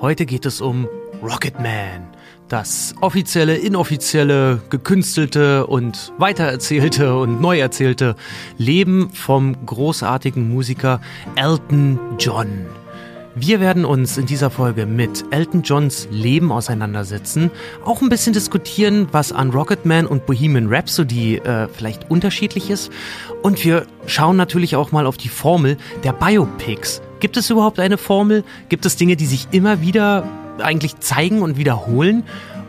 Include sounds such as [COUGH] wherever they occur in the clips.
Heute geht es um Rocketman. Das offizielle, inoffizielle, gekünstelte und weitererzählte und neu erzählte Leben vom großartigen Musiker Elton John. Wir werden uns in dieser Folge mit Elton Johns Leben auseinandersetzen, auch ein bisschen diskutieren, was an Rocketman und Bohemian Rhapsody äh, vielleicht unterschiedlich ist. Und wir schauen natürlich auch mal auf die Formel der Biopics. Gibt es überhaupt eine Formel? Gibt es Dinge, die sich immer wieder eigentlich zeigen und wiederholen?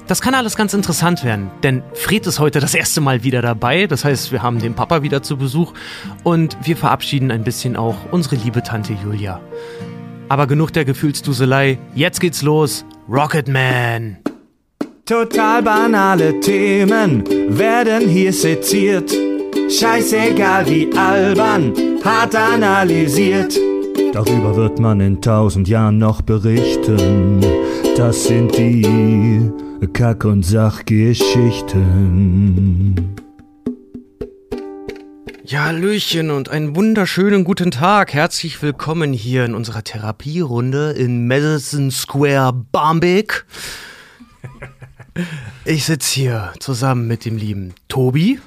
Das kann alles ganz interessant werden, denn Fred ist heute das erste Mal wieder dabei. Das heißt, wir haben den Papa wieder zu Besuch und wir verabschieden ein bisschen auch unsere liebe Tante Julia. Aber genug der Gefühlsduselei. Jetzt geht's los. Rocketman. Total banale Themen werden hier seziert. Scheißegal wie albern, hart analysiert. Darüber wird man in tausend Jahren noch berichten. Das sind die Kack- und Sachgeschichten. Ja, Hallöchen und einen wunderschönen guten Tag. Herzlich willkommen hier in unserer Therapierunde in Madison Square Barmbek. Ich sitze hier zusammen mit dem lieben Tobi.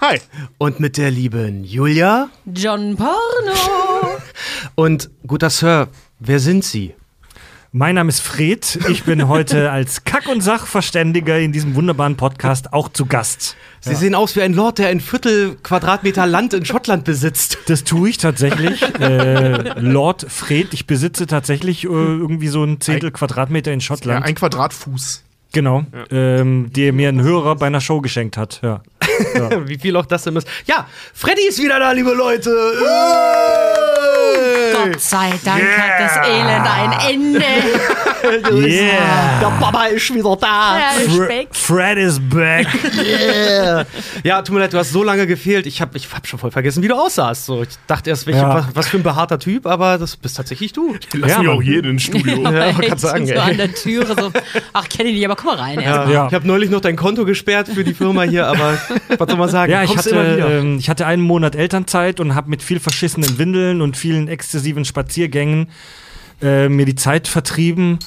Hi. Und mit der lieben Julia. John Porno. [LAUGHS] Und guter Sir, wer sind Sie? Mein Name ist Fred. Ich bin heute [LAUGHS] als Kack- und Sachverständiger in diesem wunderbaren Podcast auch zu Gast. Sie ja. sehen aus wie ein Lord, der ein Viertel Quadratmeter Land in Schottland besitzt. [LAUGHS] Das tue ich tatsächlich. äh, Lord Fred, ich besitze tatsächlich äh, irgendwie so ein Zehntel Quadratmeter in Schottland. Ja, ein Quadratfuß. Genau, ja. ähm, der mir ein Hörer bei einer Show geschenkt hat. Ja. Ja. [LAUGHS] Wie viel auch das denn ist. Ja, Freddy ist wieder da, liebe Leute. Gott sei Dank yeah. hat das Elend ein Ende. [LAUGHS] yeah. Der Papa ist wieder da. Fre Fred is back. [LAUGHS] yeah. Ja, tut mir leid, du hast so lange gefehlt. Ich habe ich hab schon voll vergessen, wie du aussahst. So, ich dachte erst, welche, ja. was, was, für ein behaarter Typ, aber das bist tatsächlich du. Die lassen ja, auch jeden ins Studio. [LAUGHS] ja, man kann sagen. So ey. an der Türe so, ach, kenne ich nicht, aber komm mal rein. Ja. ja. Ich habe neulich noch dein Konto gesperrt für die Firma hier, aber was soll man sagen? Ja, ich hatte, ähm, ich hatte einen Monat Elternzeit und habe mit viel verschissenen Windeln und vielen exzessiven Spaziergängen äh, mir die Zeit vertrieben.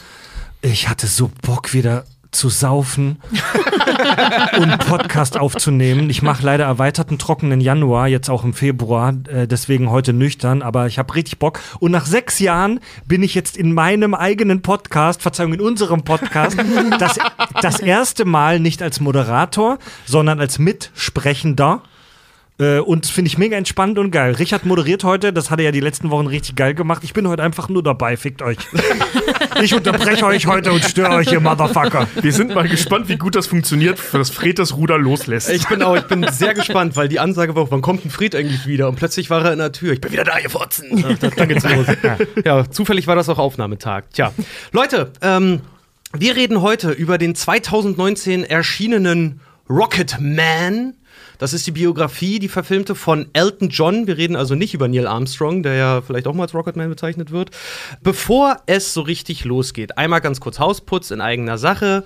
Ich hatte so Bock wieder zu saufen [LAUGHS] und Podcast aufzunehmen. Ich mache leider erweiterten trockenen Januar, jetzt auch im Februar, äh, deswegen heute nüchtern, aber ich habe richtig Bock. Und nach sechs Jahren bin ich jetzt in meinem eigenen Podcast, Verzeihung, in unserem Podcast, das, das erste Mal nicht als Moderator, sondern als Mitsprechender. Äh, und finde ich mega entspannt und geil. Richard moderiert heute, das hat er ja die letzten Wochen richtig geil gemacht. Ich bin heute einfach nur dabei, fickt euch. [LAUGHS] ich unterbreche euch heute und störe euch, ihr Motherfucker. Wir sind mal gespannt, wie gut das funktioniert, dass Fred das Ruder loslässt. Ich bin auch, ich bin sehr gespannt, weil die Ansage war, wann kommt ein Fred eigentlich wieder? Und plötzlich war er in der Tür. Ich bin wieder da, ihr Fotzen. Dann geht's los. [LAUGHS] Ja, zufällig war das auch Aufnahmetag. Tja, Leute, ähm, wir reden heute über den 2019 erschienenen Rocket Man das ist die Biografie, die verfilmte von Elton John. Wir reden also nicht über Neil Armstrong, der ja vielleicht auch mal als Rocketman bezeichnet wird. Bevor es so richtig losgeht, einmal ganz kurz Hausputz in eigener Sache.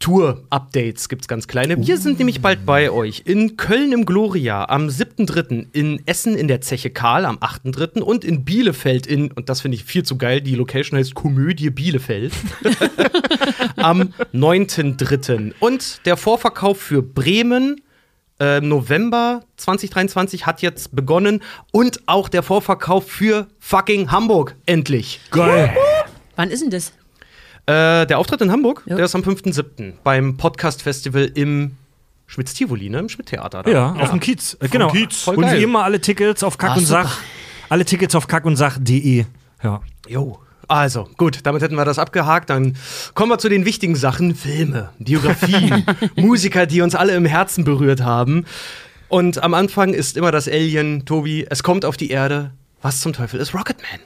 Tour-Updates gibt es ganz kleine. Wir sind nämlich bald bei euch. In Köln im Gloria am 7.3., in Essen in der Zeche Karl am 8.3. und in Bielefeld in, und das finde ich viel zu geil, die Location heißt Komödie Bielefeld, [LAUGHS] am 9.3. Und der Vorverkauf für Bremen, äh, November 2023 hat jetzt begonnen und auch der Vorverkauf für fucking Hamburg endlich. Geil. Wann ist denn das? Äh, der Auftritt in Hamburg, ja. der ist am 5.7. beim Podcast-Festival im Schmitz-Tivoli, ne? Im Schmidt-Theater. Ja, ja, auf dem Kiez. Äh, genau. Kiez. Und wie immer alle Tickets auf Kack ah, und Sach. Alle Tickets auf kackundsach.de. Ja. Jo. Also, gut, damit hätten wir das abgehakt. Dann kommen wir zu den wichtigen Sachen: Filme, Biografien, [LAUGHS] Musiker, die uns alle im Herzen berührt haben. Und am Anfang ist immer das Alien, Tobi, es kommt auf die Erde. Was zum Teufel ist Rocketman?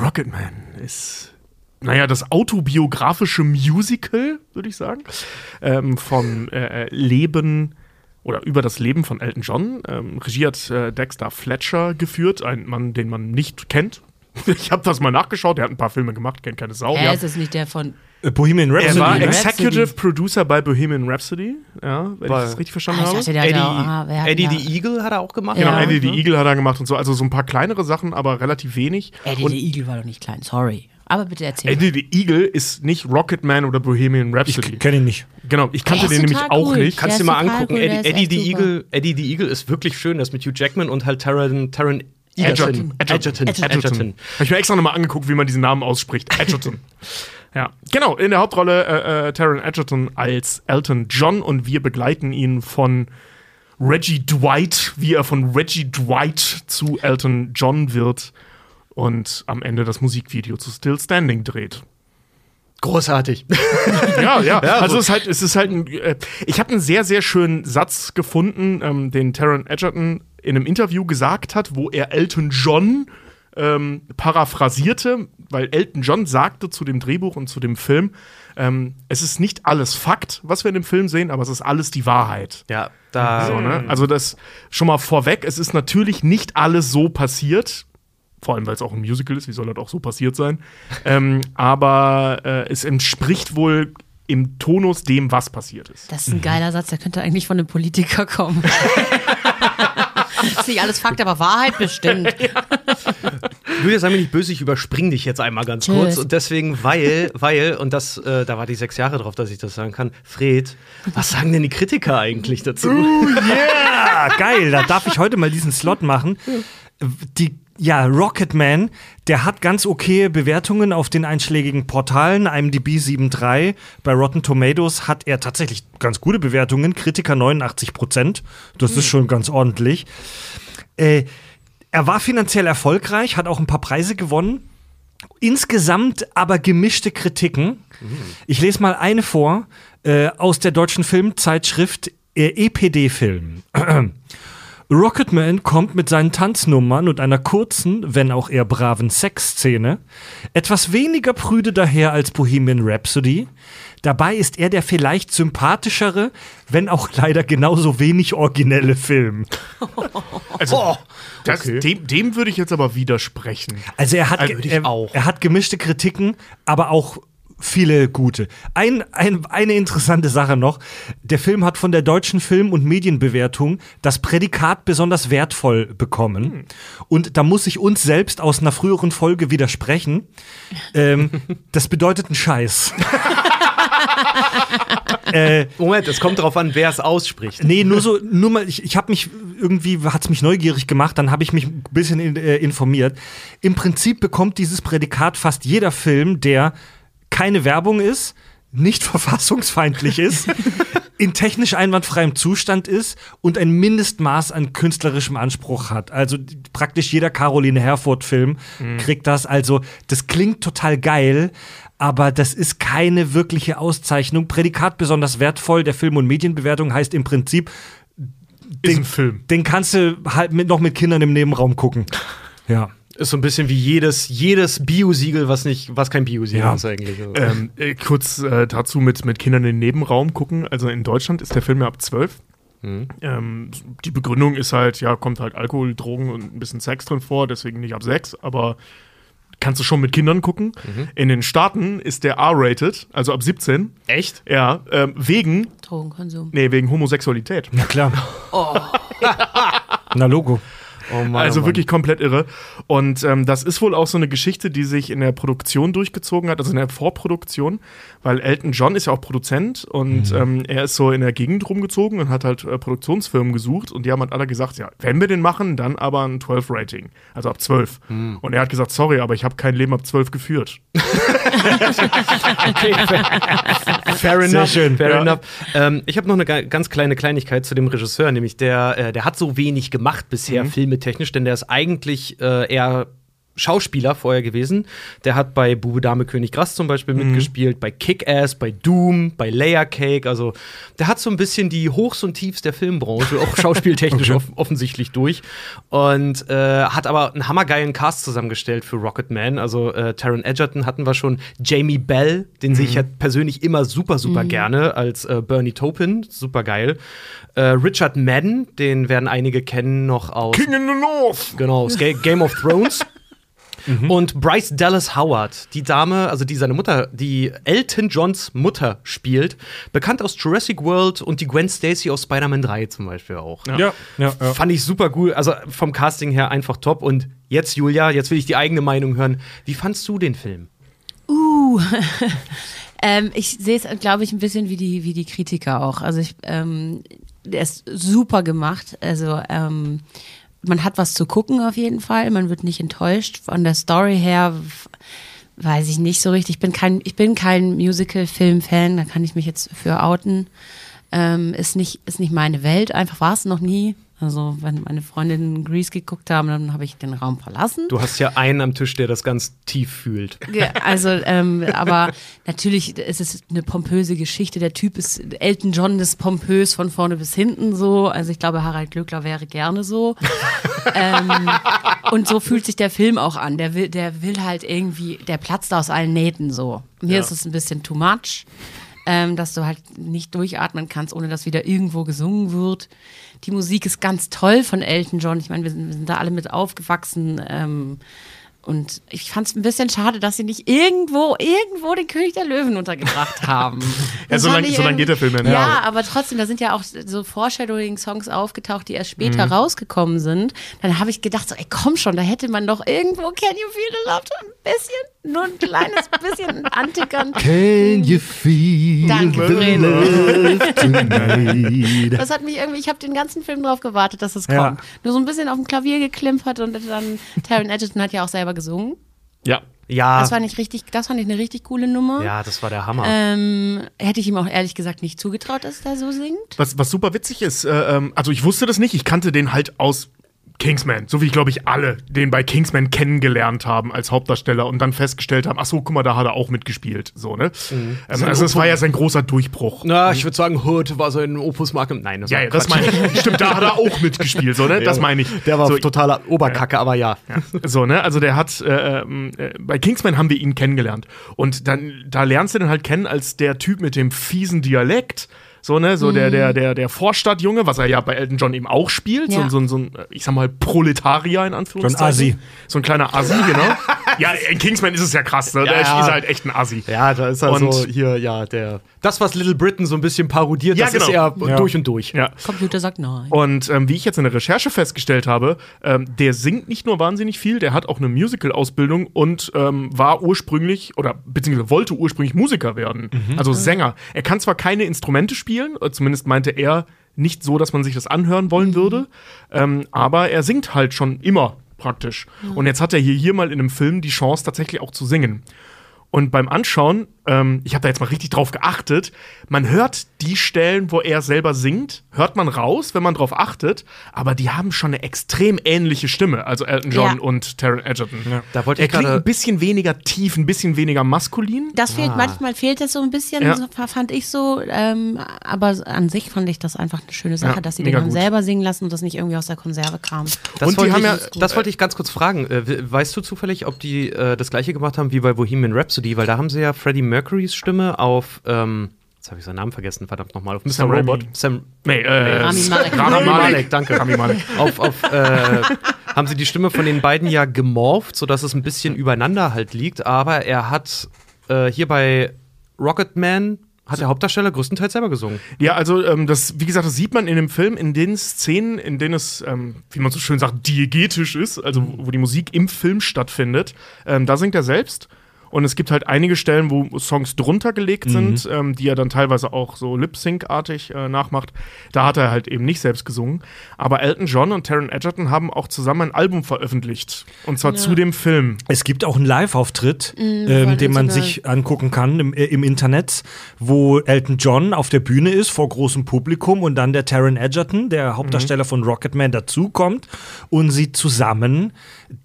Rocketman ist, naja, das autobiografische Musical, würde ich sagen, ähm, vom äh, Leben oder über das Leben von Elton John. Ähm, Regie hat äh, Dexter Fletcher geführt, ein Mann, den man nicht kennt, [LAUGHS] Ich habe das mal nachgeschaut, der hat ein paar Filme gemacht, kennt keine Sau. Hä, ja. ist das nicht der von äh, Bohemian Rhapsody. Er war Executive Rhapsody. Producer bei Bohemian Rhapsody, ja, wenn war, ich das richtig verstanden ah, habe. Eddie, auch, ah, Eddie the Eagle hat er auch gemacht. Genau, ja. Eddie the Eagle hat er gemacht und so. Also so ein paar kleinere Sachen, aber relativ wenig. Eddie und the Eagle war doch nicht klein, sorry. Aber bitte erzähl. Eddie the Eagle ist nicht Rocketman oder Bohemian Rhapsody. Ich kenne ihn nicht. genau, ich kannte den nämlich auch cool. nicht. Kannst du dir mal angucken. cool, Eddie, Eddie the. Eagle, Eddie the Eagle ist wirklich schön. Das mit Hugh Jackman und halt Taron, Taron. Edgerton. Edgerton. Edgerton. Edgerton. Habe ich mir extra nochmal angeguckt, wie man diesen Namen ausspricht. Edgerton. [LAUGHS] ja, genau. In der Hauptrolle äh, äh, Taron Edgerton als Elton John und wir begleiten ihn von Reggie Dwight, wie er von Reggie Dwight zu Elton John wird und am Ende das Musikvideo zu Still Standing dreht. Großartig. [LAUGHS] Ja, ja. [LAUGHS] Ja, also so- es ist halt, es ist halt ein, äh, ich habe einen sehr, sehr schönen Satz gefunden, ähm, den Taron Edgerton in einem Interview gesagt hat, wo er Elton John ähm, paraphrasierte, weil Elton John sagte zu dem Drehbuch und zu dem Film, ähm, es ist nicht alles Fakt, was wir in dem Film sehen, aber es ist alles die Wahrheit. Ja, da. So, ne? Also das schon mal vorweg, es ist natürlich nicht alles so passiert. Vor allem, weil es auch ein Musical ist, wie soll das auch so passiert sein? [LAUGHS] ähm, aber äh, es entspricht wohl im Tonus dem, was passiert ist. Das ist ein geiler Satz, der könnte eigentlich von einem Politiker kommen. [LAUGHS] [LAUGHS] ist nicht alles Fakt, aber Wahrheit bestimmt. [LAUGHS] Julia, sei mir nicht böse, ich überspring dich jetzt einmal ganz Tschüss. kurz. Und deswegen, weil, weil, und das, äh, da war die sechs Jahre drauf, dass ich das sagen kann, Fred, was sagen denn die Kritiker eigentlich dazu? Ja, geil. Da darf ich heute mal diesen Slot machen. Die, ja, Rocketman, der hat ganz okay Bewertungen auf den einschlägigen Portalen. IMDb 7.3. Bei Rotten Tomatoes hat er tatsächlich ganz gute Bewertungen. Kritiker 89 Prozent. Das ist schon ganz ordentlich. Äh, er war finanziell erfolgreich, hat auch ein paar Preise gewonnen. Insgesamt aber gemischte Kritiken. Ich lese mal eine vor äh, aus der deutschen Filmzeitschrift äh, EPD-Film. [CLEARS THROAT] Rocketman kommt mit seinen Tanznummern und einer kurzen, wenn auch eher braven Sexszene etwas weniger prüde daher als Bohemian Rhapsody. Dabei ist er der vielleicht sympathischere, wenn auch leider genauso wenig originelle Film. [LAUGHS] Also, das, dem, dem würde ich jetzt aber widersprechen. Also er hat, Also er, auch. er hat gemischte Kritiken, aber auch viele gute. Ein, ein, eine interessante Sache noch. Der Film hat von der deutschen Film- und Medienbewertung das Prädikat besonders wertvoll bekommen. Und da muss ich uns selbst aus einer früheren Folge widersprechen. Ähm, [LAUGHS] das bedeutet ein Scheiß. [LAUGHS] äh, Moment, es kommt darauf an, wer es ausspricht. Nee, nur so, nur mal, ich, ich habe mich irgendwie, hat's mich neugierig gemacht, dann habe ich mich ein bisschen in, äh, informiert. Im Prinzip bekommt dieses Prädikat fast jeder Film, der keine Werbung ist, nicht [LAUGHS] verfassungsfeindlich ist, [LAUGHS] in technisch einwandfreiem Zustand ist und ein Mindestmaß an künstlerischem Anspruch hat. Also praktisch jeder Caroline Herfurth-Film kriegt das. Also das klingt total geil, aber das ist keine wirkliche Auszeichnung. Prädikat besonders wertvoll der Film- und Medienbewertung heißt im Prinzip, Ist den, ein Film. den kannst du halt mit, noch mit Kindern im Nebenraum gucken. [LAUGHS] Ja. Ist so ein bisschen wie jedes, jedes Bio-Siegel, was nicht, was kein Bio-Siegel Ja. ist eigentlich. Ähm, äh, kurz äh, dazu mit, mit Kindern in den Nebenraum gucken. Also in Deutschland ist der Film ja ab 12. Ähm, die Begründung ist halt, ja, kommt halt Alkohol, Drogen und ein bisschen Sex drin vor, deswegen nicht ab 6, aber kannst du schon mit Kindern gucken. In den Staaten ist der R-rated, also ab 17. Echt? Ja, ähm, wegen, Drogenkonsum. nee, wegen Homosexualität. Na klar. [LAUGHS] Na, Logo. Oh Mann, Also oh wirklich komplett irre. Und ähm, das ist wohl auch so eine Geschichte, die sich in der Produktion durchgezogen hat, also in der Vorproduktion, weil Elton John ist ja auch Produzent und ähm, er ist so in der Gegend rumgezogen und hat halt äh, Produktionsfirmen gesucht und die haben halt alle gesagt, ja, wenn wir den machen, dann aber ein 12-Rating, also ab 12. Und er hat gesagt, sorry, aber ich habe kein Leben ab 12 geführt. [LAUGHS] Fair Sehr enough. schön. Fair Ja. enough. Ähm, ich habe noch eine ga- ganz kleine Kleinigkeit zu dem Regisseur, nämlich der, äh, der hat so wenig gemacht bisher filmetechnisch, denn der ist eigentlich äh, eher Schauspieler vorher gewesen. Der hat bei Bube Dame König Gras zum Beispiel mitgespielt, bei Kick-Ass, bei Doom, bei Layer Cake. Also der hat so ein bisschen die Hochs und Tiefs der Filmbranche, auch [LAUGHS] schauspieltechnisch off offensichtlich durch. Und äh, hat aber einen hammergeilen Cast zusammengestellt für Rocketman. Also äh, Taron Egerton hatten wir schon, Jamie Bell, den sehe ich ja persönlich immer super, super gerne als äh, Bernie Taupin, super geil. Äh, Richard Madden, den werden einige kennen noch aus King in the North! Genau, aus Ga Game of Thrones. [LAUGHS] Und Bryce Dallas Howard, die Dame, also die seine Mutter, die Elton Johns Mutter spielt, bekannt aus Jurassic World und die Gwen Stacy aus Spider-Man 3 zum Beispiel auch. Ja, ja, ja. Fand ich super gut, also vom Casting her einfach top. Und jetzt, Julia, jetzt will ich die eigene Meinung hören. Wie fandst du den Film? Uh, [LAUGHS] ähm, ich sehe es, glaube ich, ein bisschen wie die, wie die Kritiker auch. Also ich, ähm, der ist super gemacht. Also ähm, man hat was zu gucken auf jeden Fall. Man wird nicht enttäuscht. Von der Story her weiß ich nicht so richtig. Ich bin kein, ich bin kein Musical-Film-Fan. Da kann ich mich jetzt für outen. Ähm, ist nicht, ist nicht meine Welt. Einfach war es noch nie. Also wenn meine Freundinnen Grease geguckt haben, dann habe ich den Raum verlassen. Du hast ja einen am Tisch, der das ganz tief fühlt. Ja, also, ähm, aber natürlich ist es eine pompöse Geschichte. Der Typ ist, Elton John ist pompös von vorne bis hinten so. Also ich glaube, Harald Glöckler wäre gerne so. [LAUGHS] ähm, und so fühlt sich der Film auch an. Der will, der will halt irgendwie, der platzt aus allen Nähten so. Mir ist es ein bisschen too much. Ähm, dass du halt nicht durchatmen kannst, ohne dass wieder irgendwo gesungen wird. Die Musik ist ganz toll von Elton John. Ich meine, wir sind, wir sind da alle mit aufgewachsen. Ähm, und ich fand es ein bisschen schade, dass sie nicht irgendwo, irgendwo den König der Löwen untergebracht [LAUGHS] haben. Das so fand lang- ich so lang geht der Film ja nicht. Ja, aber trotzdem, da sind ja auch so Foreshadowing-Songs aufgetaucht, die erst später Mhm. rausgekommen sind. Dann habe ich gedacht, so, ey, komm schon, da hätte man doch irgendwo Can You Feel the Love ein bisschen, nur ein kleines [LAUGHS] bisschen antickern. Can you feel Danke, the love tonight? Das hat mich irgendwie, ich habe den ganzen Film drauf gewartet, dass es Ja. kommt. Nur so ein bisschen auf dem Klavier geklimpert und dann Taron Egerton hat ja auch selber gesungen. Ja. Ja, Das fand ich richtig, das fand ich eine richtig coole Nummer. ja, das war der Hammer. Ähm, hätte ich ihm auch ehrlich gesagt nicht zugetraut, dass er so singt. Was, was super witzig ist, äh, ähm, also ich wusste das nicht, ich kannte den halt aus Kingsman, so wie ich glaube ich alle den bei Kingsman kennengelernt haben als Hauptdarsteller und dann festgestellt haben, ach so, guck mal, da hat er auch mitgespielt, so ne. Ähm, also es war ja sein großer Durchbruch. Na, ich würde sagen, Hood war so ein Opus Magnum. Nein, das Ja, ja, das meine ich. [LAUGHS] Stimmt, da hat er auch mitgespielt, so ne. Das meine ich. Der war so, totaler Oberkacke, aber ja. So, ne? Also der hat, äh, ähm, äh, bei Kingsman haben wir ihn kennengelernt. Und dann, da lernst du den halt kennen als der Typ mit dem fiesen Dialekt. So, ne, so der, der, der, der Vorstadtjunge, was er ja bei Elton John eben auch spielt. Ja. So, so, so ein, ich sag mal, Proletarier in Anführungszeichen. So ein Assi. So ein kleiner Assi, [LAUGHS] genau. ja, in Kingsman ist es ja krass, ne? Der Ja. ist halt echt ein Assi. Ja, da ist er Und- so hier, ja, der. Das, was Little Britain so ein bisschen parodiert, Ja, das ist genau. er Ja. durch und durch. Ja. Computer sagt nein. Und ähm, wie ich jetzt in der Recherche festgestellt habe, ähm, der singt nicht nur wahnsinnig viel, der hat auch eine Musical-Ausbildung und ähm, war ursprünglich oder beziehungsweise wollte ursprünglich Musiker werden, also Sänger. Er kann zwar keine Instrumente spielen, äh, zumindest meinte er nicht so, dass man sich das anhören wollen würde, ähm, aber er singt halt schon immer praktisch. Und jetzt hat er hier, hier mal in einem Film die Chance, tatsächlich auch zu singen. Und beim Anschauen, ähm, ich habe da jetzt mal richtig drauf geachtet, man hört die Stellen, wo er selber singt, hört man raus, wenn man drauf achtet, aber die haben schon eine extrem ähnliche Stimme, also Elton John Ja. und Taron Egerton. Da wollte er ich klingt gerade- ein bisschen weniger tief, ein bisschen weniger maskulin. Das fehlt, manchmal fehlt es so ein bisschen, Ja. so, fand ich so. Ähm, aber an sich fand ich das einfach eine schöne Sache, Ja, dass sie den haben selber singen lassen und das nicht irgendwie aus der Konserve kam. Das, Und die wollte, haben ich, ja- das wollte ich ganz kurz fragen. Äh, we- weißt du zufällig, ob die äh, das gleiche gemacht haben wie bei Bohemian Rhapsody? Weil da haben sie ja Freddie Mercurys Stimme auf, ähm, jetzt habe ich seinen Namen vergessen, verdammt nochmal, auf Mr. Sam Raimi. Robot. Sam, Nee, äh, Rami Malek. Rami Malek, danke. Rami Malek. auf, auf äh, haben sie die Stimme von den beiden ja gemorpht, sodass es ein bisschen übereinander halt liegt. Aber er hat äh, hier bei Rocketman hat der Hauptdarsteller größtenteils selber gesungen. Ja, also ähm, das, wie gesagt, das sieht man in dem Film, in den Szenen, in denen es, ähm, wie man so schön sagt, diegetisch ist, also wo wo die Musik im Film stattfindet. Ähm, da singt er selbst. Und es gibt halt einige Stellen, wo Songs drunter gelegt sind, ähm, die er dann teilweise auch so Lip-Sync-artig äh, nachmacht. Da hat er halt eben nicht selbst gesungen. Aber Elton John und Taron Egerton haben auch zusammen ein Album veröffentlicht. Und zwar zu dem Film. Es gibt auch einen Live-Auftritt, von ähm, den man sich angucken kann im, äh, im Internet, wo Elton John auf der Bühne ist vor großem Publikum und dann der Taron Egerton, der Hauptdarsteller von Rocketman, dazukommt und sie zusammen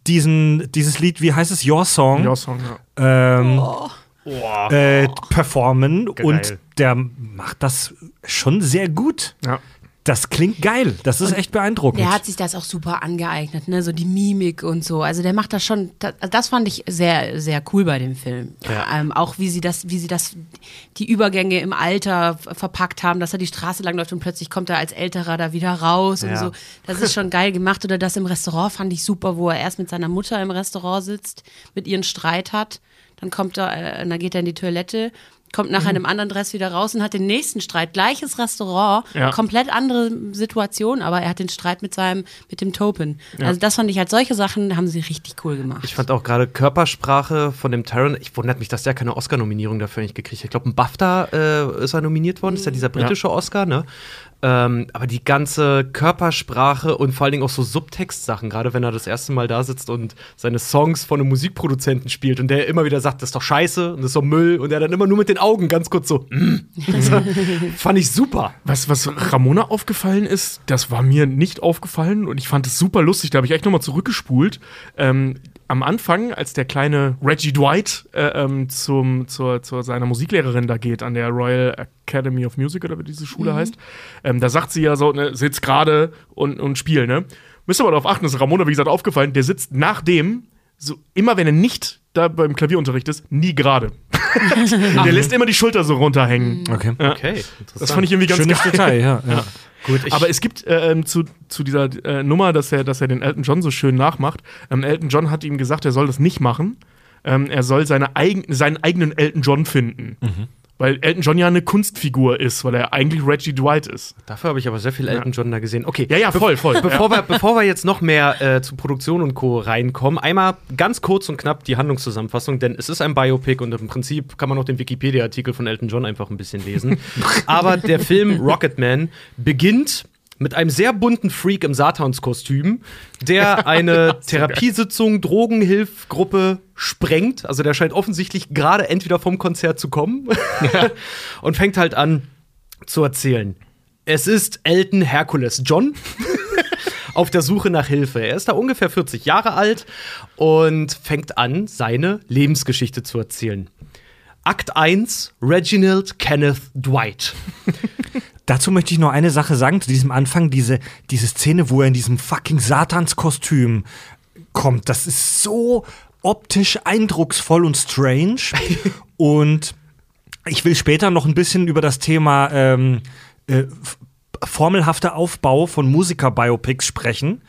diesen, dieses Lied, wie heißt es, Your Song, Your Song, ja. ähm, Boah. äh, performen und Geil. der macht das schon sehr gut. ja. Das klingt geil. Das ist echt beeindruckend. Der hat sich das auch super angeeignet, ne? So die Mimik und so. Also der macht das schon, das, das fand ich sehr, sehr cool bei dem Film. Ja. Ähm, auch wie sie das, wie sie das, die Übergänge im Alter verpackt haben, dass er die Straße lang läuft und plötzlich kommt er als Älterer da wieder raus und Ja. so. Das ist schon geil gemacht. Oder das im Restaurant fand ich super, wo er erst mit seiner Mutter im Restaurant sitzt, mit ihren Streit hat. Dann kommt er, äh, dann geht er in die Toilette. Kommt nach einem anderen Dress wieder raus und hat den nächsten Streit. Gleiches Restaurant, Ja. komplett andere Situation, aber er hat den Streit mit seinem, mit dem Topin. Also das fand ich halt, solche Sachen haben sie richtig cool gemacht. Ich fand auch gerade Körpersprache von dem Taron, ich wundert mich, dass der keine Oscar-Nominierung dafür nicht gekriegt hat. Ich glaube, ein BAFTA äh, ist er nominiert worden, ist ja dieser britische Oscar, ne? Ähm, aber die ganze Körpersprache und vor allen Dingen auch so Subtextsachen, gerade wenn er das erste Mal da sitzt und seine Songs von einem Musikproduzenten spielt und der immer wieder sagt, das ist doch scheiße und das ist doch Müll und er dann immer nur mit den Augen ganz kurz so, mm. [LAUGHS] fand ich super. Was, was Ramona aufgefallen ist, das war mir nicht aufgefallen und ich fand es super lustig. Da habe ich echt nochmal zurückgespult. Ähm, am Anfang, als der kleine Reggie Dwight äh, ähm, zum, zur, zur seiner Musiklehrerin da geht, an der Royal Academy of Music oder wie diese Schule heißt, ähm, da sagt sie ja so, ne, sitz gerade und, und spiel, ne? Müsst ihr aber darauf achten, das ist Ramona, wie gesagt, aufgefallen, der sitzt nach dem, so immer wenn er nicht da beim Klavierunterricht ist, nie gerade. [LAUGHS] der lässt immer die Schulter so runterhängen. Okay. Okay, Das fand ich irgendwie ganz Schönes geil. Detail, ja. ja. gut. Ich, Aber es gibt äh, ähm, zu, zu dieser äh, Nummer, dass er, dass er den Elton John so schön nachmacht. Ähm, Elton John hat ihm gesagt, er soll das nicht machen. Ähm, er soll seine eigen, seinen eigenen Elton John finden. Weil Elton John ja eine Kunstfigur ist, weil er eigentlich Reggie Dwight ist. Dafür habe ich aber sehr viel Elton John da gesehen. Okay. Ja, ja, voll, voll. [LAUGHS] Bevor, wir, bevor wir jetzt noch mehr äh, zu Produktion und Co. reinkommen, einmal ganz kurz und knapp die Handlungszusammenfassung, denn es ist ein Biopic und im Prinzip kann man auch den Wikipedia-Artikel von Elton John einfach ein bisschen lesen. [LAUGHS] Aber der Film Rocketman beginnt mit einem sehr bunten Freak im Satanskostüm, der [LAUGHS] eine Therapiesitzung, Drogenhilfgruppe sprengt. Also der scheint offensichtlich gerade entweder vom Konzert zu kommen [LAUGHS] und fängt halt an zu erzählen. Es ist Elton Hercules John [LAUGHS] auf der Suche nach Hilfe. Er ist da ungefähr 40 Jahre alt und fängt an, seine Lebensgeschichte zu erzählen. Akt 1, Reginald Kenneth Dwight. Dazu möchte ich noch eine Sache sagen, zu diesem Anfang, diese, diese Szene, wo er in diesem fucking Satanskostüm kommt. Das ist so optisch eindrucksvoll und strange. [LAUGHS] und ich will später noch ein bisschen über das Thema ähm, äh, formelhafter Aufbau von Musiker-Biopics sprechen.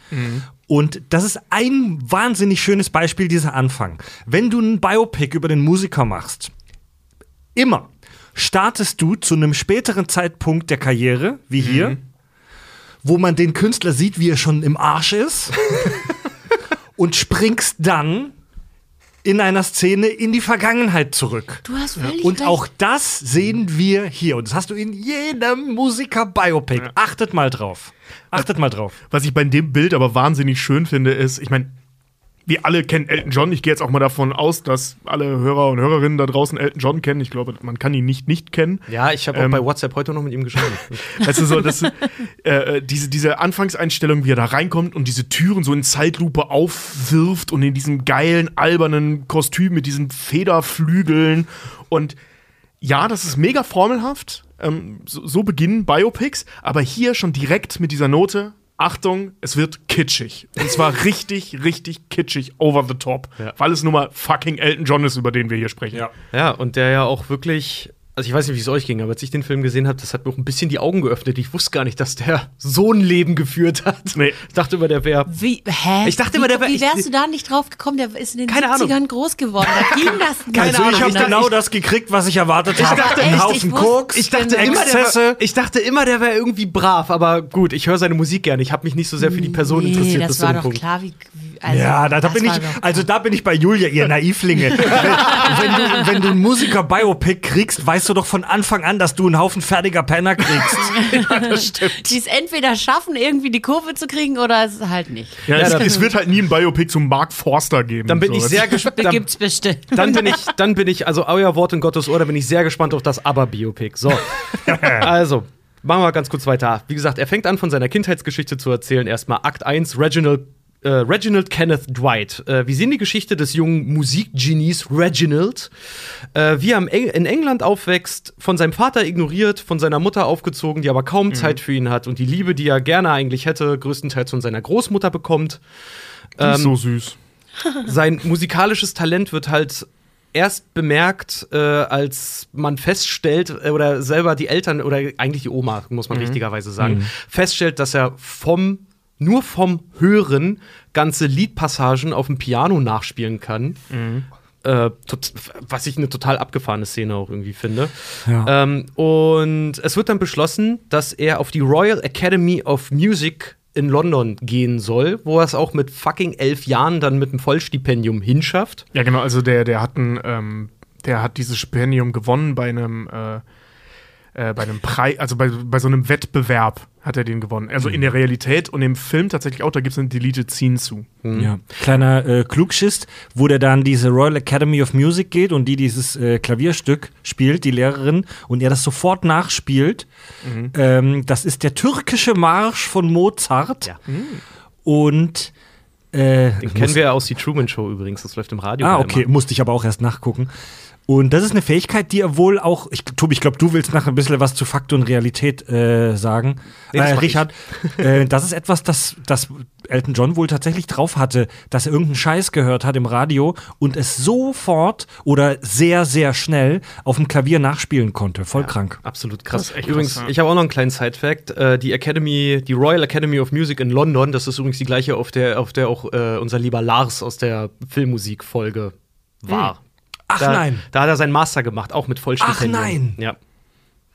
Und das ist ein wahnsinnig schönes Beispiel, dieser Anfang. Wenn du ein Biopic über den Musiker machst, immer startest du zu einem späteren Zeitpunkt der Karriere, wie hier, wo man den Künstler sieht, wie er schon im Arsch ist, [LAUGHS] und springst dann in einer Szene in die Vergangenheit zurück. Du hast völlig Und recht. auch das sehen wir hier. Und das hast du in jedem Musiker-Biopic. Achtet mal drauf. Achtet mal drauf. Was ich bei dem Bild aber wahnsinnig schön finde, ist, ich meine, wir alle kennen Elton John. Ich gehe jetzt auch mal davon aus, dass alle Hörer und Hörerinnen da draußen Elton John kennen. Ich glaube, man kann ihn nicht nicht kennen. Ja, ich habe auch Ähm, bei WhatsApp heute noch mit ihm geschrieben. [LAUGHS] Weißt du, so, das, äh, äh, diese, diese Anfangseinstellung, wie er da reinkommt und diese Türen so in Zeitlupe aufwirft und in diesem geilen, albernen Kostüm mit diesen Federflügeln. Und ja, das ist mega formelhaft. Ähm, so, so beginnen Biopics, aber hier schon direkt mit dieser Note. Achtung, es wird kitschig. Und zwar [LAUGHS] richtig, richtig kitschig, over the top. Ja. Weil es nun mal fucking Elton John ist, über den wir hier sprechen. ja, und der ja auch wirklich. Also ich weiß nicht, wie es euch ging, aber als ich den Film gesehen habe, das hat mir auch ein bisschen die Augen geöffnet. Ich wusste gar nicht, dass der so ein Leben geführt hat. Nee. Ich dachte immer, der wäre Wie, hä? Ich dachte wie, immer, der wär- Wie ich- wärst du da nicht drauf gekommen? Der ist in den Keine 70ern Ahnung. groß geworden. Da ging [LAUGHS] das nicht. Keine Also ich habe ich dachte- genau ich- das gekriegt, was ich erwartet habe. dachte Ein echt, Haufen ich wusste- Koks, Ich dachte, immer, der ich dachte immer, der wäre irgendwie brav, aber gut, ich höre seine Musik gerne. Ich habe mich nicht so sehr für die Person nee, interessiert das bis zu war dem doch Punkt. klar, wie. Also, ja, da, da das bin ich, also da bin ich bei Julia, ihr Naivlinge. wenn, [LAUGHS] wenn, du, wenn du einen Musiker-Biopic kriegst, weißt du doch von Anfang an, dass du einen Haufen fertiger Penner kriegst. [LAUGHS] [LAUGHS] die es entweder schaffen, irgendwie die Kurve zu kriegen oder es halt nicht. Ja, Ja, es, es wird halt nie ein Biopic zum Mark Forster geben. Dann bin So. ich sehr gespannt. [LAUGHS] Dann, Gibt's bestimmt. dann bin ich, dann bin ich, also euer Wort in Gottes Ohr, da bin ich sehr gespannt auf das Aber-Biopic. So. also, machen wir ganz kurz weiter. Wie gesagt, er fängt an, von seiner Kindheitsgeschichte zu erzählen. Erstmal Akt 1, Reginald. Äh, Reginald Kenneth Dwight. Äh, wir sehen die Geschichte des jungen Musikgenies Reginald, äh, wie er Eng in England aufwächst, von seinem Vater ignoriert, von seiner Mutter aufgezogen, die aber kaum Zeit für ihn hat und die Liebe, die er gerne eigentlich hätte, größtenteils von seiner Großmutter bekommt. Die ist so süß. [LAUGHS] [LAUGHS] sein musikalisches Talent wird halt erst bemerkt, äh, als man feststellt, äh, oder selber die Eltern, oder eigentlich die Oma, muss man richtigerweise sagen, feststellt, dass er vom, nur vom Hören ganze Liedpassagen auf dem Piano nachspielen kann. Äh, tot, was ich eine total abgefahrene Szene auch irgendwie finde. Ja. Ähm, und es wird dann beschlossen, dass er auf die Royal Academy of Music in London gehen soll, wo er es auch mit fucking elf Jahren dann mit einem Vollstipendium hinschafft. Ja, genau, also der, der hat ein, ähm, der hat dieses Stipendium gewonnen bei einem, äh, äh, bei einem Preis, also bei, bei so einem Wettbewerb hat er den gewonnen. Also in der Realität und im Film tatsächlich auch, da gibt es eine Deleted Scene zu. Ja. Kleiner äh, Klugschiss, wo der dann diese Royal Academy of Music geht und die dieses äh, Klavierstück spielt, die Lehrerin, und er das sofort nachspielt. Ähm, das ist der türkische Marsch von Mozart. Ja. Und äh, Den kennen wir ja aus die Truman Show übrigens, das läuft im Radio. Ah, okay, immer. musste ich aber auch erst nachgucken. Und das ist eine Fähigkeit, die er wohl auch, ich, Tobi, ich glaube, du willst nachher ein bisschen was zu Fakt und Realität äh, sagen. Nee, das äh. Richard, äh, das ist etwas, das, das Elton John wohl tatsächlich drauf hatte, dass er irgendeinen Scheiß gehört hat im Radio und es sofort oder sehr, sehr schnell auf dem Klavier nachspielen konnte. Voll krank. Absolut krass. Übrigens, krass, ja. ich habe auch noch einen kleinen Side-Fact. Äh, die Academy, die Royal Academy of Music in London, das ist übrigens die gleiche, auf der, auf der auch äh, unser lieber Lars aus der Filmmusik-Folge war. Ach Da, nein. Da hat er seinen Master gemacht, auch mit Vollstipendium. Ach nein. Ja.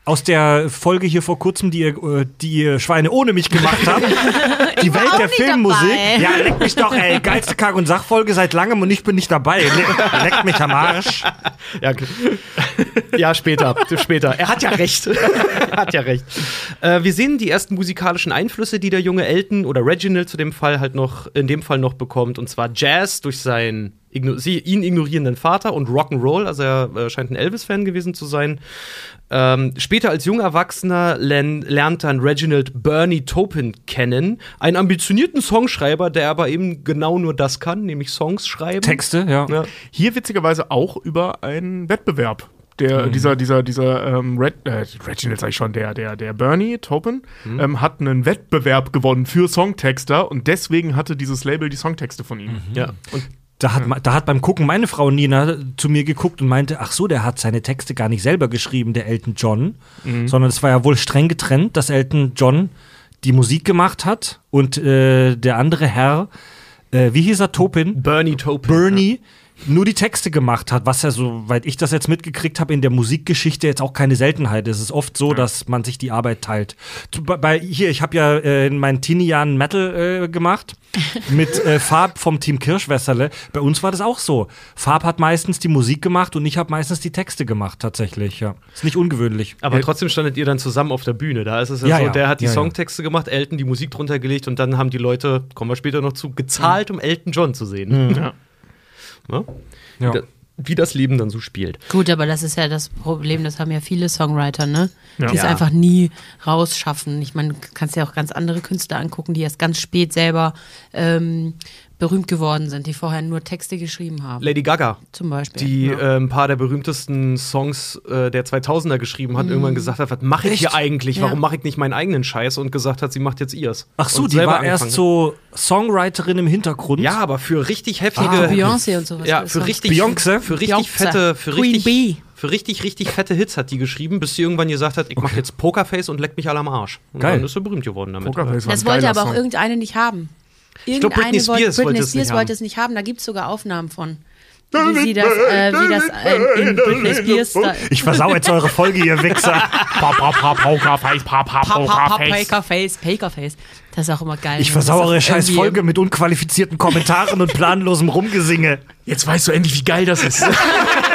Aus der Folge hier vor kurzem, die ihr, äh, die ihr Schweine ohne mich gemacht habt. [LAUGHS] die Welt der Filmmusik. dabei. Ja, leck mich doch, ey. Geilste Kack- und Sachfolge seit langem und ich bin nicht dabei. Le leckt mich am Arsch. [LAUGHS] Ja, ja später, später. Er hat ja recht. er hat ja recht. Äh, wir sehen die ersten musikalischen Einflüsse, die der junge Elton oder Reginald zu dem Fall halt noch, in dem Fall noch bekommt. Und zwar Jazz durch seinen igno sie, ihn ignorierenden Vater und Rock'n'Roll. Also er äh, scheint ein Elvis-Fan gewesen zu sein. Ähm, später als junger Erwachsener len- lernt dann Reginald Bernie Taupin kennen, einen ambitionierten Songschreiber, der aber eben genau nur das kann, nämlich Songs schreiben. Texte, ja. Ja. Hier witzigerweise auch über einen Wettbewerb. Der, Dieser, dieser, dieser ähm, Red, äh, Reginald sag ich schon, der, der, der Bernie Taupin ähm, hat einen Wettbewerb gewonnen für Songtexter und deswegen hatte dieses Label die Songtexte von ihm. Ja. Und Da hat, da hat beim Gucken meine Frau Nina zu mir geguckt und meinte, ach so, der hat seine Texte gar nicht selber geschrieben, der Elton John, sondern es war ja wohl streng getrennt, dass Elton John die Musik gemacht hat und äh, der andere Herr, äh, wie hieß er, Topin? Bernie Taupin. Bernie nur die Texte gemacht hat, was ja, soweit ich das jetzt mitgekriegt habe, in der Musikgeschichte jetzt auch keine Seltenheit ist. Es ist oft so, dass man sich die Arbeit teilt. Bei, bei- hier, ich habe ja äh, in meinen Teenie-Jahren Metal äh, gemacht [LAUGHS] mit äh, Farb vom Team Kirschwässerle. Bei uns war das auch so. Farb hat meistens die Musik gemacht und ich habe meistens die Texte gemacht, tatsächlich. Ja. Ist nicht ungewöhnlich. Aber trotzdem standet ihr dann zusammen auf der Bühne. Da ist es ja, Ja, so, ja. der hat die Ja, ja. Songtexte gemacht, Elton die Musik drunter gelegt und dann haben die Leute, kommen wir später noch zu, gezahlt, um Elton John zu sehen. Ja. Ne? Ja. Wie, da, wie das Leben dann so spielt. Gut, aber das ist ja das Problem, das haben ja viele Songwriter, ne? Ja. Die es Ja. einfach nie rausschaffen. Ich meine, du kannst ja auch ganz andere Künstler angucken, die erst ganz spät selber ähm, berühmt geworden sind, die vorher nur Texte geschrieben haben. Lady Gaga, zum Beispiel. die äh, ein paar der berühmtesten Songs äh, der 2000er geschrieben hat, irgendwann gesagt hat, was mache ich Echt? hier eigentlich? Ja. Warum mache ich nicht meinen eigenen Scheiß? Und gesagt hat, sie macht jetzt ihrs. Ach so, Und die war erst so Songwriterin im Hintergrund. Ja, aber für richtig heftige. Ah, Beyoncé und sowas. Ja, für richtig, Beyoncé? für richtig Beyoncé. fette, für Queen richtig, Bee. für richtig, richtig fette Hits hat die geschrieben, bis sie irgendwann gesagt hat, ich mache jetzt Pokerface und leck mich alle am Arsch. Und Geil. dann ist sie berühmt geworden damit. Pokerface Das wollte aber auch Song. irgendeine nicht haben. Glaub, Britney Irgendeine wollte- Spears wollte Britney es nicht Spears wollte haben. es nicht haben. Da gibt es sogar Aufnahmen von. Wie sie das, äh, wie das äh, in Britney Spears da, Ich versau jetzt eure Folge, ihr Wichser. Pa, pa, pa, Pokerface, pa, pa, Pa- pa- pa- Pokerface. Pokerface. Das ist auch immer geil. Ich versau eure scheiß Folge mit unqualifizierten Kommentaren und planlosem Rumgesinge. Jetzt weißt du endlich, wie geil das ist. [LAUGHS]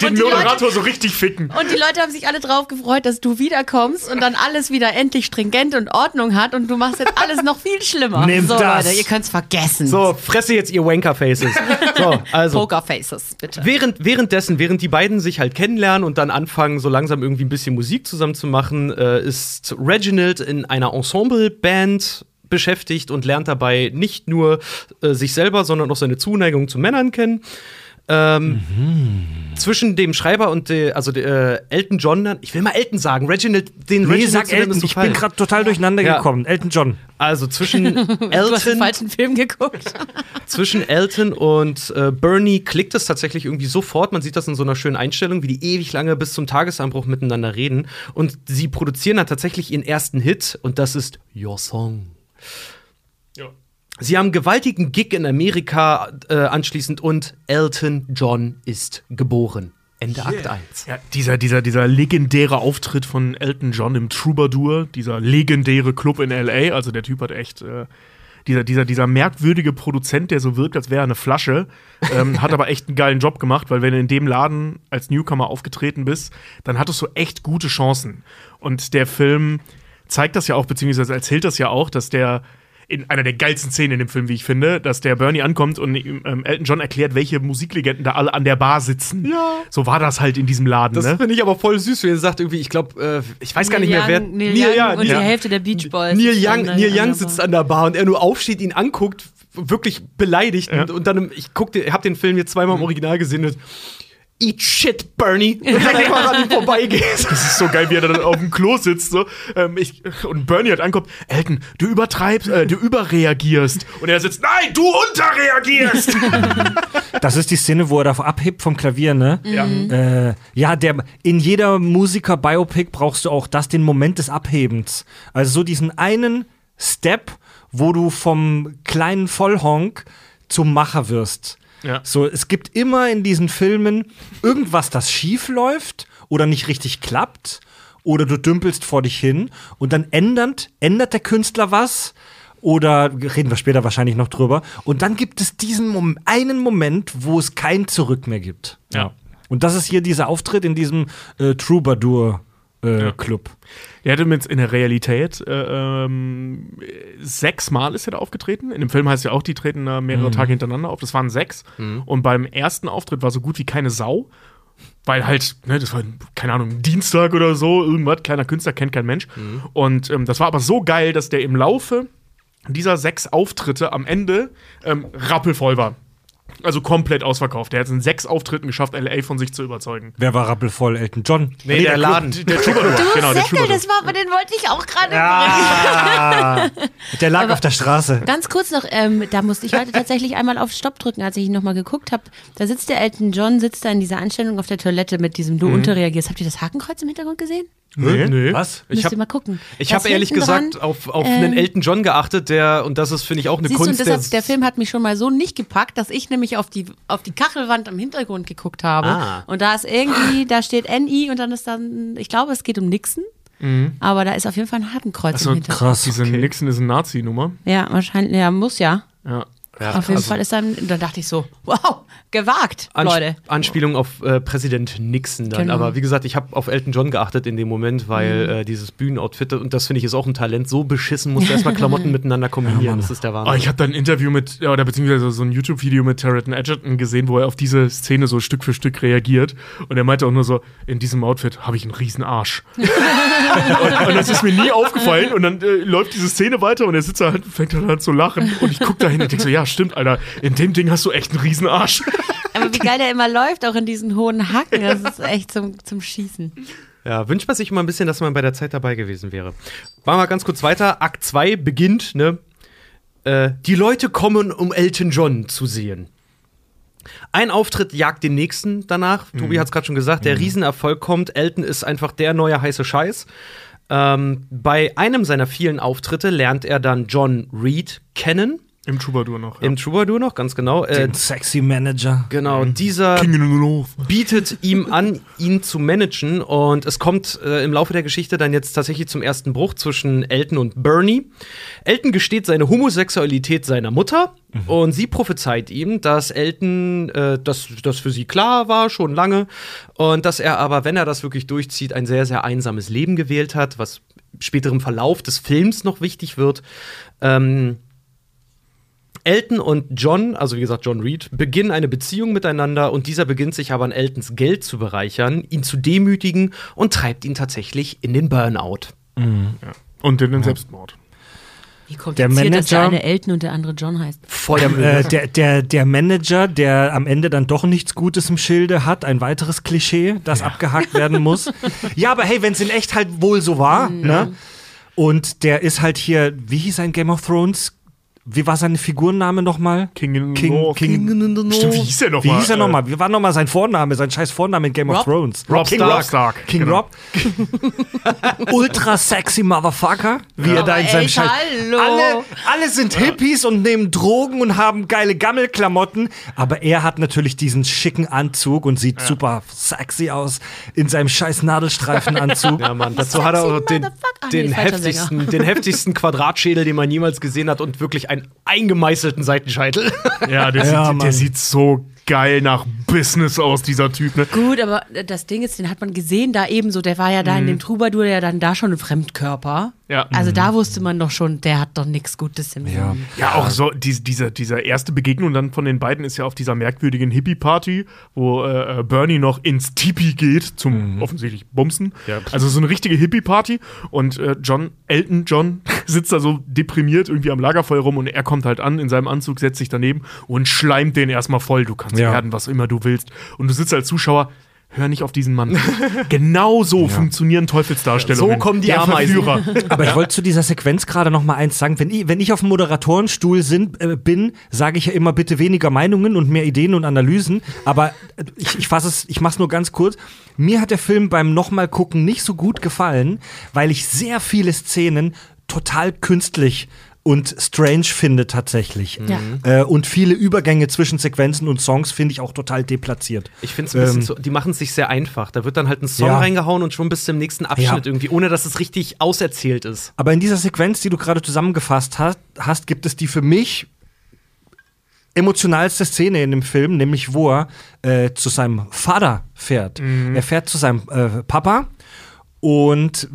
Den Moderator so richtig ficken. Und die Leute haben sich alle drauf gefreut, dass du wiederkommst und dann alles wieder endlich stringent und Ordnung hat und du machst jetzt alles noch viel schlimmer. Nehmt so, das. Leute, ihr könnt's vergessen. So, fresse jetzt ihr Wanker-Faces. So, also. Pokerfaces, bitte. Während, währenddessen, während die beiden sich halt kennenlernen und dann anfangen, so langsam irgendwie ein bisschen Musik zusammen zu machen, äh, ist Reginald in einer Ensemble-Band beschäftigt und lernt dabei nicht nur äh, sich selber, sondern auch seine Zuneigung zu Männern kennen. Ähm, Zwischen dem Schreiber und der, also der, äh, Elton John, dann- ich will mal Elton sagen, Reginald, den Nee, Reginald sag Elton. Ich bin gerade total durcheinander Ja. gekommen. Elton John. Also zwischen [LAUGHS] Du hast den Elton falschen Film geguckt. [LAUGHS] zwischen Elton und äh, Bernie klickt es tatsächlich irgendwie sofort. Man sieht das in so einer schönen Einstellung, wie die ewig lange bis zum Tagesanbruch miteinander reden. Und sie produzieren dann tatsächlich ihren ersten Hit und das ist Your Song. Sie haben einen gewaltigen Gig in Amerika äh, anschließend und Elton John ist geboren. Ende Akt 1. Ja, dieser, dieser, dieser legendäre Auftritt von Elton John im Troubadour, dieser legendäre Club in L.A., also der Typ hat echt, äh, dieser, dieser, dieser merkwürdige Produzent, der so wirkt, als wäre er eine Flasche, ähm, hat aber echt einen geilen Job gemacht, weil wenn du in dem Laden als Newcomer aufgetreten bist, dann hattest du echt gute Chancen. Und der Film zeigt das ja auch, beziehungsweise erzählt das ja auch, dass der in einer der geilsten Szenen in dem Film, wie ich finde, dass der Bernie ankommt und ähm, Elton John erklärt, welche Musiklegenden da alle an der Bar sitzen. Ja. So war das halt in diesem Laden, Das ne? finde ich aber voll süß, wenn er sagt irgendwie, ich glaube, äh, ich weiß gar nicht mehr, wer. Neil Young ja, und Neil- die Hälfte der Beach Boys. Neil sitzt Young, an- Neil Young Bar. sitzt an der Bar und er nur aufsteht, ihn anguckt, wirklich beleidigt Ja. und, und dann, ich guck, den- hab den Film jetzt zweimal im Original gesehen und Eat shit, Bernie. Und dann einfach an ihm vorbeigeht. Das ist so geil, wie er dann auf dem Klo sitzt so, ähm, ich, und Bernie halt ankommt, Elton, du übertreibst, äh, du überreagierst. Und er sitzt, nein, du unterreagierst. [LAUGHS] Das ist die Szene, wo er da abhebt vom Klavier, ne? ja. Äh, ja, der, in jeder Musiker-Biopic brauchst du auch das, den Moment des Abhebens. Also so diesen einen Step, wo du vom kleinen Vollhonk zum Macher wirst. Ja. So, es gibt immer in diesen Filmen irgendwas, das schief läuft oder nicht richtig klappt oder du dümpelst vor dich hin und dann ändert, ändert der Künstler was oder reden wir später wahrscheinlich noch drüber und dann gibt es diesen einen Moment, wo es kein Zurück mehr gibt. Ja. Und das ist hier dieser Auftritt in diesem äh, Troubadour äh, Ja. Club. Er hatte mit in der Realität äh, ähm, sechsmal ist er da aufgetreten. In dem Film heißt ja auch, die treten da mehrere Tage hintereinander auf. Das waren sechs. Und beim ersten Auftritt war so gut wie keine Sau. Weil halt, ne, das war, keine Ahnung, Dienstag oder so, irgendwas, kleiner Künstler, kennt kein Mensch. Und ähm, das war aber so geil, dass der im Laufe dieser sechs Auftritte am Ende ähm, rappelvoll war. Also komplett ausverkauft. Der hat es in sechs Auftritten geschafft, LA von sich zu überzeugen. Wer war rappelvoll? Elton John? Nee, der Laden. Der Troubadour, Du genau, der Säckel, Troubadour. das war, aber den wollte ich auch gerade Ah, der lag Aber- auf der Straße. Ganz kurz noch, ähm, da musste ich heute tatsächlich einmal auf Stopp drücken, als ich ihn nochmal geguckt habe. Da sitzt der Elton John, sitzt da in dieser Anstellung auf der Toilette mit diesem Du unterreagierst. Habt ihr das Hakenkreuz im Hintergrund gesehen? Nee, nee. Was? Ich Müsst hab- ihr mal gucken. Ich habe ehrlich gesagt dran- auf, auf ähm, einen Elton John geachtet, der, und das ist, finde ich, auch eine Siehst du, und Kunst. deshalb, der Film hat mich schon mal so nicht gepackt, dass ich nämlich auf die, auf die Kachelwand im Hintergrund geguckt habe. Ah. Und da ist irgendwie, da steht NI und dann ist dann, ich glaube, es geht um Nixon. Aber da ist auf jeden Fall ein Hakenkreuz Hintergrund. Krass. Diese Nixon ist eine Nazi-Nummer. Ja, wahrscheinlich, ja, muss ja. Ja. Ja, auf jeden also Fall ist dann, dann dachte ich so, wow, gewagt, Ans Leute. Anspielung auf äh, Präsident Nixon dann. Genau. Aber wie gesagt, ich habe auf Elton John geachtet in dem Moment, weil Mhm. äh, dieses Bühnenoutfit, und das finde ich ist auch ein Talent, so beschissen musst du [LAUGHS] erstmal Klamotten miteinander kombinieren. das ist der Oh, Wahnsinn. ich habe da ein Interview mit, ja, oder beziehungsweise so ein YouTube-Video mit Tarleton Edgerton gesehen, wo er auf diese Szene so Stück für Stück reagiert. Und er meinte auch nur so, in diesem Outfit habe ich einen riesen Arsch. [LAUGHS] und, und das ist mir nie aufgefallen. Und dann äh, läuft diese Szene weiter und er sitzt da halt, fängt dann an zu lachen. Und ich gucke da hin und denke so, ja, stimmt, Alter, in dem Ding hast du echt einen riesen Arsch. [LAUGHS] Aber wie geil der immer läuft, auch in diesen hohen Hacken, das ist echt zum, zum Schießen. Ja, wünscht man sich immer ein bisschen, dass man bei der Zeit dabei gewesen wäre. Machen wir ganz kurz weiter. Akt 2 beginnt, ne? Äh, die Leute kommen, um Elton John zu sehen. Ein Auftritt jagt den nächsten danach. Tobi hat es gerade schon gesagt, der Riesenerfolg kommt. Elton ist einfach der neue heiße Scheiß. Ähm, bei einem seiner vielen Auftritte lernt er dann John Reed kennen. Im Troubadour noch. Im Troubadour noch, ganz genau. Äh, Den sexy Manager. genau, dieser the North. bietet ihm an, ihn zu managen. Und es kommt äh, im Laufe der Geschichte dann jetzt tatsächlich zum ersten Bruch zwischen Elton und Bernie. Elton gesteht seine Homosexualität seiner Mutter und sie prophezeit ihm, dass Elton, äh, dass das für sie klar war, schon lange. Und dass er aber, wenn er das wirklich durchzieht, ein sehr, sehr einsames Leben gewählt hat, was später im Verlauf des Films noch wichtig wird. Ähm, Elton und John, also wie gesagt John Reed, beginnen eine Beziehung miteinander und dieser beginnt sich aber an Eltons Geld zu bereichern, ihn zu demütigen und treibt ihn tatsächlich in den Burnout. Und in den Selbstmord. Wie kommt Der hier, dass der Manager- eine Elton und der andere John heißt? Voll Äh, der, der, der Manager, der am Ende dann doch nichts Gutes im Schilde hat, ein weiteres Klischee, das abgehakt werden muss. [LAUGHS] Ja, aber hey, wenn es in echt halt wohl so war, ne? Und der ist halt hier, wie hieß ein Game of Thrones wie war sein Figurenname nochmal? King in the King, North. King, in the Stimmt, wie hieß der nochmal? Wie hieß er nochmal? Wie war nochmal sein Vorname, sein scheiß Vorname in Game of Rob? Thrones? Rob King Stark. Rob. Stark, King genau. Rob. Ultra sexy Motherfucker. Wie er da in seinem echt, scheiß. hallo. Alle, alle sind Hippies und nehmen Drogen und haben geile Gammelklamotten. Aber er hat natürlich diesen schicken Anzug und sieht super sexy aus in seinem scheiß Nadelstreifenanzug. Ja, Mann, dazu hat er auch den. Ah, nee, den, heftigsten, den heftigsten Quadratschädel, den man jemals gesehen hat und wirklich einen eingemeißelten Seitenscheitel. [LAUGHS] Ja, der, Ja, sieht, der sieht so geil nach Business aus, dieser Typ. Ne? Gut, aber das Ding ist, den hat man gesehen, da eben so, der war ja da in dem Troubadour, ja dann da schon ein Fremdkörper. Ja. Also da wusste man doch schon, der hat doch nichts Gutes im Ja. Sinn. Ja, auch so, die, diese, diese erste Begegnung dann von den beiden ist ja auf dieser merkwürdigen Hippie-Party, wo äh, äh, Bernie noch ins Tipi geht zum offensichtlich Bumsen. Ja. Also so eine richtige Hippie-Party und äh, John, Elton John, [LAUGHS] sitzt da so deprimiert irgendwie am Lagerfeuer rum und er kommt halt an in seinem Anzug, setzt sich daneben und schleimt den erstmal voll. Du kannst Ja. werden, was immer du willst. Und du sitzt als Zuschauer, hör nicht auf diesen Mann. [LAUGHS] genau so funktionieren Teufelsdarstellungen. So kommen die Der Ameisen. Verführer. [LAUGHS] Aber ich wollte zu dieser Sequenz gerade noch mal eins sagen. Wenn ich, wenn ich auf dem Moderatorenstuhl sind, äh, bin, sage ich ja immer bitte weniger Meinungen und mehr Ideen und Analysen. Aber äh, ich, ich fasse es, ich mache es nur ganz kurz. Mir hat der Film beim nochmal gucken nicht so gut gefallen, weil ich sehr viele Szenen total künstlich und strange finde tatsächlich. Ja. Äh, und viele Übergänge zwischen Sequenzen und Songs finde ich auch total deplatziert. Ich finde es ein bisschen Ähm, so, die machen es sich sehr einfach. Da wird dann halt ein Song Ja. reingehauen und schon bis zum nächsten Abschnitt Ja. irgendwie, ohne dass es richtig auserzählt ist. Aber in dieser Sequenz, die du gerade zusammengefasst hast, hast, gibt es die für mich emotionalste Szene in dem Film, nämlich wo er äh, zu seinem Vater fährt. Er fährt zu seinem äh, Papa und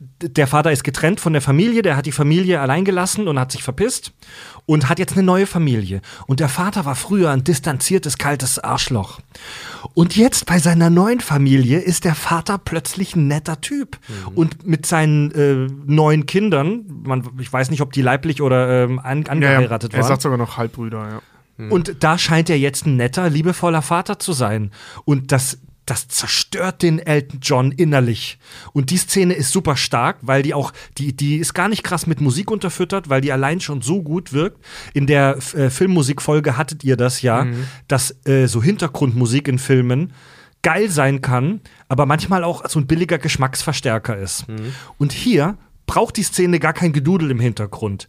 der Vater ist getrennt von der Familie, der hat die Familie allein gelassen und hat sich verpisst und hat jetzt eine neue Familie. Und der Vater war früher ein distanziertes, kaltes Arschloch. Und jetzt bei seiner neuen Familie ist der Vater plötzlich ein netter Typ. Und mit seinen äh, neuen Kindern, man, ich weiß nicht, ob die leiblich oder ähm, an, Ja, ja. angeheiratet Er waren. sagt sogar noch Halbbrüder, ja. Und da scheint er jetzt ein netter, liebevoller Vater zu sein. Und das, das zerstört den Elton John innerlich. Und die Szene ist super stark, weil die auch, die, die ist gar nicht krass mit Musik unterfüttert, weil die allein schon so gut wirkt. In der äh, Filmmusikfolge hattet ihr das ja, dass äh, so Hintergrundmusik in Filmen geil sein kann, aber manchmal auch so ein billiger Geschmacksverstärker ist. Und hier braucht die Szene gar kein Gedudel im Hintergrund.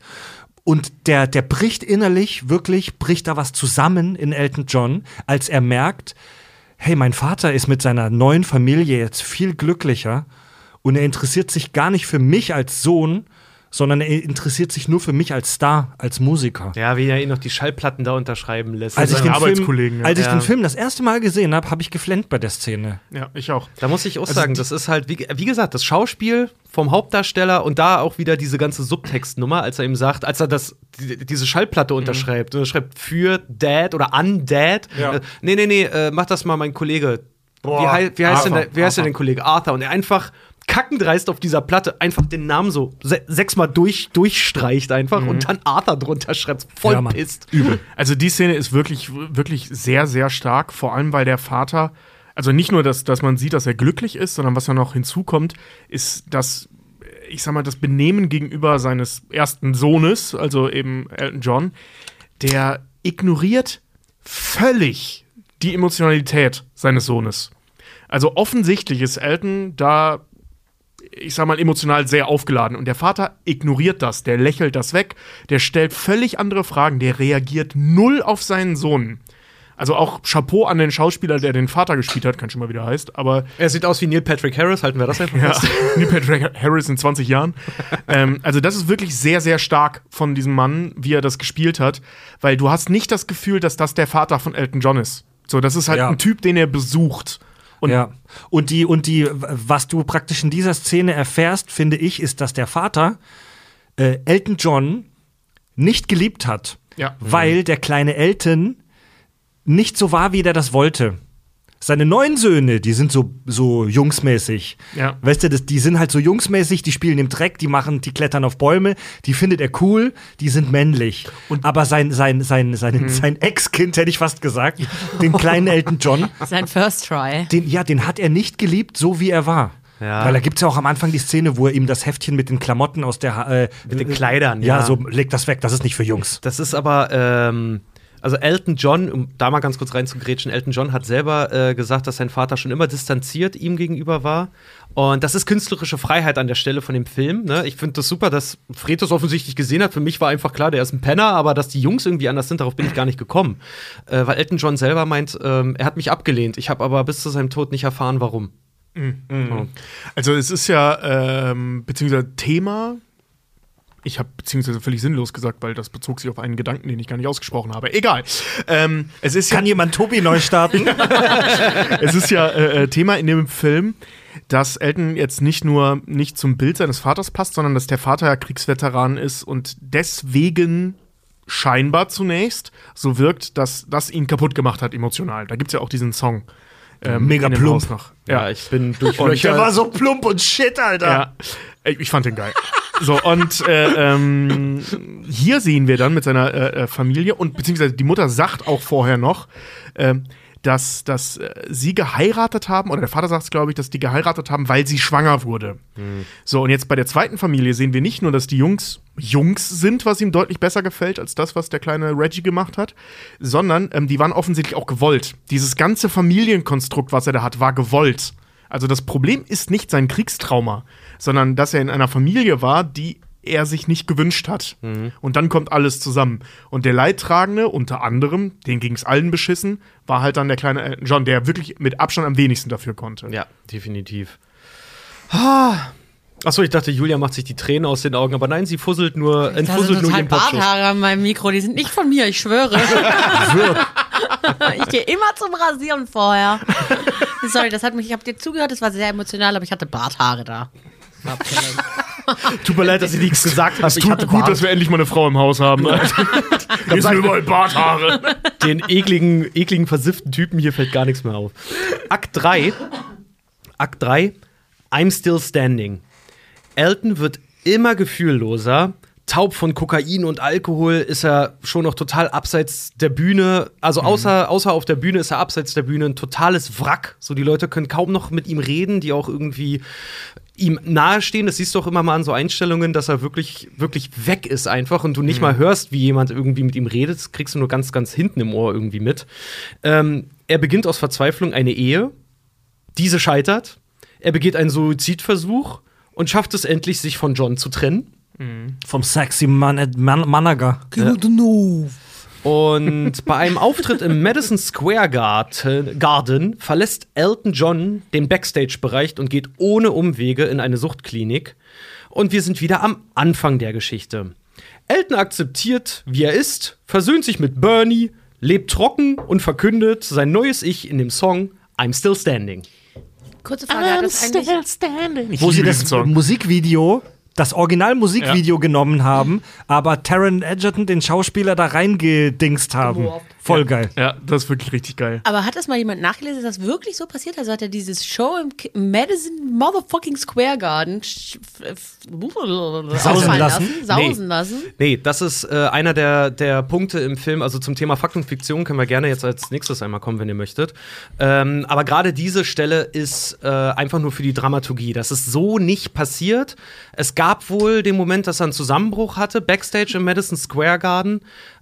Und der, der bricht innerlich, wirklich, bricht da was zusammen in Elton John, als er merkt, hey, mein Vater ist mit seiner neuen Familie jetzt viel glücklicher und er interessiert sich gar nicht für mich als Sohn, sondern er interessiert sich nur für mich als Star, als Musiker. Ja, wie er ihn noch die Schallplatten da unterschreiben lässt. Als ich, den Film, ja. als ich Ja. den Film das erste Mal gesehen habe, habe ich geflennt bei der Szene. Ja, ich auch. Da muss ich auch sagen, das ist halt, wie, wie gesagt, das Schauspiel vom Hauptdarsteller und da auch wieder diese ganze Subtextnummer, als er ihm sagt, als er das, die, diese Schallplatte unterschreibt, und er schreibt für Dad oder an Dad. Ja. Äh, nee, nee, nee, äh, mach das mal mein Kollege. Boah, wie, hei wie, heißt denn Arthur, der, wie heißt denn dein Kollege? Arthur. Und er einfach kackendreist auf dieser Platte einfach den Namen so se sechsmal durch, durchstreicht einfach und dann Arthur drunter schreibt, voll Ja, pisst. [LAUGHS] Also die Szene ist wirklich, wirklich sehr, sehr stark, vor allem weil der Vater, also nicht nur, dass, dass man sieht, dass er glücklich ist, sondern was ja noch hinzukommt, ist, dass, ich sag mal, das Benehmen gegenüber seines ersten Sohnes, also eben Elton John, der ignoriert völlig die Emotionalität seines Sohnes. Also offensichtlich ist Elton da ich sag mal, emotional sehr aufgeladen. Und der Vater ignoriert das, der lächelt das weg, der stellt völlig andere Fragen, der reagiert null auf seinen Sohn. Also auch Chapeau an den Schauspieler, der den Vater gespielt hat, kann schon mal wieder heißt, aber Er sieht aus wie Neil Patrick Harris, halten wir das einfach ja, fest. [LAUGHS] Neil Patrick Harris in 20 Jahren. ähm, also das ist wirklich sehr, sehr stark von diesem Mann, wie er das gespielt hat, weil du hast nicht das Gefühl, dass das der Vater von Elton John ist. So, das ist halt Ja. ein Typ, den er besucht. Und ja. Und die, und die, was du praktisch in dieser Szene erfährst, finde ich, ist, dass der Vater äh, Elton John nicht geliebt hat, Ja. weil der kleine Elton nicht so war, wie der das wollte. Seine neuen Söhne, die sind so, so jungsmäßig. Ja. Weißt du, das, die sind halt so jungsmäßig, die spielen im Dreck, die machen, die klettern auf Bäume, die findet er cool, die sind männlich. Aber sein, sein, sein, sein, sein Ex-Kind, hätte ich fast gesagt, den kleinen Elton John, [LAUGHS] Sein First Try. den, ja, den hat er nicht geliebt, so wie er war. Ja. Weil da gibt es ja auch am Anfang die Szene, wo er ihm das Heftchen mit den Klamotten aus der. Äh, Mit den Kleidern, ja. ja. so leg das weg, das ist nicht für Jungs. Das ist aber, ähm, also Elton John, um da mal ganz kurz reinzugrätschen, Elton John hat selber äh, gesagt, dass sein Vater schon immer distanziert ihm gegenüber war. Und das ist künstlerische Freiheit an der Stelle von dem Film. Ne? Ich finde das super, dass Fred das offensichtlich gesehen hat. Für mich war einfach klar, der ist ein Penner, aber dass die Jungs irgendwie anders sind, darauf bin ich gar nicht gekommen. Äh, weil Elton John selber meint, ähm, er hat mich abgelehnt. Ich habe aber bis zu seinem Tod nicht erfahren, warum. Also es ist ja ähm, beziehungsweise Thema. Ich habe beziehungsweise völlig sinnlos gesagt, weil das bezog sich auf einen Gedanken, den ich gar nicht ausgesprochen habe. Egal. Ähm, es ist ja Kann jemand Tobi neu starten? [LAUGHS] es ist ja äh, äh, Thema in dem Film, dass Elton jetzt nicht nur nicht zum Bild seines Vaters passt, sondern dass der Vater ja Kriegsveteran ist und deswegen scheinbar zunächst so wirkt, dass das ihn kaputt gemacht hat emotional. Da gibt es ja auch diesen Song. ähm, Mega plump. Noch. Ja, ich bin durch der war so [LAUGHS] plump und shit, Alter. Ja, ich ich fand den geil. So, und äh, ähm, hier sehen wir dann mit seiner äh, äh, Familie und beziehungsweise die Mutter sagt auch vorher noch, ähm, dass, dass äh, sie geheiratet haben, oder der Vater sagt es, glaube ich, dass die geheiratet haben, weil sie schwanger wurde. So, und jetzt bei der zweiten Familie sehen wir nicht nur, dass die Jungs Jungs sind, was ihm deutlich besser gefällt als das, was der kleine Reggie gemacht hat, sondern ähm, die waren offensichtlich auch gewollt. Dieses ganze Familienkonstrukt, was er da hat, war gewollt. Also das Problem ist nicht sein Kriegstrauma, sondern dass er in einer Familie war, die er sich nicht gewünscht hat. Und dann kommt alles zusammen. Und der Leidtragende, unter anderem, den ging es allen beschissen, war halt dann der kleine Elton John, der wirklich mit Abstand am wenigsten dafür konnte. Ja, definitiv. Ah. Achso, ich dachte, Julia macht sich die Tränen aus den Augen, aber nein, sie fusselt nur, entfusselt nur ihren Popschuss. Barthaare an meinem Mikro, die sind nicht von mir, ich schwöre. [LAUGHS] ich gehe immer zum Rasieren vorher. Sorry, das hat mich, ich habe dir zugehört, das war sehr emotional, aber ich hatte Barthaare da. Tut mir leid, dass ich nichts gesagt habe. Es Ich tut hatte gut, Bart. dass wir endlich mal eine Frau im Haus haben. Hier [LAUGHS] sind überall Barthaare. Den ekligen, ekligen, versifften Typen hier fällt gar nichts mehr auf. Akt 3. Akt 3. I'm still standing. Elton wird immer gefühlloser. Taub von Kokain und Alkohol ist er schon noch total abseits der Bühne. Also außer, außer auf der Bühne ist er abseits der Bühne ein totales Wrack. So die Leute können kaum noch mit ihm reden, die auch irgendwie ihm nahestehen. Das siehst du auch immer mal an so Einstellungen, dass er wirklich, wirklich weg ist einfach und du nicht mal hörst, wie jemand irgendwie mit ihm redet. Das kriegst du nur ganz, ganz hinten im Ohr irgendwie mit. Ähm, er beginnt aus Verzweiflung eine Ehe. Diese scheitert. Er begeht einen Suizidversuch und schafft es endlich, sich von John zu trennen. Vom sexy Man Man Manager. Und bei einem Auftritt im Madison Square Garden, Garden verlässt Elton John den Backstage-Bereich und geht ohne Umwege in eine Suchtklinik. Und wir sind wieder am Anfang der Geschichte. Elton akzeptiert, wie er ist, versöhnt sich mit Bernie, lebt trocken und verkündet sein neues Ich in dem Song I'm Still Standing. Kurze Frage, hat das eigentlich. Wo sie das. Musikvideo, das Original-Musikvideo genommen haben, aber Taron Egerton, den Schauspieler, da reingedingst haben. Voll geil. Ja, das ist wirklich richtig geil. Aber hat das mal jemand nachgelesen, dass das wirklich so passiert? Also hat er dieses Show im Madison Motherfucking Square Garden ausfallen lassen? Sausen lassen? Nee, das ist äh, einer der, der Punkte im Film. Also zum Thema Fakt und Fiktion können wir gerne jetzt als nächstes einmal kommen, wenn ihr möchtet. Ähm, aber gerade diese Stelle ist äh, einfach nur für die Dramaturgie. Das ist so nicht passiert. Es gab wohl den Moment, dass er einen Zusammenbruch hatte, backstage im Madison Square Garden.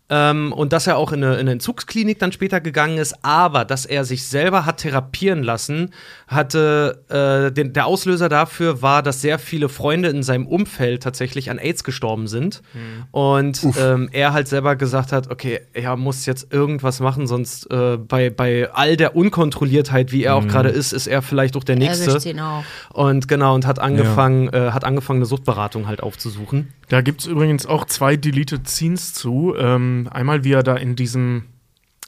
Ähm, und dass er auch in eine, in eine Entzugsklinik dann später gegangen ist, aber dass er sich selber hat therapieren lassen, hatte äh, den, der Auslöser dafür war, dass sehr viele Freunde in seinem Umfeld tatsächlich an AIDS gestorben sind und ähm, er halt selber gesagt hat, okay, er muss jetzt irgendwas machen, sonst äh, bei, bei all der Unkontrolliertheit, wie er auch gerade ist, ist er vielleicht auch der Nächste. ihn auch. Und genau, und hat angefangen, äh, hat angefangen, eine Suchtberatung halt aufzusuchen. Da gibt es übrigens auch zwei Deleted Scenes zu. Ähm, einmal, wie er da in diesem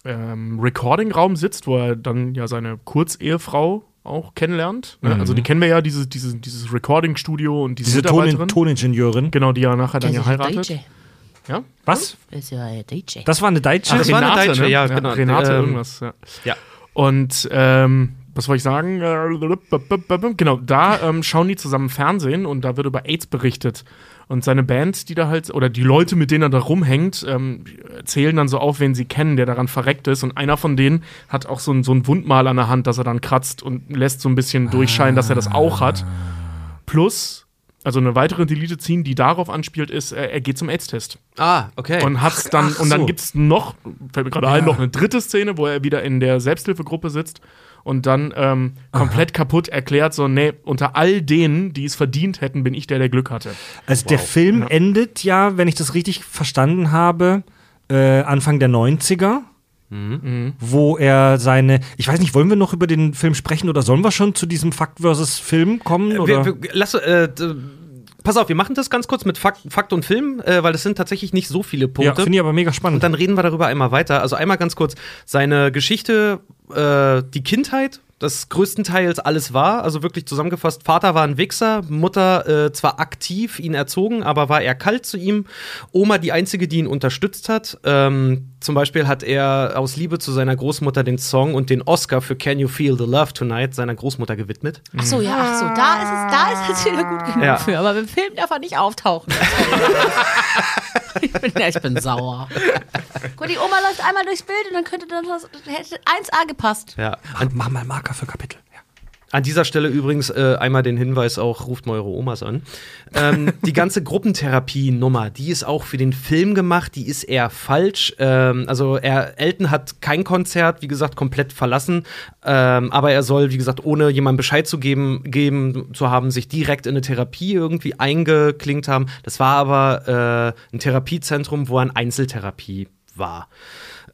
ähm, Recording-Raum sitzt, wo er dann ja seine Kurzehefrau auch kennenlernt. Ne? Also die kennen wir ja, dieses, dieses, dieses Recording-Studio und diese, Diese Ton Mitarbeiterin. Toningenieurin. Genau, die ja nachher dann ja geheiratet. DJ. Ja? Was? Ist ja ein DJ. Das war eine Deutsche? Ah, das war eine Renate, Deutsche, ne? ja, genau. Renate Ähm, irgendwas, ja. Ja. Und ähm, was wollte ich sagen? Äh, Genau, da ähm, schauen die zusammen Fernsehen und da wird über AIDS berichtet. Und seine Band, die da halt, oder die Leute, mit denen er da rumhängt, ähm, zählen dann so auf, wen sie kennen, der daran verreckt ist. Und einer von denen hat auch so ein, so ein Wundmal an der Hand, das er dann kratzt und lässt so ein bisschen durchscheinen, dass er das auch hat. Plus, also eine weitere Delete ziehen, die darauf anspielt, ist, er geht zum AIDS-Test. Ah, okay. Und hat's dann, ach und dann so. gibt's noch, fällt mir gerade ein, noch eine dritte Szene, wo er wieder in der Selbsthilfegruppe sitzt und dann ähm, komplett kaputt erklärt, so, nee, unter all denen, die es verdient hätten, bin ich der, der Glück hatte. Also der Film Ja. endet ja, wenn ich das richtig verstanden habe, äh, Anfang der 90er. Wo er seine. Ich weiß nicht, wollen wir noch über den Film sprechen oder sollen wir schon zu diesem Fakt versus Film kommen? Oder? Wir, wir, lass, äh, pass auf, wir machen das ganz kurz mit Fakt, Fakt und Film, äh, weil das sind tatsächlich nicht so viele ja, Punkte. finde ich aber mega spannend. und dann reden wir darüber einmal weiter. Also einmal ganz kurz, seine Geschichte, äh, die Kindheit, das größtenteils alles war, also wirklich zusammengefasst, Vater war ein Wichser, Mutter äh, zwar aktiv ihn erzogen, aber war eher kalt zu ihm. Oma die einzige, die ihn unterstützt hat. Ähm, zum Beispiel hat er aus Liebe zu seiner Großmutter den Song und den Oscar für Can You Feel the Love Tonight seiner Großmutter gewidmet. Ach so, ja, ach so, da ist es, da ist es wieder gut genug Ja. für. Aber im Film darf er nicht auftauchen. [LAUGHS] ich, bin, ja, ich bin sauer. Gut, die Oma läuft einmal durchs Bild und dann könnte dann das, hätte 1A gepasst. Ja, Mach, mach mal Marker für Kapitel. An dieser Stelle übrigens äh, einmal den Hinweis auch, ruft mal eure Omas an. Ähm, [LAUGHS] die ganze Gruppentherapie-Nummer, die ist auch für den Film gemacht, die ist eher falsch. Ähm, also er, Elton hat kein Konzert, wie gesagt, komplett verlassen. Ähm, aber er soll, wie gesagt, ohne jemandem Bescheid zu geben, geben zu haben, sich direkt in eine Therapie irgendwie eingeklinkt haben. Das war aber äh, ein Therapiezentrum, wo er in Einzeltherapie war.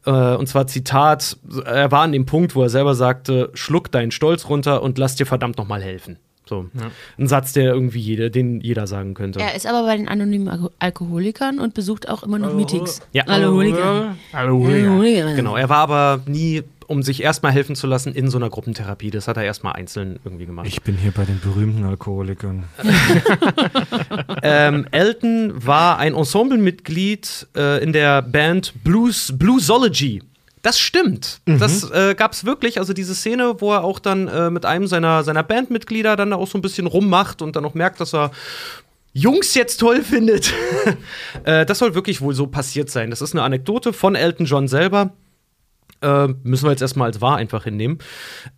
Äh, und zwar Zitat, er war an dem Punkt, wo er selber sagte, schluck deinen Stolz runter und lass dir verdammt noch mal helfen. So. Ein Satz, der irgendwie jeder, den jeder sagen könnte. Er ist aber bei den anonymen Alko Alkoholikern und besucht auch immer noch Meetings. Ja. Alkoholiker. Hallo, Alkoholiker. Genau, er war aber nie, um sich erstmal helfen zu lassen, in so einer Gruppentherapie. Das hat er erstmal einzeln irgendwie gemacht. Ich bin hier bei den berühmten Alkoholikern. [LAUGHS] ähm, Elton war ein Ensemblemitglied äh, in der Band Blues, Bluesology. Das stimmt. Das äh, gab es wirklich. Also diese Szene, wo er auch dann äh, mit einem seiner, seiner Bandmitglieder dann da auch so ein bisschen rummacht und dann auch merkt, dass er Jungs jetzt toll findet. [LAUGHS] äh, das soll wirklich wohl so passiert sein. Das ist eine Anekdote von Elton John selber. Äh, müssen wir jetzt erstmal als wahr einfach hinnehmen.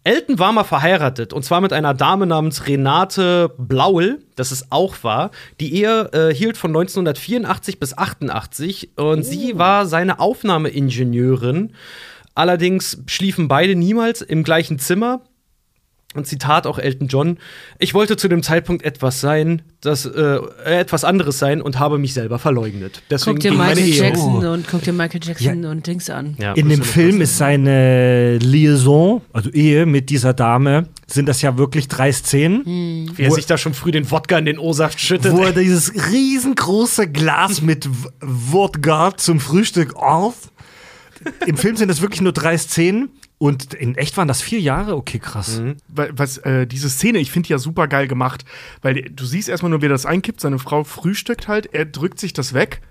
Elton war mal verheiratet und zwar mit einer Dame namens Renate Blaul, das ist auch wahr. Die Ehe äh, hielt von 1984 bis 88 und sie war seine Aufnahmeingenieurin. Allerdings schliefen beide niemals im gleichen Zimmer. Und Zitat auch Elton John: Ich wollte zu dem Zeitpunkt etwas sein, das äh, äh, etwas anderes sein und habe mich selber verleugnet. Deswegen Guck dir Michael. Jackson und guck dir Michael Jackson und Dings an. Ja, In dem Film ist seine Liaison, also Ehe mit dieser Dame, sind das ja wirklich drei Szenen, Wie er sich da schon früh den Wodka in den O-Saft schüttet. wo er dieses riesengroße Glas [LAUGHS] mit Wodka zum Frühstück auf. Im Film sind das wirklich nur drei Szenen und in echt waren das vier Jahre. Okay, krass. Weil- Was, äh, diese Szene, ich finde die ja super geil gemacht, weil du siehst erstmal nur, wie er das einkippt, seine Frau frühstückt halt, er drückt sich das weg,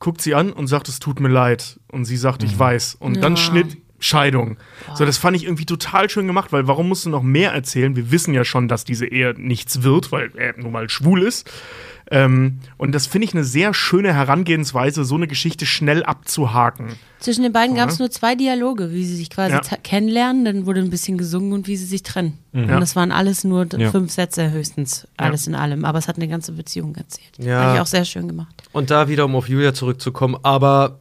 guckt sie an und sagt, es tut mir leid. Und sie sagt, ich weiß. Und dann Ja. Schnitt, Scheidung. So, das fand ich irgendwie total schön gemacht, weil warum musst du noch mehr erzählen? Wir wissen ja schon, dass diese Ehe nichts wird, weil er nun mal schwul ist. Ähm, und das finde ich eine sehr schöne Herangehensweise, so eine Geschichte schnell abzuhaken. Zwischen den beiden gab es nur zwei Dialoge, wie sie sich quasi Ja. kennenlernen, dann wurde ein bisschen gesungen und wie sie sich trennen. Ja. Und das waren alles nur Ja. fünf Sätze höchstens, alles in allem. Aber es hat eine ganze Beziehung erzählt. Ja. Fand ich auch sehr schön gemacht. Und da wieder, um auf Julia zurückzukommen, aber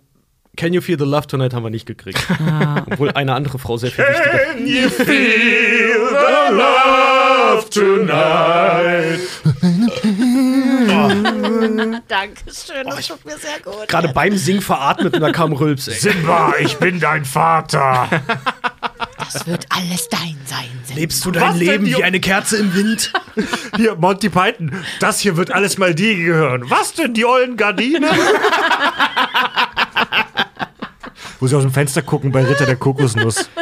Can You Feel the Love Tonight haben wir nicht gekriegt. Obwohl eine andere Frau sehr viel wichtiger Can you feel the love tonight? [LAUGHS] Dankeschön, das tut mir sehr gut. Gerade beim Singen veratmet und da kam Rülps, ey. Simba, ich bin dein Vater. Das wird alles dein sein. Simba. Lebst du dein Was Leben wie eine Kerze im Wind? [LAUGHS] Hier, Monty Python, das hier wird alles mal dir gehören. Was denn, die ollen Gardinen? [LAUGHS] Wo sie aus dem Fenster gucken bei Ritter der Kokosnuss. [LAUGHS]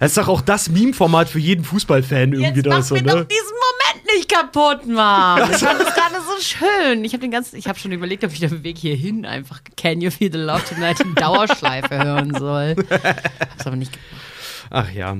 Das ist doch auch das Meme-Format für jeden Fußballfan irgendwie Jetzt da mach so, mir doch ne? diesen Moment nicht kaputt, Mann. [LAUGHS] Ich fand das gerade so schön. Ich habe den ganzen, ich habe schon überlegt, ob ich den Weg hierhin einfach Can You Feel the Love Tonight in Dauerschleife hören soll. Hab's aber nicht gemacht. Ach ja.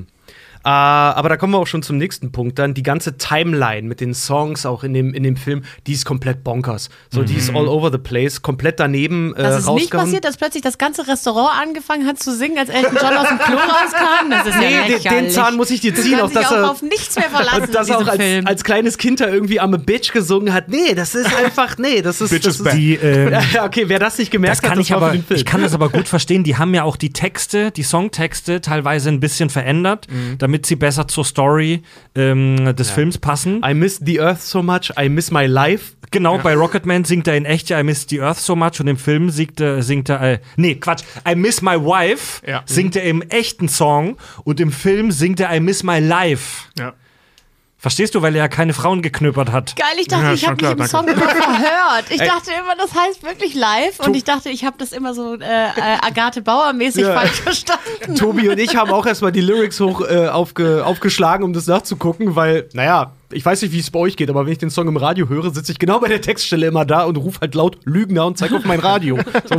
Äh, aber da kommen wir auch schon zum nächsten Punkt. Dann die ganze Timeline mit den Songs auch in dem, in dem Film, die ist komplett bonkers. So, die ist all over the place, komplett daneben äh, Das ist nicht passiert, dass plötzlich das ganze Restaurant angefangen hat zu singen, als Elton John aus dem Klo [LAUGHS] rauskam. Das ist ja Nee, den, den lächerlich. Zahn muss ich dir Du ziehen, auch kannst dich dass auch er auf nichts mehr verlassen und dass er auch als, Film. als kleines Kind da irgendwie am Bitch gesungen hat. Nee, das ist [LAUGHS] einfach, nee, das ist. Bitch das is ist back. Die, ähm, [LAUGHS] ja, okay, wer das nicht gemerkt Das kann hat, ich war für aber, ich kann das aber gut verstehen. Die haben ja auch die Texte, die Songtexte teilweise ein bisschen verändert, Mhm. damit sie besser zur Story ähm, des Films passen. I miss the earth so much, I miss my life. Genau, bei Rocketman singt er in echt ja I miss the earth so much und im Film singt er, singt er äh, nee, Quatsch, I miss my wife Ja. singt er im echten Song und im Film singt er I miss my life. Ja. Verstehst du, weil er ja keine Frauen geknüppert hat. Geil, ich dachte, Ja, ich habe mich im danke. Song immer verhört. Ich dachte immer, das heißt wirklich live und ich dachte, ich habe das immer so äh, äh, Agathe Bauer-mäßig Ja. falsch verstanden. [LAUGHS] Tobi und ich haben auch erstmal die Lyrics hoch äh, aufge, aufgeschlagen, um das nachzugucken, weil, naja, ich weiß nicht, wie es bei euch geht, aber wenn ich den Song im Radio höre, sitze ich genau bei der Textstelle immer da und rufe halt laut Lügner und zeige auf mein Radio. [LAUGHS] So.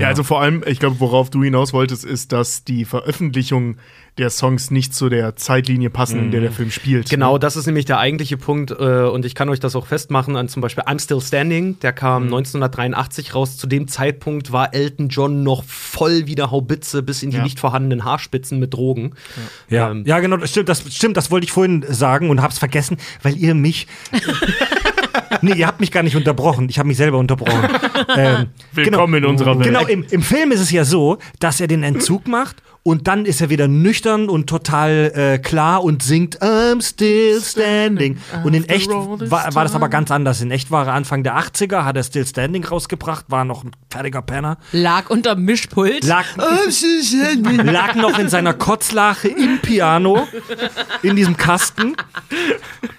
Ja, also vor allem, ich glaube, worauf du hinaus wolltest, ist, dass die Veröffentlichung der Songs nicht zu der Zeitlinie passen, in der der Film spielt. Genau, das ist nämlich der eigentliche Punkt äh, und ich kann euch das auch festmachen an zum Beispiel I'm Still Standing, der kam 1983 raus. Zu dem Zeitpunkt war Elton John noch voll wie der Haubitze bis in die Ja. nicht vorhandenen Haarspitzen mit Drogen. Ja, Ähm, ja genau, das stimmt, das stimmt, das wollte ich vorhin sagen und hab's vergessen, weil ihr mich [LAUGHS] Nee, ihr habt mich gar nicht unterbrochen, ich habe mich selber unterbrochen. [LAUGHS] ähm, Willkommen in unserer Welt. Genau, im, im Film ist es ja so, dass er den Entzug macht und dann ist er wieder nüchtern und total äh, klar und singt I'm still standing. Und in echt war, war das aber ganz anders. In echt war er Anfang der 80er, hat er Still Standing rausgebracht, war noch ein fertiger Penner. Lag unterm Mischpult. Lag, [LAUGHS] lag noch in seiner Kotzlache im Piano, in diesem Kasten.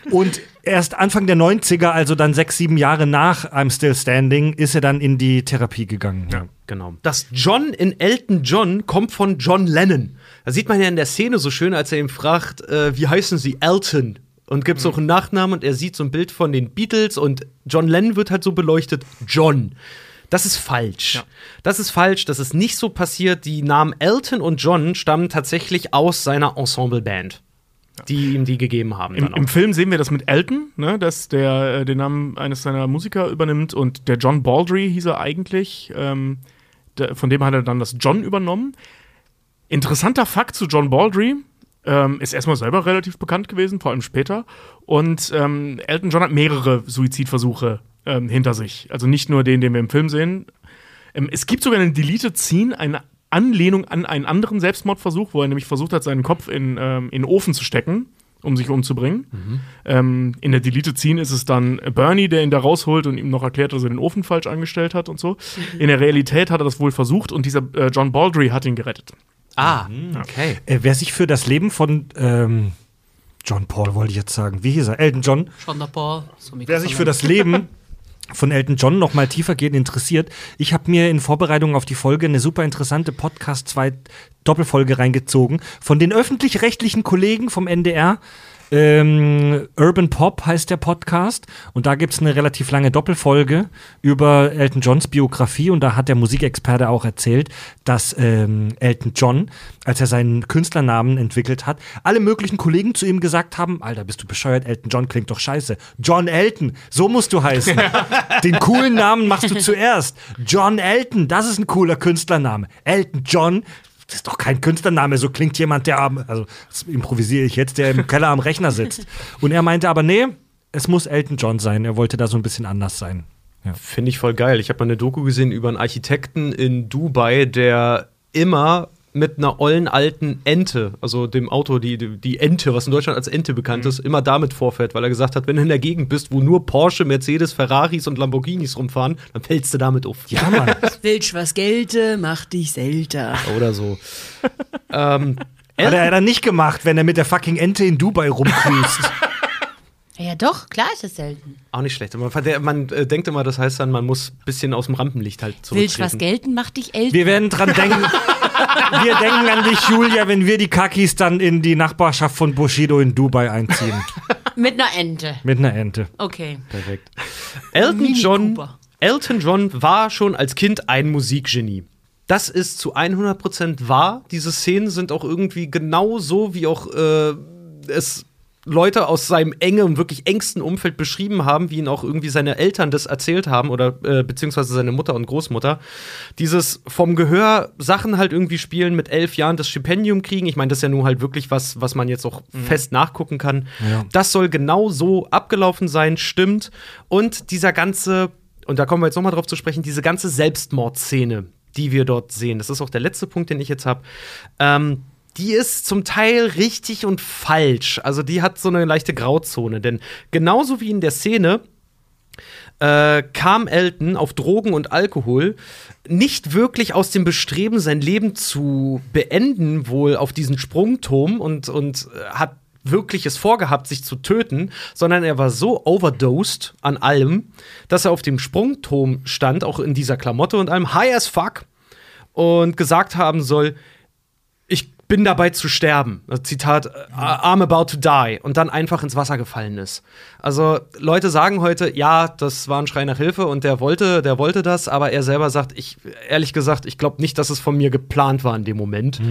Und erst Anfang der 90er, also dann sechs, sieben Jahre nach I'm Still Standing, ist er dann in die Therapie gegangen. Ja. Genau. Das John in Elton John kommt von John Lennon. Da sieht man ja in der Szene so schön, als er ihn fragt, äh, wie heißen Sie? Elton. Und gibt es auch einen Nachnamen und er sieht so ein Bild von den Beatles und John Lennon wird halt so beleuchtet, John. Das ist falsch. Das ist falsch, das ist nicht so passiert. Die Namen Elton und John stammen tatsächlich aus seiner Ensembleband, die ihm die gegeben haben. Im. Im Film sehen wir das mit Elton, ne, dass der äh, den Namen eines seiner Musiker übernimmt und der John Baldry hieß er eigentlich. Ähm, der, von dem hat er dann das John übernommen. Interessanter Fakt zu John Baldry. Ähm, ist erstmal selber relativ bekannt gewesen, vor allem später. Und ähm, Elton John hat mehrere Suizidversuche ähm, hinter sich. Also nicht nur den, den wir im Film sehen. Ähm, es gibt sogar eine Deleted Scene, eine Anlehnung an einen anderen Selbstmordversuch, wo er nämlich versucht hat, seinen Kopf in, ähm, in den Ofen zu stecken, um sich umzubringen. Ähm, in der Deleted Scene ist es dann Bernie, der ihn da rausholt und ihm noch erklärt, dass er den Ofen falsch angestellt hat und so. In der Realität hat er das wohl versucht und dieser äh, John Baldry hat ihn gerettet. ah, okay. Äh, wer sich für das Leben von ähm, John Paul, wollte ich jetzt sagen, wie hieß er? Elton John. Der Paul. So Wer sich für das Leben von Elton John noch mal tiefergehend interessiert, ich habe mir in Vorbereitung auf die Folge eine super interessante Podcast 2 Doppelfolge reingezogen von den öffentlich-rechtlichen Kollegen vom NDR. Ähm, Urban Pop heißt der Podcast und da gibt es eine relativ lange Doppelfolge über Elton Johns Biografie und da hat der Musikexperte auch erzählt, dass ähm, Elton John, als er seinen Künstlernamen entwickelt hat, alle möglichen Kollegen zu ihm gesagt haben, Alter, bist du bescheuert, Elton John klingt doch scheiße. John Elton, so musst du heißen. [LAUGHS] Den coolen Namen machst du zuerst. John Elton, das ist ein cooler Künstlername. Elton John, das ist doch kein Künstlername, so klingt jemand, der am, also das improvisiere ich jetzt, der im Keller am Rechner sitzt. [LAUGHS] Und er meinte aber, nee, es muss Elton John sein. Er wollte da so ein bisschen anders sein. Finde ich voll geil. Ich habe mal eine Doku gesehen über einen Architekten in Dubai, der immer mit einer ollen alten Ente, also dem Auto, die, die Ente, was in Deutschland als Ente bekannt ist, immer damit vorfährt, weil er gesagt hat, wenn du in der Gegend bist, wo nur Porsche, Mercedes, Ferraris und Lamborghinis rumfahren, dann fällst du damit auf. Ja, Mann. [LAUGHS] Willst was gelte, mach dich selter. Oder so. ähm, [LAUGHS] Hat er dann nicht gemacht, wenn er mit der fucking Ente in Dubai rumcruist. [LAUGHS] Ja, doch, klar ist es selten. auch nicht schlecht. Man, man äh, denkt immer, das heißt dann, man muss ein bisschen aus dem Rampenlicht halt Willst was zurücktreten. gelten, mach dich älter. Wir werden dran denken. Wir denken an dich, Julia, wenn wir die Kakis dann in die Nachbarschaft von Bushido in Dubai einziehen. Mit einer Ente. Mit einer Ente. Okay. Perfekt. Elton John. Elton John war schon als Kind ein Musikgenie. Das ist zu 100% wahr. Diese Szenen sind auch irgendwie genau so, wie auch äh, es Leute aus seinem engen, wirklich engsten Umfeld beschrieben haben, wie ihn auch irgendwie seine Eltern das erzählt haben oder äh, beziehungsweise seine Mutter und Großmutter. Dieses vom Gehör Sachen halt irgendwie spielen, mit elf Jahren das Stipendium kriegen. Ich meine, das ist ja nun halt wirklich was, was man jetzt auch fest nachgucken kann. Ja. Das soll genau so abgelaufen sein, stimmt. Und dieser ganze, und da kommen wir jetzt nochmal drauf zu sprechen, diese ganze Selbstmordszene, die wir dort sehen, das ist auch der letzte Punkt, den ich jetzt habe. Ähm, die ist zum Teil richtig und falsch. Also die hat so eine leichte Grauzone. Denn genauso wie in der Szene äh, kam Elton auf Drogen und Alkohol nicht wirklich aus dem Bestreben, sein Leben zu beenden, wohl auf diesen Sprungturm und, und äh, hat wirklich es vorgehabt, sich zu töten, sondern er war so overdosed an allem, dass er auf dem Sprungturm stand, auch in dieser Klamotte und allem, high as fuck, und gesagt haben soll, bin dabei zu sterben. Zitat, I'm about to die. Und dann einfach ins Wasser gefallen ist. Also Leute sagen heute, ja, das war ein Schrei nach Hilfe und der wollte, der wollte das, aber er selber sagt, ich, ehrlich gesagt, ich glaube nicht, dass es von mir geplant war in dem Moment.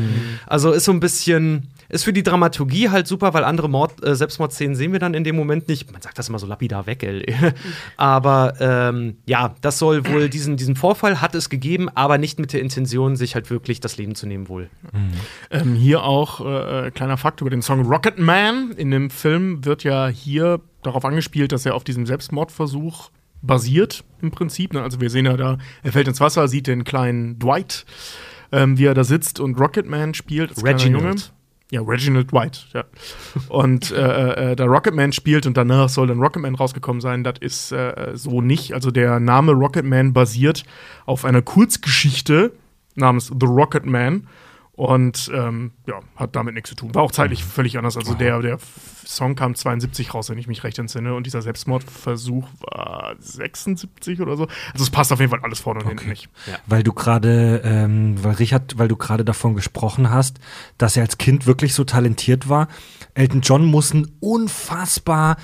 Also ist so ein bisschen, ist für die Dramaturgie halt super, weil andere Mord, äh, Selbstmordszenen sehen wir dann in dem Moment nicht. Man sagt das immer so lapidar weg, ey. [LAUGHS] aber ähm, ja, das soll wohl, diesen, diesen Vorfall hat es gegeben, aber nicht mit der Intention, sich halt wirklich das Leben zu nehmen wohl. Ähm, hier auch äh, kleiner Fakt über den Song Rocket Man. In dem Film wird ja hier darauf angespielt, dass er auf diesem Selbstmordversuch basiert, im Prinzip. Ne? Also wir sehen ja da, er fällt ins Wasser, sieht den kleinen Dwight, ähm, wie er da sitzt und Rocket Man spielt. Reginald. Ja, Reginald White, ja. Und äh, äh, da Rocketman spielt und danach soll dann Rocketman rausgekommen sein, das ist äh, so nicht. Also der Name Rocketman basiert auf einer Kurzgeschichte namens The Rocket Man und ähm, ja, hat damit nichts zu tun. War auch zeitlich völlig anders. Also der, der Song kam 72 raus, wenn ich mich recht entsinne, und dieser Selbstmordversuch war 76 oder so. Also es passt auf jeden Fall alles vorne und hinten nicht. Weil du gerade, ähm, weil Richard, weil du gerade davon gesprochen hast, dass er als Kind wirklich so talentiert war. Elton John muss ein unfassbar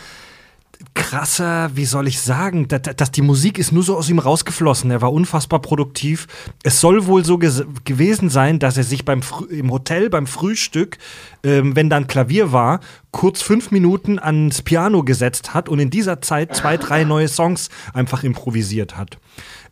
krasser, wie soll ich sagen, dass, dass die Musik ist nur so aus ihm rausgeflossen. Er war unfassbar produktiv. Es soll wohl so gewesen sein, dass er sich beim im Hotel beim Frühstück, ähm, wenn dann Klavier war, kurz fünf Minuten ans Piano gesetzt hat und in dieser Zeit zwei, drei neue Songs einfach improvisiert hat.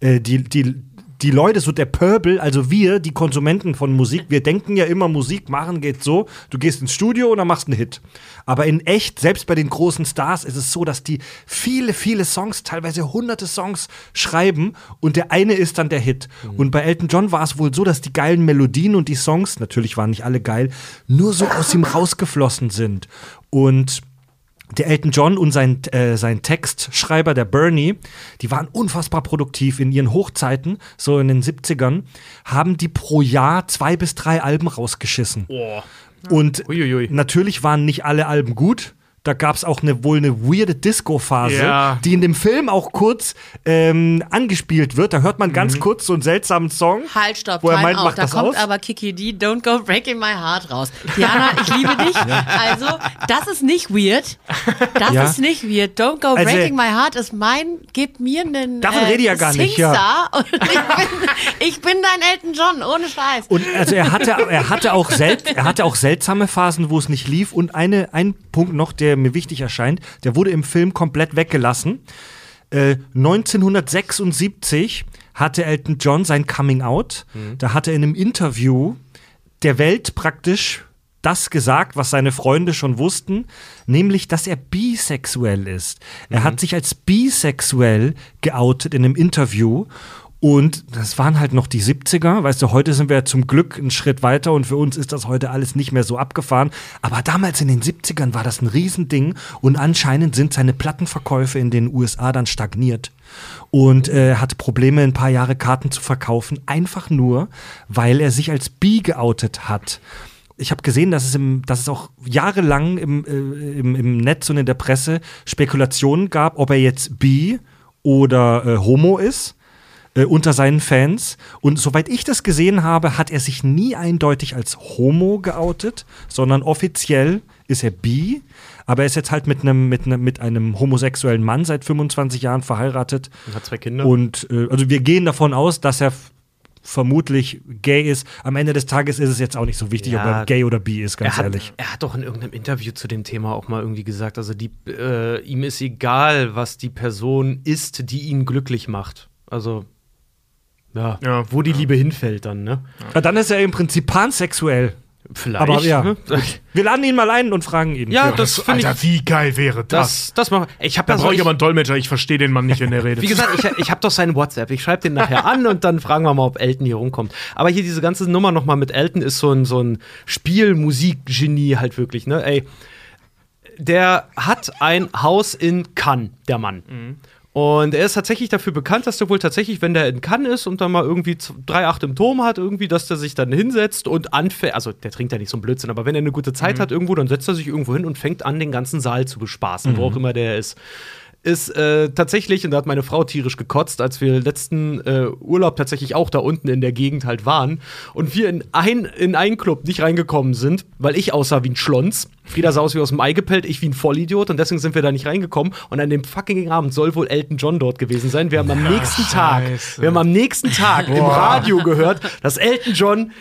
Äh, die, die, die Leute, so der Pöbel, also wir, die Konsumenten von Musik, wir denken ja immer, Musik machen geht so, du gehst ins Studio und dann machst einen Hit. Aber in echt, selbst bei den großen Stars, ist es so, dass die viele, viele Songs, teilweise hunderte Songs schreiben und der eine ist dann der Hit. Und bei Elton John war es wohl so, dass die geilen Melodien und die Songs, natürlich waren nicht alle geil, nur so aus ihm rausgeflossen sind. Und der Elton John und sein, äh, sein Textschreiber, der Bernie, die waren unfassbar produktiv in ihren Hochzeiten, so in den 70ern, haben die pro Jahr zwei bis drei Alben rausgeschissen. Und Uiuiui. natürlich waren nicht alle Alben gut. Da gab es auch eine, wohl eine weirde Disco-Phase, Ja. die in dem Film auch kurz ähm, angespielt wird. Da hört man ganz Mhm. kurz so einen seltsamen Song. Halt, stopp, Wo er time meint, macht Da das kommt aus? aber Kiki D, Don't Go Breaking My Heart raus. Diana, ich liebe dich. [LAUGHS] Also, das ist nicht weird. Das Ja. ist nicht weird. Don't Go Also- Breaking My Heart ist mein, gib mir einen Davon rede ich ja gar nicht, ja. [LAUGHS] Und ich bin, ich bin dein Elton John, ohne Scheiß. Und also er hatte, er hatte auch sel er hatte auch seltsame Phasen, wo es nicht lief. Und eine, ein Punkt noch, der mir wichtig erscheint, der wurde im Film komplett weggelassen. Äh, 1976 hatte Elton John sein Coming Out. Da hat er in einem Interview der Welt praktisch das gesagt, was seine Freunde schon wussten, nämlich, dass er bisexuell ist. Er hat sich als bisexuell geoutet in einem Interview. Und das waren halt noch die 70er. Weißt du, heute sind wir zum Glück einen Schritt weiter und für uns ist das heute alles nicht mehr so abgefahren. Aber damals in den 70ern war das ein Riesending und anscheinend sind seine Plattenverkäufe in den USA dann stagniert. Und äh, er hatte Probleme, ein paar Jahre Karten zu verkaufen, einfach nur, weil er sich als bi geoutet hat ich habe gesehen, dass es, im, dass es auch jahrelang im, äh, im, im Netz und in der Presse Spekulationen gab, ob er jetzt bi oder äh, homo ist äh, unter seinen Fans. Und soweit ich das gesehen habe, hat er sich nie eindeutig als homo geoutet, sondern offiziell ist er bi. Aber er ist jetzt halt mit einem, mit einem, mit einem homosexuellen Mann seit 25 Jahren verheiratet. Und hat zwei Kinder. Und äh, also wir gehen davon aus, dass er vermutlich gay ist. Am Ende des Tages ist es jetzt auch nicht so wichtig, Ja. ob er gay oder bi ist, ganz er hat, ehrlich. Er hat doch in irgendeinem Interview zu dem Thema auch mal irgendwie gesagt, also die, äh, ihm ist egal, was die Person ist, die ihn glücklich macht. Also, ja, Ja. wo die Liebe hinfällt dann, ne? Ja, dann ist er im Prinzip pansexuell. Vielleicht. Aber ja, ne? wir laden ihn mal ein und fragen ihn. Ja, das finde ich. Alter, wie geil wäre das? Das, das mach, ich habe da ja brauche ich aber einen Dolmetscher, ich verstehe den Mann nicht, wenn der redet. [LAUGHS] Wie gesagt, ich, ich habe doch seinen WhatsApp. Ich schreibe den nachher an und dann fragen wir mal, ob Elton hier rumkommt. Aber hier diese ganze Nummer nochmal mit Elton ist so ein, so ein Spielmusikgenie halt wirklich, ne? Ey, der hat ein Haus in Cannes, der Mann. Und er ist tatsächlich dafür bekannt, dass der wohl tatsächlich, wenn der in Cannes ist und dann mal irgendwie 3,8 im Turm hat, irgendwie, dass der sich dann hinsetzt und anfängt, also der trinkt ja nicht so einen Blödsinn, aber wenn er eine gute Zeit hat irgendwo, dann setzt er sich irgendwo hin und fängt an, den ganzen Saal zu bespaßen, wo auch immer der ist ist äh, tatsächlich, und da hat meine Frau tierisch gekotzt, als wir letzten äh, Urlaub tatsächlich auch da unten in der Gegend halt waren und wir in ein, in einen Club nicht reingekommen sind, weil ich aussah wie ein Schlons. Frieda sah aus wie aus dem Ei gepellt, ich wie ein Vollidiot und deswegen sind wir da nicht reingekommen. Und an dem fucking Abend soll wohl Elton John dort gewesen sein. Wir haben am nächsten Tag, Scheiße. wir haben am nächsten Tag im Radio gehört, dass Elton John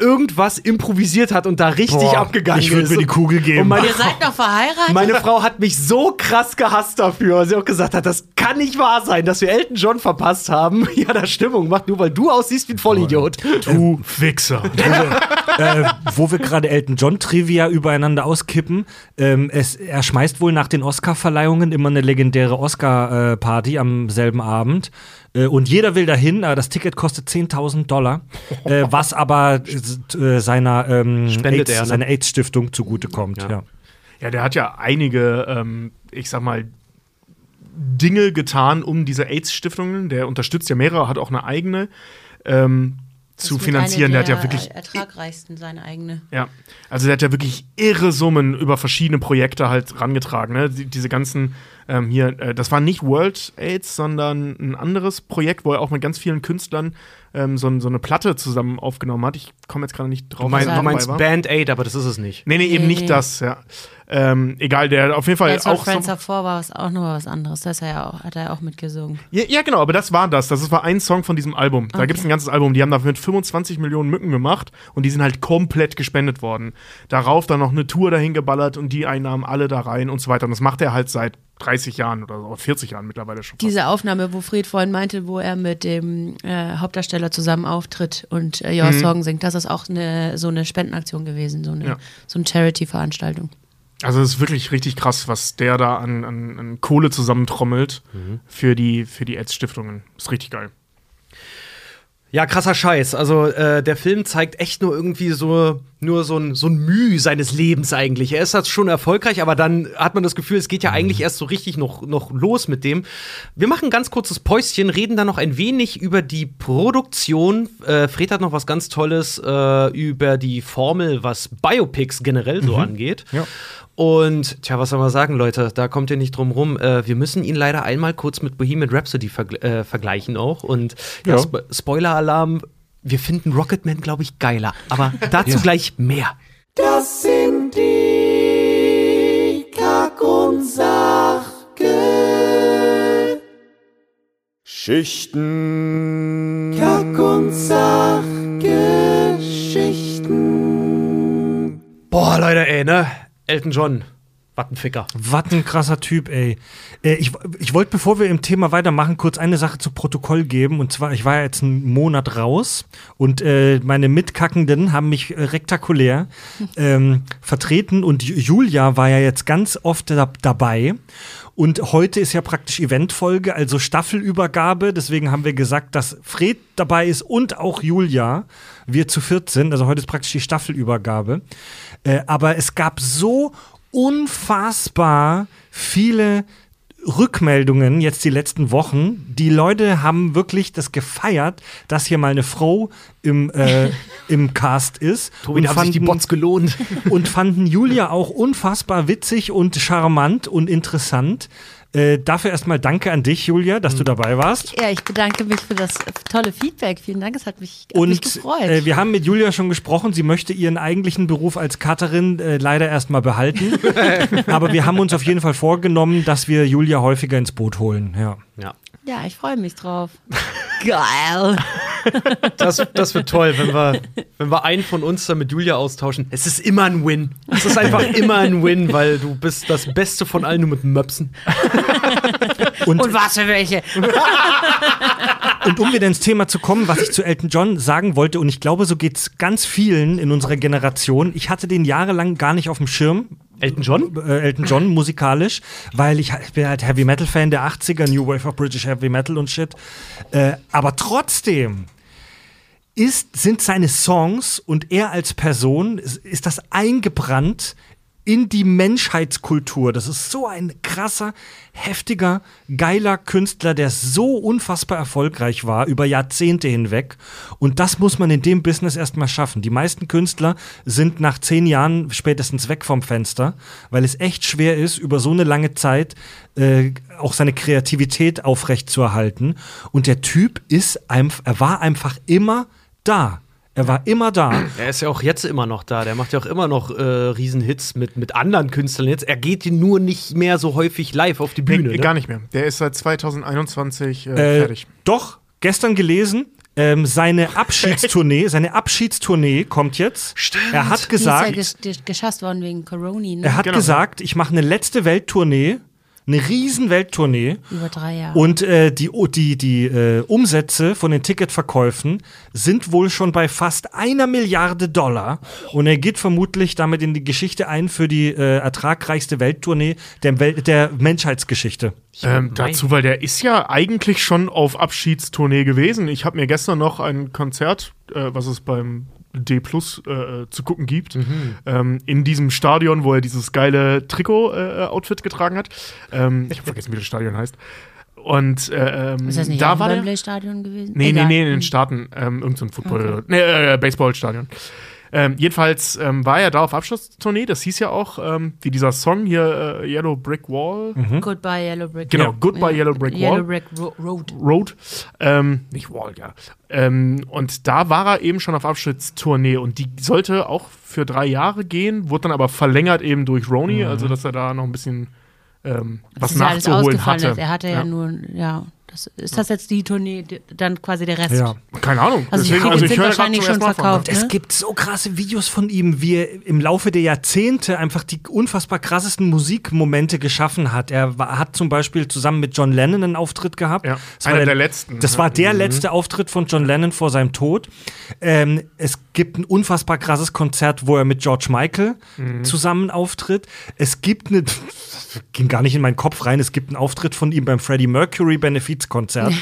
irgendwas improvisiert hat und da richtig Boah, abgegangen ich ist. mir die Kugel geben. Und meine Ihr seid noch verheiratet? meine Frau hat mich so krass gehasst dafür, weil sie auch gesagt hat, das kann nicht wahr sein, dass wir Elton John verpasst haben. [LAUGHS] Ja, da Stimmung macht, nur weil du aussiehst wie ein Vollidiot. du Wichser. äh, wo wir gerade Elton John Trivia übereinander auskippen. Ähm, es, er schmeißt wohl nach den Oscar-Verleihungen immer eine legendäre Oscar-Party am selben Abend. Äh, und jeder will dahin, aber das Ticket kostet 10.000 Dollar, äh, [LAUGHS] was aber äh, seiner, ähm, AIDS, er, ne? seiner AIDS-Stiftung zugutekommt. Ja. Ja. Ja, der hat ja einige, ähm, ich sag mal, Dinge getan, um diese AIDS-Stiftungen, der unterstützt ja mehrere, hat auch eine eigene, ähm, zu finanzieren. einer Der hat ja wirklich ertragreichsten, seine eigene. Ja, also der hat ja wirklich irre Summen über verschiedene Projekte halt rangetragen. Ne? Die, diese ganzen ähm, hier, äh, das war nicht World AIDS, sondern ein anderes Projekt, wo er auch mit ganz vielen Künstlern ähm, so, so eine Platte zusammen aufgenommen hat. Ich komme jetzt gerade nicht drauf. Du meinst, was du meinst. Band Aid, aber das ist es nicht. Nee, nee, eben Nee, nicht nee. das, ja. Ähm, egal, der auf jeden Fall von auch so, Friends davor war es auch noch was anderes. Da ist er auch, hat er ja auch mitgesungen. Ja, ja, genau, aber das war das. Das war ein Song von diesem Album. Da Okay. gibt es ein ganzes Album. Die haben damit 25 Millionen Mücken gemacht und die sind halt komplett gespendet worden. Darauf dann noch eine Tour dahin geballert und die Einnahmen alle da rein und so weiter. Und das macht er halt seit 30 Jahren oder so, 40 Jahren mittlerweile schon. Fast. Diese Aufnahme, wo Fred vorhin meinte, wo er mit dem äh, Hauptdarsteller zusammen auftritt und äh, Your Song singt, das ist auch eine, so eine Spendenaktion gewesen, so eine, Ja. so eine Charity-Veranstaltung. Also es ist wirklich richtig krass, was der da an, an, an Kohle zusammentrommelt für die, für die AIDS-Stiftungen. Ist richtig geil. Ja, krasser Scheiß. Also äh, der Film zeigt echt nur irgendwie so nur so ein, so ein Mühe seines Lebens eigentlich. Er ist halt schon erfolgreich, aber dann hat man das Gefühl, es geht ja eigentlich erst so richtig noch, noch los mit dem. Wir machen ein ganz kurzes Päuschen, reden dann noch ein wenig über die Produktion. Äh, Fred hat noch was ganz Tolles äh, über die Formel, was Biopics generell so angeht. Ja. Und, tja, was soll man sagen, Leute, da kommt ihr nicht drum rum. Äh, wir müssen ihn leider einmal kurz mit Bohemian Rhapsody vergl äh, vergleichen auch. Und ja. Ja. Spo Spoiler-Alarm, wir finden Rocketman, glaube ich, geiler. Aber [LAUGHS] dazu gleich mehr. Das sind die Kack- und Sachgeschichten. Kack- und Sachgeschichten. Boah, Leute, ey, ne? Elton John, Wattenficker. Was ein krasser Typ, ey. Äh, ich ich wollte, bevor wir im Thema weitermachen, kurz eine Sache zu Protokoll geben. Und zwar, ich war ja jetzt einen Monat raus und äh, meine Mitkackenden haben mich äh, rektakulär ähm, vertreten und Ju- Julia war ja jetzt ganz oft da dabei. Und heute ist ja praktisch Eventfolge, also Staffelübergabe. Deswegen haben wir gesagt, dass Fred dabei ist und auch Julia. Wir zu viert sind. Also heute ist praktisch die Staffelübergabe. Äh, aber es gab so unfassbar viele Rückmeldungen jetzt die letzten Wochen. Die Leute haben wirklich das gefeiert, dass hier mal eine Frau im, äh, [LAUGHS] im Cast ist. Tobi, da haben sich die Bots gelohnt. und fanden Julia auch unfassbar witzig und charmant und interessant. Äh, dafür erstmal danke an dich, Julia, dass du dabei warst. Ja, ich bedanke mich für das tolle Feedback. Vielen Dank, es hat mich, hat mich Und gefreut. äh, wir haben mit Julia schon gesprochen. Sie möchte ihren eigentlichen Beruf als Cutterin äh, leider erstmal behalten. [LAUGHS] Aber wir haben uns auf jeden Fall vorgenommen, dass wir Julia häufiger ins Boot holen. Ja. Ja. Ja, ich freue mich drauf. [LAUGHS] Geil. Das, das wird toll, wenn wir, wenn wir einen von uns dann mit Julia austauschen. Es ist immer ein Win. Es ist einfach [LAUGHS] immer ein Win, weil du bist das Beste von allen, nur mit Möpsen. [LAUGHS] Und, Und was für welche? Und um wieder ins Thema zu kommen, was ich zu Elton John sagen wollte, und ich glaube, so geht's ganz vielen in unserer Generation. Ich hatte den jahrelang gar nicht auf dem Schirm, Elton John? äh, Elton John musikalisch, weil ich, ich bin halt Heavy Metal Fan der 80er, New Wave of British Heavy Metal und Shit. Äh, aber trotzdem ist, sind seine Songs und er als Person, ist, ist das eingebrannt in die Menschheitskultur. Das ist so ein krasser, heftiger, geiler Künstler, der so unfassbar erfolgreich war über Jahrzehnte hinweg. Und das muss man in dem Business erstmal schaffen. Die meisten Künstler sind nach zehn Jahren spätestens weg vom Fenster, weil es echt schwer ist, über so eine lange Zeit äh, auch seine Kreativität aufrechtzuerhalten. Und der Typ ist einfach, er war einfach immer da. Er war immer da. Er ist ja auch jetzt immer noch da. Der macht ja auch immer noch äh, Riesenhits mit, mit anderen Künstlern. Jetzt, er geht nur nicht mehr so häufig live auf die Bühne. Nee, ne? Gar nicht mehr. Der ist seit 2021 äh, Äh, fertig. Doch, gestern gelesen. Ähm, seine Abschiedstournee, [LAUGHS] seine Abschiedstournee kommt jetzt. Stimmt. Er hat Die ist gesagt, ja ges ges- geschasst worden wegen Coroni, ne? er hat Genau. gesagt, ich mache eine letzte Welttournee, eine riesen Welttournee. Über drei Jahre. Und äh, die, die, die äh, Umsätze von den Ticketverkäufen sind wohl schon bei fast einer Milliarde Dollar. Und er geht vermutlich damit in die Geschichte ein für die äh, ertragreichste Welttournee der, Wel der Menschheitsgeschichte. Ähm, dazu, weil der ist ja eigentlich schon auf Abschiedstournee gewesen. Ich habe mir gestern noch ein Konzert, äh, was es beim D Plus äh, zu gucken gibt, ähm, in diesem Stadion, wo er dieses geile Trikot-Outfit getragen hat. Ähm, [LAUGHS] ich habe vergessen, wie das Stadion heißt. Und äh, ähm, ist das nicht da auch war im der, Wembley-Stadion gewesen? Nee, Egal. nee, nee, in den Staaten. Ähm, irgend so ein Football, nee, äh, Baseballstadion. Ähm, jedenfalls ähm, war er da auf Abschlusstournee. Das hieß ja auch, ähm, wie dieser Song hier, äh, Yellow Brick Wall. Goodbye Yellow Brick Genau, Road. Goodbye Yellow Brick Wall. Yellow Brick Ro Road. Road. Ähm, nicht Wall, ja. Ähm, und da war er eben schon auf Abschiedstournee und die sollte auch für drei Jahre gehen, wurde dann aber verlängert eben durch Roni, also dass er da noch ein bisschen ähm, was ist ja alles nachzuholen ausgefallen hatte. ist. Er hatte ja, nur, ja. Das, ist das jetzt die Tournee, die, dann quasi der Rest? Ja. Keine Ahnung. Also Deswegen, also ich höre wahrscheinlich schon verkauft. Es ne? gibt so krasse Videos von ihm, wie er im Laufe der Jahrzehnte einfach die unfassbar krassesten Musikmomente geschaffen hat. Er war, hat zum Beispiel zusammen mit John Lennon einen Auftritt gehabt. Ja, Das war einer der letzten, Das ne? war der letzte Auftritt von John Lennon vor seinem Tod. Ähm, es gibt ein unfassbar krasses Konzert, wo er mit George Michael zusammen auftritt. Es gibt eine, [LAUGHS] ging gar nicht in meinen Kopf rein, es gibt einen Auftritt von ihm beim Freddie Mercury Benefizkonzert,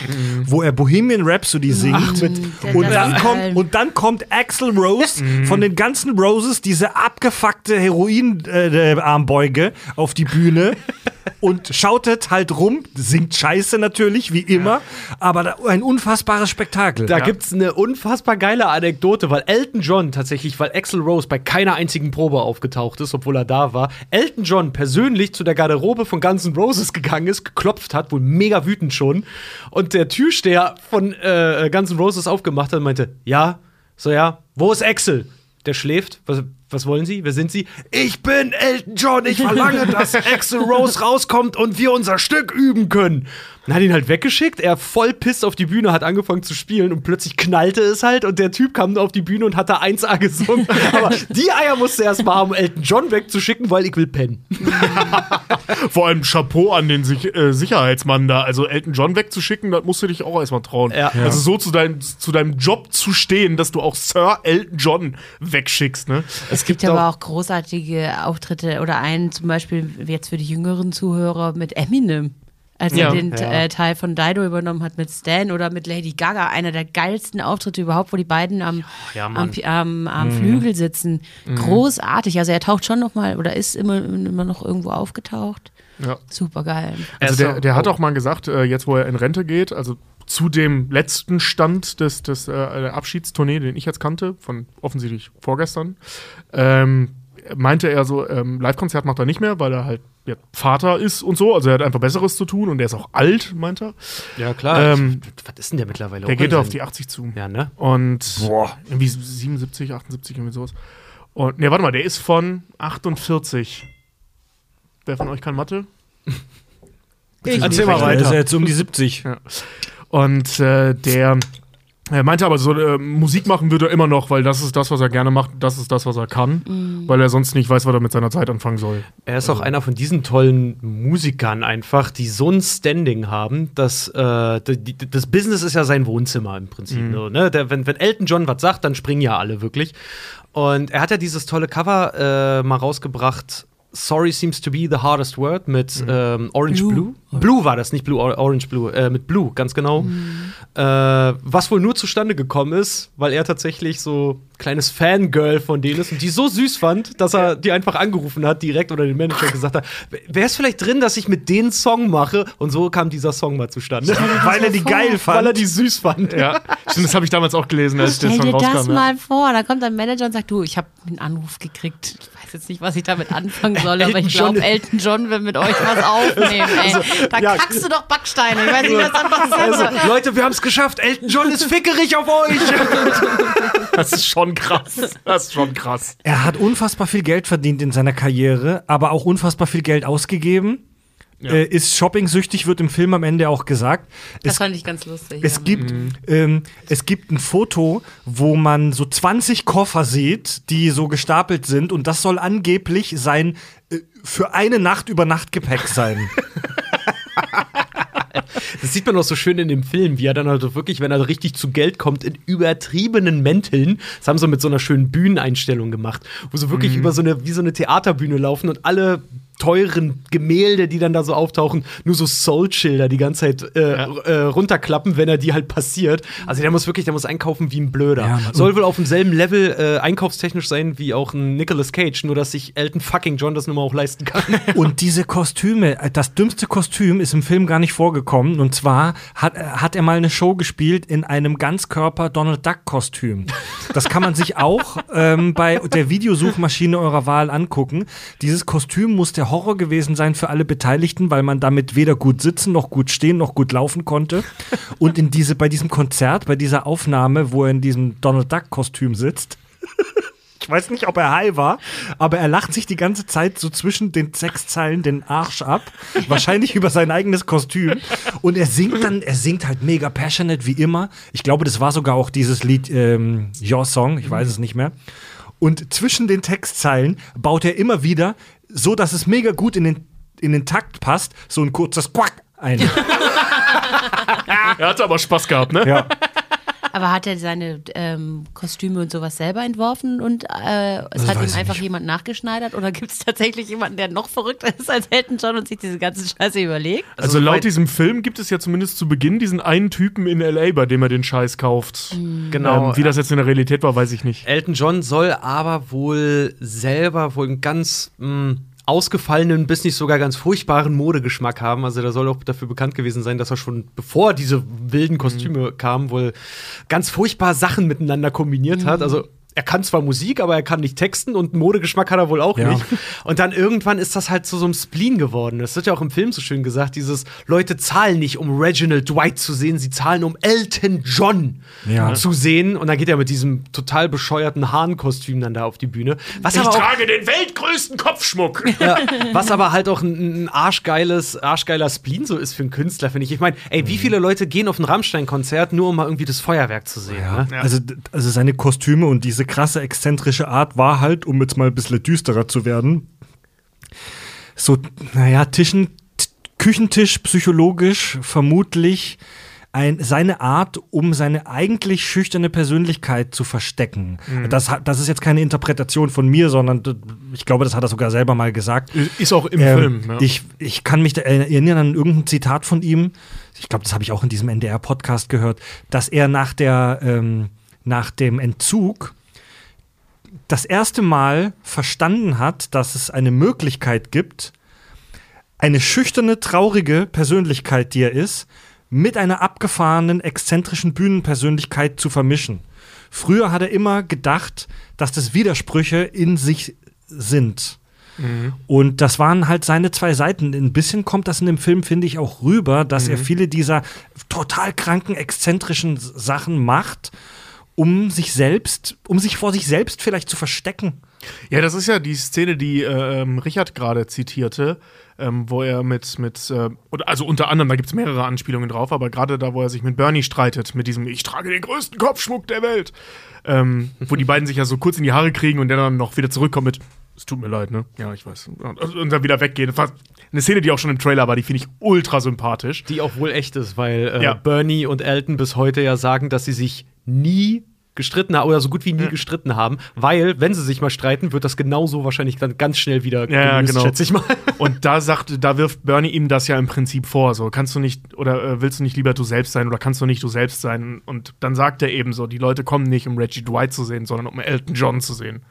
wo er Bohemian Rhapsody singt. mit, und, dann kommt, und dann kommt Axel Rose von den ganzen Roses, diese abgefuckte Heroin-Armbeuge auf die Bühne [LAUGHS] und schautet halt rum, singt Scheiße natürlich, wie immer, aber da, ein unfassbares Spektakel. Da gibt's eine unfassbar geile Anekdote, weil Elton John tatsächlich, weil Axel Rose bei keiner einzigen Probe aufgetaucht ist, obwohl er da war, Elton John persönlich zu der Garderobe von Guns N' Roses gegangen ist, geklopft hat, wohl mega wütend schon, und der Türsteher von äh, Guns N' Roses aufgemacht hat und meinte, ja, so ja, wo ist Axel? Der schläft. Was, was wollen Sie? Wer sind Sie? Ich bin Elton John. Ich verlange, [LAUGHS] dass Axel Rose rauskommt und wir unser Stück üben können. Dann hat ihn halt weggeschickt. Er voll piss auf die Bühne, hat angefangen zu spielen und plötzlich knallte es halt und der Typ kam auf die Bühne und hat da 1A gesungen. Aber die Eier musste er erst mal haben, Elton John wegzuschicken, weil ich will pennen. [LAUGHS] Vor allem Chapeau an den Sich äh, Sicherheitsmann da. Also Elton John wegzuschicken, das musst du dich auch erstmal trauen. Ja. Also so zu, dein, zu deinem Job zu stehen, dass du auch Sir Elton John wegschickst, ne? Es gibt aber auch großartige Auftritte oder einen zum Beispiel jetzt für die jüngeren Zuhörer mit Eminem. Als Ja. er den Ja. äh, Teil von Dido übernommen hat mit Stan oder mit Lady Gaga, einer der geilsten Auftritte überhaupt, wo die beiden am, Ja, am, am, am Flügel sitzen. Großartig. Also er taucht schon noch mal oder ist immer, immer noch irgendwo aufgetaucht. Ja. Super geil. Also der, der hat auch mal gesagt, äh, jetzt wo er in Rente geht, also zu dem letzten Stand des, des äh, der Abschiedstournee, den ich jetzt kannte, von offensichtlich vorgestern, ähm, meinte er so, ähm, Live-Konzert macht er nicht mehr, weil er halt ja, Vater ist und so, also er hat einfach Besseres zu tun und er ist auch alt, meint er. Ja, klar. Ähm, was ist denn der mittlerweile? Der Auch geht auf die 80 zu. Ja, ne? Und irgendwie 77, 78, irgendwie sowas. Und, ne, warte mal, der ist von 48. Wer von euch kann Mathe? [LAUGHS] Erzähl mal Er ist ja weiter. jetzt um die 70. Und äh, der Er meinte aber, so äh, Musik machen würde er immer noch, weil das ist das, was er gerne macht, das ist das, was er kann, Mhm. weil er sonst nicht weiß, was er mit seiner Zeit anfangen soll. Er ist auch einer von diesen tollen Musikern einfach, die so ein Standing haben, dass äh, die, die, das Business ist ja sein Wohnzimmer im Prinzip. So, ne? Der, wenn, wenn Elton John was sagt, dann springen ja alle wirklich. Und er hat ja dieses tolle Cover äh, mal rausgebracht. Sorry seems to be the hardest word mit ähm, Orange Blue. Blue. Blue. war das, nicht Blue, Or- Orange Blue, äh, mit Blue, ganz genau. Äh, was wohl nur zustande gekommen ist, weil er tatsächlich so kleines Fangirl von denen ist und die so süß fand, dass er die einfach angerufen hat direkt oder den Manager gesagt hat, wäre es vielleicht drin, dass ich mit denen Song mache? Und so kam dieser Song mal zustande. Weil er die geil fand. Weil er die süß fand. Ja, stimmt, das habe ich damals auch gelesen, als der Stell Song dir das rauskam. ja. mal vor. Da kommt ein Manager und sagt, du, ich habe einen Anruf gekriegt. Ich weiß jetzt nicht, was ich damit anfangen soll, aber ich glaube, Elton John will mit euch was aufnehmen. [LAUGHS] Ey. Da ja. kackst du doch Backsteine. Ich weiß nicht, was passiert. Also, Leute, wir haben es geschafft. Elton John ist fickerig auf euch. [LAUGHS] Das ist schon krass. Das ist schon krass. Er hat unfassbar viel Geld verdient in seiner Karriere, aber auch unfassbar viel Geld ausgegeben. Äh, ist shopping-süchtig, wird im Film am Ende auch gesagt. das Es, fand ich ganz lustig. es, ja. gibt, ähm, es gibt ein Foto, wo man so 20 Koffer sieht, die so gestapelt sind und das soll angeblich sein äh, für eine Nacht über Nachtgepäck sein. [LAUGHS] [LAUGHS] Das sieht man auch so schön in dem Film, wie er dann halt wirklich, wenn er richtig zu Geld kommt, in übertriebenen Mänteln. Das haben sie mit so einer schönen Bühneneinstellung gemacht, wo sie wirklich über so eine, wie so eine Theaterbühne laufen und alle teuren Gemälde, die dann da so auftauchen, nur so Soul-Schilder die ganze Zeit äh, äh, runterklappen, wenn er die halt passiert. Also der muss wirklich, der muss einkaufen wie ein Blöder. Ja. Soll wohl auf demselben Level äh, einkaufstechnisch sein wie auch ein Nicolas Cage, nur dass sich Elton fucking John das nun mal auch leisten kann. [LAUGHS] Und diese Kostüme, äh, das dümmste Kostüm ist im Film gar nicht vorgekommen. Und zwar hat, äh, hat er mal eine Show gespielt in einem Ganzkörper Donald Duck Kostüm. Das kann man sich auch ähm, bei der Videosuchmaschine eurer Wahl angucken. Dieses Kostüm muss der Horror gewesen sein für alle Beteiligten, weil man damit weder gut sitzen, noch gut stehen, noch gut laufen konnte. Und in diese, bei diesem Konzert, bei dieser Aufnahme, wo er in diesem Donald Duck Kostüm sitzt, [LAUGHS] ich weiß nicht, ob er high war, aber er lacht sich die ganze Zeit so zwischen den Sexzeilen den Arsch ab. Wahrscheinlich über sein eigenes Kostüm. Und er singt dann, er singt halt mega passionate wie immer. Ich glaube, das war sogar auch dieses Lied ähm, Your Song, ich weiß es nicht mehr. Und zwischen den Textzeilen baut er immer wieder, so dass es mega gut in den, in den Takt passt, so ein kurzes Quack ein. [LAUGHS] Er hatte aber Spaß gehabt, ne? Ja. Aber hat er seine ähm, Kostüme und sowas selber entworfen und äh, es Das hat ihm einfach nicht. jemand nachgeschneidert? Oder gibt es tatsächlich jemanden, der noch verrückter ist als Elton John und sich diese ganze Scheiße überlegt? Also soweit- laut diesem Film gibt es ja zumindest zu Beginn diesen einen Typen in L.A., bei dem er den Scheiß kauft. Genau. Ähm, wie das jetzt in der Realität war, weiß ich nicht. Elton John soll aber wohl selber wohl einen ganz mh, ausgefallenen, bis nicht sogar ganz furchtbaren Modegeschmack haben. Also der soll auch dafür bekannt gewesen sein, dass er schon bevor diese wilden Kostüme kamen, wohl ganz furchtbar Sachen miteinander kombiniert hat. Also er kann zwar Musik, aber er kann nicht texten und Modegeschmack hat er wohl auch Ja. nicht. Und dann irgendwann ist das halt zu so einem Spleen geworden. Das wird ja auch im Film so schön gesagt, dieses Leute zahlen nicht, um Reginald Dwight zu sehen, sie zahlen, um Elton John Ja. zu sehen. Und dann geht er mit diesem total bescheuerten Hahnkostüm dann da auf die Bühne. Was aber, auch, trage den weltgrößten Kopfschmuck. [LAUGHS] ja, was aber halt auch ein, ein arschgeiles, arschgeiler Spleen so ist für einen Künstler, finde ich. Ich meine, ey, wie viele Leute gehen auf ein Rammstein-Konzert, nur um mal irgendwie das Feuerwerk zu sehen? Ne? Also, also seine Kostüme und diese krasse, exzentrische Art war halt, um jetzt mal ein bisschen düsterer zu werden, so, naja, Tischen, Küchentisch psychologisch vermutlich ein, seine Art, um seine eigentlich schüchterne Persönlichkeit zu verstecken. Das, hat- das ist jetzt keine Interpretation von mir, sondern ich glaube, das hat er sogar selber mal gesagt. Ist auch im Ähm, Film. Ja. ich, ich kann mich da erinnern an irgendein Zitat von ihm. Ich glaube, das habe ich auch in diesem NDR-Podcast gehört, dass er nach, der, ähm, nach dem Entzug das erste Mal verstanden hat, dass es eine Möglichkeit gibt, eine schüchterne, traurige Persönlichkeit, die er ist, mit einer abgefahrenen, exzentrischen Bühnenpersönlichkeit zu vermischen. Früher hat er immer gedacht, dass das Widersprüche in sich sind. Und das waren halt seine zwei Seiten. Ein bisschen kommt das in dem Film, finde ich, auch rüber, dass er viele dieser total kranken, exzentrischen Sachen macht um sich selbst, um sich vor sich selbst vielleicht zu verstecken. Ja, das ist ja die Szene, die äh, ähm, Richard gerade zitierte, ähm, wo er mit, mit äh, also unter anderem, da gibt es mehrere Anspielungen drauf, aber gerade da, wo er sich mit Bernie streitet, mit diesem Ich trage den größten Kopfschmuck der Welt, ähm, wo die beiden sich ja so kurz in die Haare kriegen und der dann noch wieder zurückkommt mit Es tut mir leid, ne? Ja, ich weiß. Und, und dann wieder weggehen. Eine Szene, die auch schon im Trailer war, die finde ich ultra sympathisch. Die auch wohl echt ist, weil äh, Ja. Bernie und Elton bis heute ja sagen, dass sie sich nie gestritten haben oder so gut wie nie gestritten haben, weil, wenn sie sich mal streiten, wird das genauso wahrscheinlich dann ganz schnell wieder Ja, ja, gelöst, genau. schätze ich mal. [LAUGHS] Und da sagt, da wirft Bernie ihm das ja im Prinzip vor. So, kannst du nicht, oder äh, willst du nicht lieber du selbst sein oder kannst du nicht du selbst sein? Und dann sagt er eben so, die Leute kommen nicht, um Reggie Dwight zu sehen, sondern um Elton John zu sehen.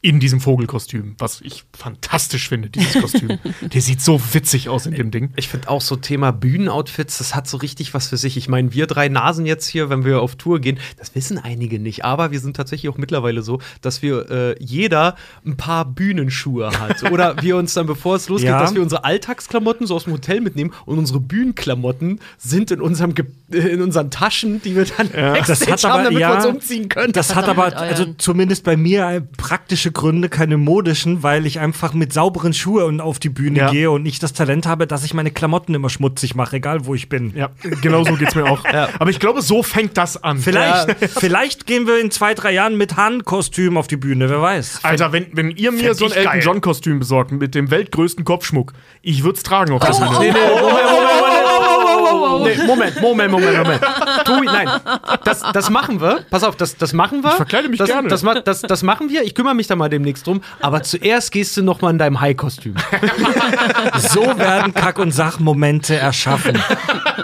In diesem Vogelkostüm, was ich fantastisch finde, dieses Kostüm. [LAUGHS] Der sieht so witzig aus in dem Ding. Ich finde auch so Thema Bühnenoutfits, das hat so richtig was für sich. Ich meine, wir drei Nasen jetzt hier, wenn wir auf Tour gehen, das wissen einige nicht, aber wir sind tatsächlich auch mittlerweile so, dass wir äh, jeder ein paar Bühnenschuhe hat. Oder [LAUGHS] wir uns dann, bevor es losgeht, Ja. dass wir unsere Alltagsklamotten so aus dem Hotel mitnehmen und unsere Bühnenklamotten sind in, unserem Ge in unseren Taschen, die wir dann [LAUGHS] Das hat haben, aber, damit ja, wir uns umziehen können. Das hat doch aber, also zumindest bei mir, äh, praktische Gründe, keine modischen, weil ich einfach mit sauberen Schuhen auf die Bühne Ja. gehe und nicht das Talent habe, dass ich meine Klamotten immer schmutzig mache, egal wo ich bin. Ja, genau so geht's mir auch. [LAUGHS] Aber ich glaube, so fängt das an. Vielleicht, [LAUGHS] vielleicht gehen wir in zwei, drei Jahren mit Hahnkostüm auf die Bühne, wer weiß. Alter, wenn, wenn ihr mir so ein Elton. John-Kostüm besorgt mit dem weltgrößten Kopfschmuck, ich würde es tragen auf der Bühne. Nee, nee, Moment, Moment, Moment. Nee, Moment, Moment, Moment, Moment. Tobi, nein. Das, das machen wir. Pass auf, das, das machen wir. Ich verkleide mich das, gerne. Das, das, das machen wir. Ich kümmere mich da mal demnächst drum. Aber zuerst gehst du noch mal in deinem High-Kostüm. [LAUGHS] So werden Kack- und Sachmomente erschaffen.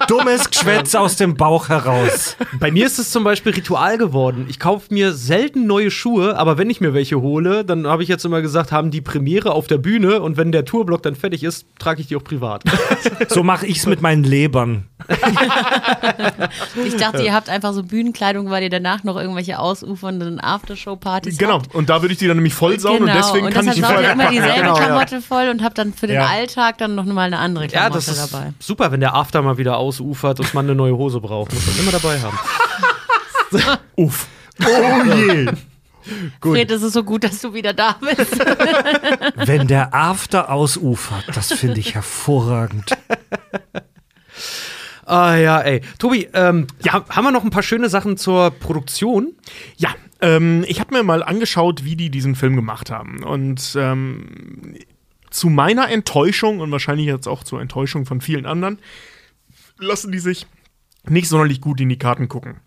Dummes Geschwätz aus dem Bauch heraus. Bei mir ist es zum Beispiel Ritual geworden. Ich kaufe mir selten neue Schuhe, aber wenn ich mir welche hole, dann habe ich jetzt immer gesagt, haben die Premiere auf der Bühne und wenn der Tourblock dann fertig ist, trage ich die auch privat. So mache ich's mit meinen Lebern. [LAUGHS] Ich dachte, ihr habt einfach so Bühnenkleidung, weil ihr danach noch irgendwelche ausufernden Aftershow-Partys Genau, habt. und da würde ich die dann nämlich vollsauen und deswegen kann ich die vorher ihr immer dieselbe Genau, ja. Klamotte voll und habt dann für den Ja. Alltag dann noch mal eine andere Ja, Klamotte das ist dabei. super, wenn der After mal wieder ausufert und man eine neue Hose braucht. Muss man immer dabei haben. [LAUGHS] Uff. Oh je. Fred, es ist so gut, dass du wieder da bist. Wenn der After ausufert, das finde ich hervorragend. [LAUGHS] Ah ja, ey. Tobi, ähm, ja, haben wir noch ein paar schöne Sachen zur Produktion? Ja, ähm, ich habe mir mal angeschaut, wie die diesen Film gemacht haben. Und ähm, zu meiner Enttäuschung und wahrscheinlich jetzt auch zur Enttäuschung von vielen anderen, lassen die sich nicht sonderlich gut in die Karten gucken.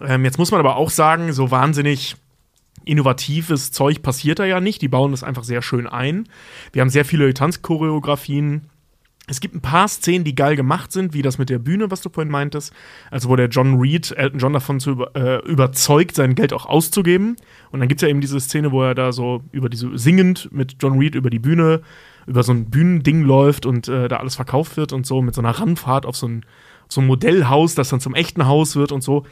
Ähm, jetzt muss man aber auch sagen, so wahnsinnig innovatives Zeug passiert da ja nicht. Die bauen das einfach sehr schön ein. Wir haben sehr viele Tanzchoreografien. Es gibt ein paar Szenen, die geil gemacht sind, wie das mit der Bühne, was du vorhin meintest. Also, wo der John Reed Elton John davon zu äh, überzeugt, sein Geld auch auszugeben. Und dann gibt es ja eben diese Szene, wo er da so über diese singend mit John Reed über die Bühne, über so ein Bühnending läuft und äh, da alles verkauft wird und so, mit so einer Randfahrt auf so ein, auf so ein Modellhaus, das dann zum echten Haus wird und so.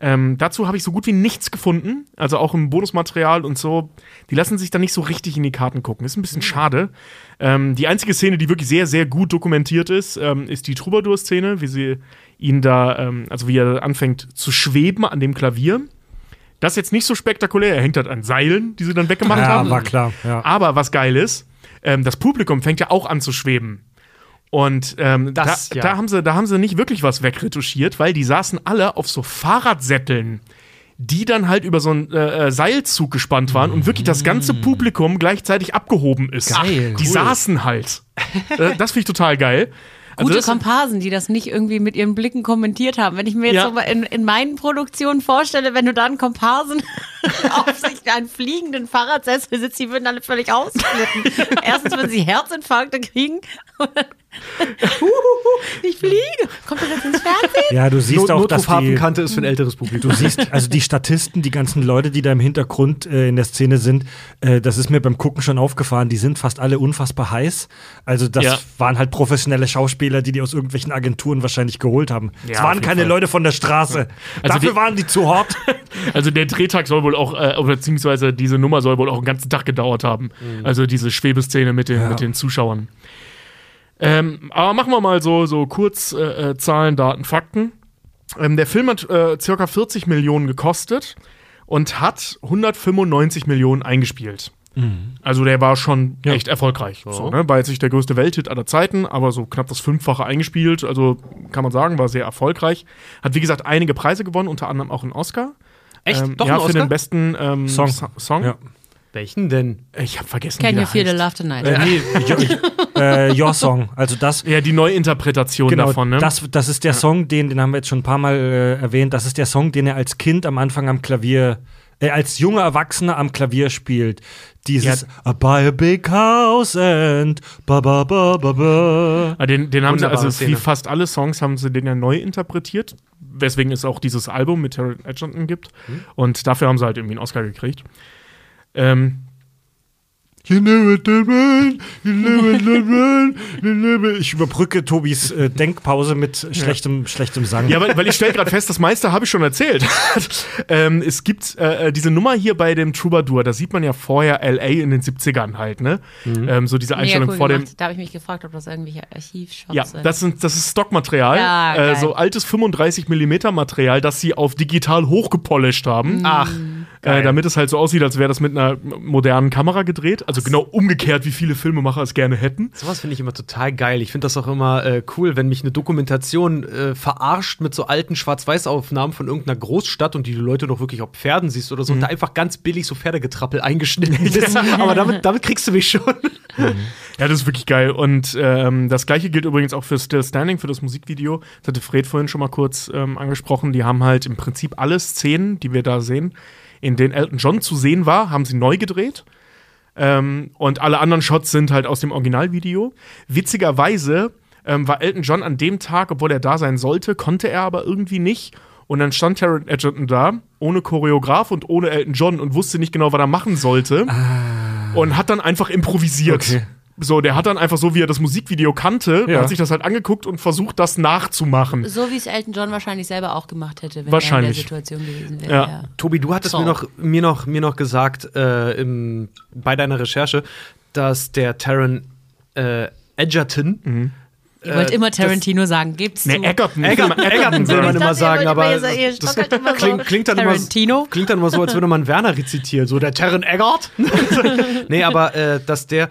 Ähm, dazu habe ich so gut wie nichts gefunden. Also auch im Bonusmaterial und so. Die lassen sich da nicht so richtig in die Karten gucken. Ist ein bisschen schade. Ähm, die einzige Szene, die wirklich sehr, sehr gut dokumentiert ist, ähm, ist die Troubadour-Szene, wie sie ihn da, ähm, also wie er anfängt zu schweben an dem Klavier. Das ist jetzt nicht so spektakulär. Er hängt halt an Seilen, die sie dann weggemacht Ja, haben. war klar. Ja. Aber was geil ist, ähm, das Publikum fängt ja auch an zu schweben. Und ähm, Das, da, ja. da, haben sie, da haben sie nicht wirklich was wegretuschiert, weil die saßen alle auf so Fahrradsätteln, die dann halt über so einen äh, äh, Seilzug gespannt waren und wirklich das ganze Publikum gleichzeitig abgehoben ist. Geil, Die cool. saßen halt. äh, das finde ich total geil. Also Gute das- Komparsen, die das nicht irgendwie mit ihren Blicken kommentiert haben. Wenn ich mir jetzt Ja. so in, in meinen Produktionen vorstelle, wenn du da einen Komparsen [LAUGHS] auf sich einen fliegenden Fahrradsessel sitzt, die würden alle völlig ausflippen. [LAUGHS] Erstens würden sie Herzinfarkte kriegen. Ich fliege. Kommt das jetzt ins Fernsehen? ja, du siehst Not auch, dass die, Notrufhafenkante ist für ein älteres Publikum. Du siehst, also die Statisten, die ganzen Leute, die da im Hintergrund äh, in der Szene sind, äh, das ist mir beim Gucken schon aufgefallen, die sind fast alle unfassbar heiß. Also das Ja. waren halt professionelle Schauspieler, die die aus irgendwelchen Agenturen wahrscheinlich geholt haben. Ja, Es auf waren keine Fall. Leute von der Straße. Also Dafür die- waren die zu hart. [LAUGHS] Also der Drehtag soll wohl auch, äh, oder beziehungsweise diese Nummer soll wohl auch einen ganzen Tag gedauert haben. Also diese Schwebeszene mit den, Ja. mit den Zuschauern. Ähm, aber machen wir mal so, so kurz äh, äh, Zahlen, Daten, Fakten. Ähm, der Film hat äh, circa 40 Millionen gekostet und hat 195 Millionen eingespielt. Also der war schon echt erfolgreich. So, ne? War jetzt nicht der größte Welthit aller Zeiten, aber so knapp das Fünffache eingespielt. Also kann man sagen, war sehr erfolgreich. Hat wie gesagt einige Preise gewonnen, unter anderem auch einen Oscar. Echt? Ähm, Doch ja, für Oscar? den besten ähm, Song. So Song. Ja. Welchen denn? Ich habe vergessen, Can wie you feel the love tonight? Äh, nee, [LAUGHS] jo, äh, Your Song. Also das, Ja, die Neuinterpretation genau, davon, ne? das, das ist der Song, den, den haben wir jetzt schon ein paar Mal äh, erwähnt. Das ist der Song, den er als Kind am Anfang am Klavier, äh, als junger Erwachsener am Klavier spielt. Dieses I buy a big house and ba ba ba ba ba. Ah, Den, den haben sie, also Szene. wie fast alle Songs haben sie den ja neu interpretiert, weswegen es auch dieses Album mit Taron Egerton gibt. Mhm. Und dafür haben sie halt irgendwie einen Oscar gekriegt. Ähm, You never did man, you never did man, you never- Ich überbrücke Tobis äh, Denkpause mit schlechtem, schlechtem Sang. ja, weil, weil ich stelle gerade fest, das meiste habe ich schon erzählt. [LAUGHS] ähm, es gibt äh, äh, diese Nummer hier bei dem Troubadour, da sieht man ja vorher LA in den 70ern halt, ne? Mhm. Ähm, so diese Einstellung cool vor dem. gemacht. Da habe ich mich gefragt, ob das irgendwelche Archivshots Ja, sind. das, sind, das ist Stockmaterial, Ja, äh, geil. so altes 35 mm Material, das sie auf digital hochgepolished haben. Ach, Äh, damit es halt so aussieht, als wäre das mit einer modernen Kamera gedreht. Also genau umgekehrt, wie viele Filmemacher es gerne hätten. sowas finde ich immer total geil. Ich finde das auch immer äh, cool, wenn mich eine Dokumentation äh, verarscht mit so alten Schwarz-Weiß-Aufnahmen von irgendeiner Großstadt und die Leute doch wirklich auf Pferden siehst oder so und da einfach ganz billig so Pferdegetrappel eingeschnitten [LAUGHS] ist. Aber damit, damit kriegst du mich schon. Ja, das ist wirklich geil. Und ähm, das gleiche gilt übrigens auch für Still Standing, für das Musikvideo. Das hatte Fred vorhin schon mal kurz ähm, angesprochen. Die haben halt im Prinzip alle Szenen, die wir da sehen, in denen Elton John zu sehen war, haben sie neu gedreht. Ähm, und alle anderen Shots sind halt aus dem Originalvideo. Witzigerweise ähm, war Elton John an dem Tag, obwohl er da sein sollte, konnte er aber irgendwie nicht. Und dann stand Taron Egerton da, ohne Choreograf und ohne Elton John und wusste nicht genau, was er machen sollte. Und hat dann einfach improvisiert. Okay. So, der hat dann einfach so, wie er das Musikvideo kannte, Ja. hat sich das halt angeguckt und versucht, das nachzumachen. so wie es Elton John wahrscheinlich selber auch gemacht hätte, wenn Wahrscheinlich. er in der Situation gewesen wäre. Ja. Ja. Tobi, du hattest So. mir, noch, mir, noch, mir noch gesagt äh, im, bei deiner Recherche, dass der Taron äh, Edgerton Ihr wollt Äh, immer Tarantino sagen, gibt's Ne, zu. Egerton. Egerton, Egerton will man immer sagen, aber das so. klingt, klingt, dann immer, Tarantino? klingt dann immer so, als würde man Werner rezitieren, so der Terran Eggert. [LAUGHS] nee, aber äh, dass der, äh,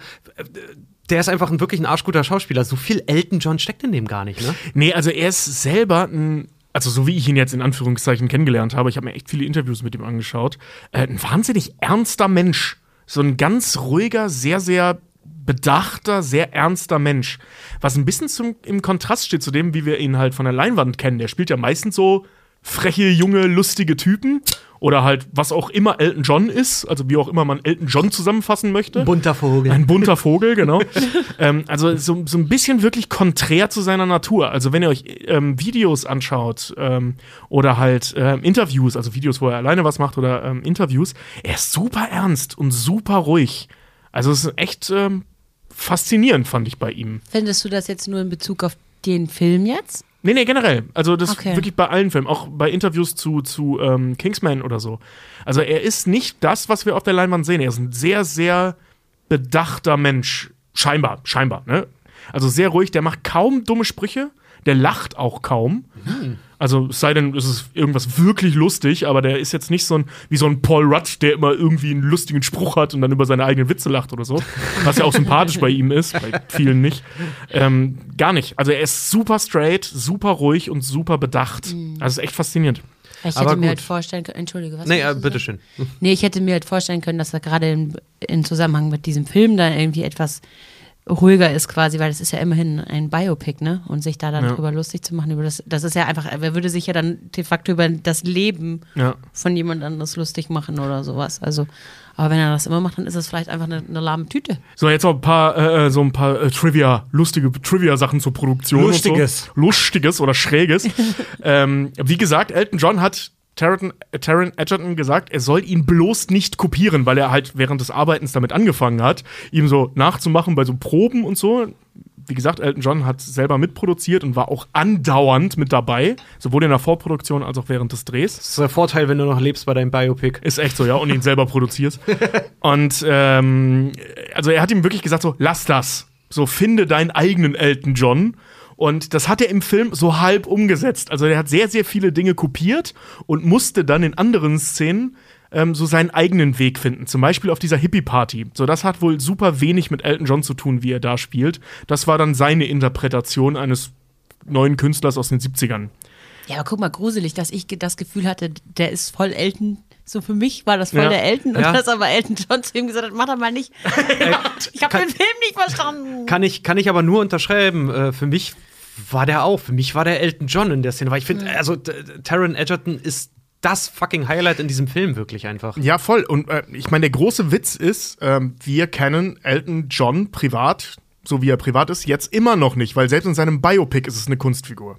der ist einfach ein wirklich ein arschguter Schauspieler. So viel Elton John steckt in dem gar nicht, ne? Nee, also er ist selber ein, also so wie ich ihn jetzt in Anführungszeichen kennengelernt habe, ich habe mir echt viele Interviews mit ihm angeschaut, äh, ein wahnsinnig ernster Mensch. So ein ganz ruhiger, sehr, sehr bedachter, sehr ernster Mensch. Was ein bisschen zum, im Kontrast steht zu dem, wie wir ihn halt von der Leinwand kennen. Der spielt ja meistens so freche, junge, lustige Typen. Oder halt, was auch immer Elton John ist, also wie auch immer man Elton John zusammenfassen möchte. Bunter Vogel. Ein bunter Vogel, genau. [LAUGHS] ähm, also so, so ein bisschen wirklich konträr zu seiner Natur. Also wenn ihr euch ähm, Videos anschaut ähm, oder halt ähm, Interviews, also Videos, wo er alleine was macht oder ähm, Interviews, er ist super ernst und super ruhig. Also es ist echt ähm, faszinierend, fand ich bei ihm. Findest du das jetzt nur in Bezug auf den Film jetzt? Nee, nee, generell. Also das Okay. wirklich bei allen Filmen, auch bei Interviews zu, zu ähm, Kingsman oder so. Also er ist nicht das, was wir auf der Leinwand sehen. Er ist ein sehr, sehr bedachter Mensch. Scheinbar, scheinbar, ne? Also sehr ruhig, der macht kaum dumme Sprüche, der lacht auch kaum. Also es sei denn, es ist irgendwas wirklich lustig, aber der ist jetzt nicht so ein, wie so ein Paul Rudd, der immer irgendwie einen lustigen Spruch hat und dann über seine eigenen Witze lacht oder so. Was ja auch sympathisch bei ihm ist, bei vielen nicht. Ähm, gar nicht. Also er ist super straight, super ruhig und super bedacht. Also es ist echt faszinierend. Ich Aber hätte mir gut. halt vorstellen können, entschuldige, was Nee, wolltest äh, bitteschön. Nee, ich hätte mir halt vorstellen können, dass er gerade in, in Zusammenhang mit diesem Film dann irgendwie etwas ruhiger ist quasi, weil das ist ja immerhin ein Biopic, ne? Und sich da dann Ja. drüber lustig zu machen über das, das ist ja einfach, er würde sich ja dann de facto über das Leben Ja. von jemand anderes lustig machen oder sowas. Also, aber wenn er das immer macht, dann ist es vielleicht einfach eine, eine lahme Tüte. So, jetzt noch ein paar, äh, so ein paar äh, Trivia, lustige Trivia-Sachen zur Produktion. Lustiges. Und so. Lustiges oder Schräges. [LAUGHS] ähm, wie gesagt, Elton John hat Taron, äh, Taron Egerton gesagt, er soll ihn bloß nicht kopieren, weil er halt während des Arbeitens damit angefangen hat, ihm so nachzumachen bei so Proben und so. Wie gesagt, Elton John hat selber mitproduziert und war auch andauernd mit dabei, sowohl in der Vorproduktion als auch während des Drehs. Das ist der Vorteil, wenn du noch lebst bei deinem Biopic. Ist echt so, ja, und ihn selber produziert. [LAUGHS] Und ähm, also er hat ihm wirklich gesagt: so, lass das. So, finde deinen eigenen Elton John. Und das hat er im Film so halb umgesetzt. Also er hat sehr, sehr viele Dinge kopiert und musste dann in anderen Szenen ähm, so seinen eigenen Weg finden. Zum Beispiel auf dieser Hippie-Party. So, das hat wohl super wenig mit Elton John zu tun, wie er da spielt. Das war dann seine Interpretation eines neuen Künstlers aus den 70ern. Ja, aber guck mal, gruselig, dass ich das Gefühl hatte, der ist voll Elton. So für mich war das voll Ja. der Elton und Ja. dass aber Elton John zu ihm gesagt hat, mach das mal nicht. [LAUGHS] ich habe den Film nicht verstanden. Kann ich, kann ich aber nur unterschreiben. Äh, für mich war der auch. Für mich war der Elton John in der Szene. Weil ich finde, also t- Taron Egerton ist das fucking Highlight in diesem Film wirklich einfach. Ja, voll. Und äh, ich meine, der große Witz ist, ähm, wir kennen Elton John privat, so wie er privat ist, jetzt immer noch nicht, weil selbst in seinem Biopic ist es eine Kunstfigur.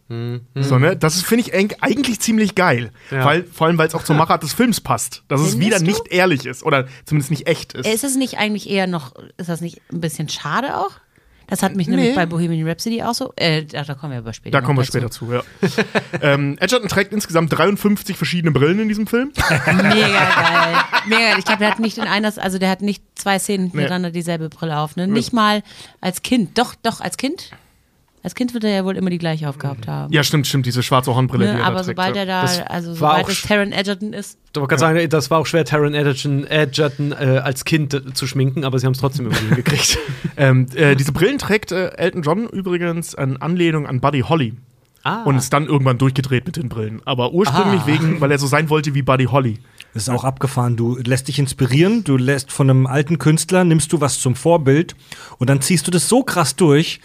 So, ne? Das ist, finde ich, eng- eigentlich ziemlich geil. Ja. Weil, vor allem, weil es auch zur Machart des Films passt. Dass es Findest wieder du? nicht ehrlich ist oder zumindest nicht echt ist. Ist es nicht eigentlich eher noch, ist das nicht ein bisschen schade auch? Das hat mich nämlich Nee. bei Bohemian Rhapsody auch so. Äh, da, da kommen wir aber später. Da kommen wir später zu, ja. [LAUGHS] ähm, Edgerton trägt insgesamt 53 verschiedene Brillen in diesem Film. Mega geil. Mega geil. Ich glaube, der hat nicht in einer, also der hat nicht zwei Szenen hintereinander dieselbe Brille auf. Ne? Nicht mal als Kind. Doch, doch, als Kind. Als Kind wird er ja wohl immer die gleiche aufgehabt haben. Ja, stimmt, stimmt, diese schwarze Hornbrille, die ne? er Aber da trägt. sobald er da, Das also war sobald auch es Taron Egerton ist, Ich wollte gerade sagen, das war auch schwer, Taron Egerton, Egerton äh, als Kind äh, zu schminken, aber sie haben es trotzdem irgendwie [LAUGHS] hingekriegt. Ähm, äh, diese Brillen trägt äh, Elton John übrigens in Anlehnung an Buddy Holly. Ah. Und ist dann irgendwann durchgedreht mit den Brillen. Aber ursprünglich Ah. wegen, weil er so sein wollte wie Buddy Holly. Das ist auch abgefahren. Du lässt dich inspirieren, du lässt von einem alten Künstler, nimmst du was zum Vorbild und dann ziehst du das so krass durch,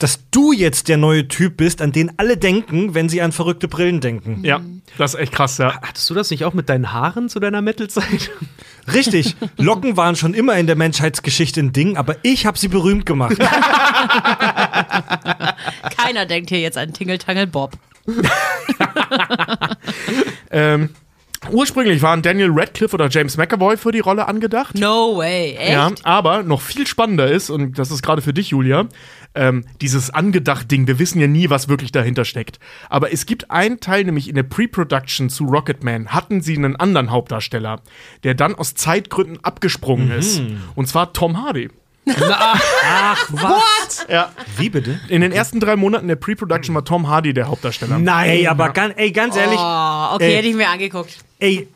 dass du jetzt der neue Typ bist, an den alle denken, wenn sie an verrückte Brillen denken. Ja, das ist echt krass, ja. Hattest du das nicht auch mit deinen Haaren zu deiner Metal-Zeit? [LAUGHS] Richtig, Locken waren schon immer in der Menschheitsgeschichte ein Ding, aber ich habe sie berühmt gemacht. keiner denkt hier jetzt an Tingle Tangle Bob. [LAUGHS] Ähm, ursprünglich waren Daniel Radcliffe oder James McAvoy für die Rolle angedacht. No way. Echt? Ja, aber noch viel spannender ist, und das ist gerade für dich, Julia, ähm, dieses Angedacht-Ding. Wir wissen ja nie, was wirklich dahinter steckt. Aber es gibt einen Teil, nämlich in der Pre-Production zu Rocketman, hatten sie einen anderen Hauptdarsteller, der dann aus Zeitgründen abgesprungen ist. Und zwar Tom Hardy. Ach, was? Ja. Wie bitte? In den ersten drei Monaten der Pre-Production war Tom Hardy der Hauptdarsteller. Nein. Ey, aber ganz, ey, ganz ehrlich, Oh, okay, Ey. hätte ich mir angeguckt. ey,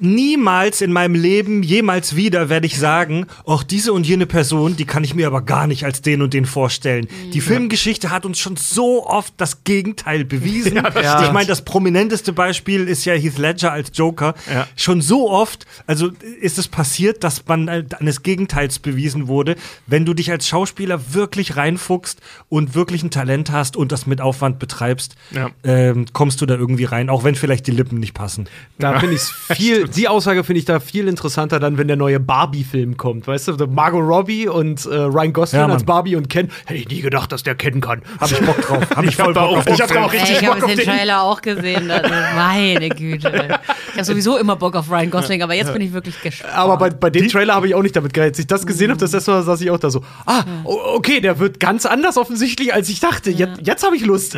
niemals in meinem Leben, jemals wieder werde ich sagen, auch diese und jene Person, die kann ich mir aber gar nicht als den und den vorstellen. Die Filmgeschichte hat uns schon so oft das Gegenteil bewiesen. [LAUGHS] stimmt. ich meine, das prominenteste Beispiel ist ja Heath Ledger als Joker. Ja. Schon so oft, also ist es passiert, dass man eines Gegenteils bewiesen wurde, wenn du dich als Schauspieler wirklich reinfuchst und wirklich ein Talent hast und das mit Aufwand betreibst, Ja. ähm, kommst du da irgendwie rein, auch wenn vielleicht die Lippen nicht passen. Da [LAUGHS] finde ich viel, die Aussage finde ich da viel interessanter dann, wenn der neue Barbie-Film kommt, weißt du? Margot Robbie und äh, Ryan Gosling Ja, als Barbie und Ken. Hätte ich nie gedacht, dass der kennen kann. Hab ich Bock drauf. Hab ich hab voll da Bock auch- auf ich hab da auch Ey, richtig ich habe Bock auf jetzt den den. Trailer auch gesehen. [LAUGHS] Also, meine Güte. Ich habe sowieso immer Bock auf Ryan Gosling, aber jetzt bin ich wirklich gespannt. Aber bei, bei dem Trailer habe ich auch nicht damit gerechnet. Als ich das gesehen habe, das erste Mal saß ich auch da so, ah, okay, der wird ganz anders offensichtlich, als ich dachte. Jetzt, jetzt habe ich Lust.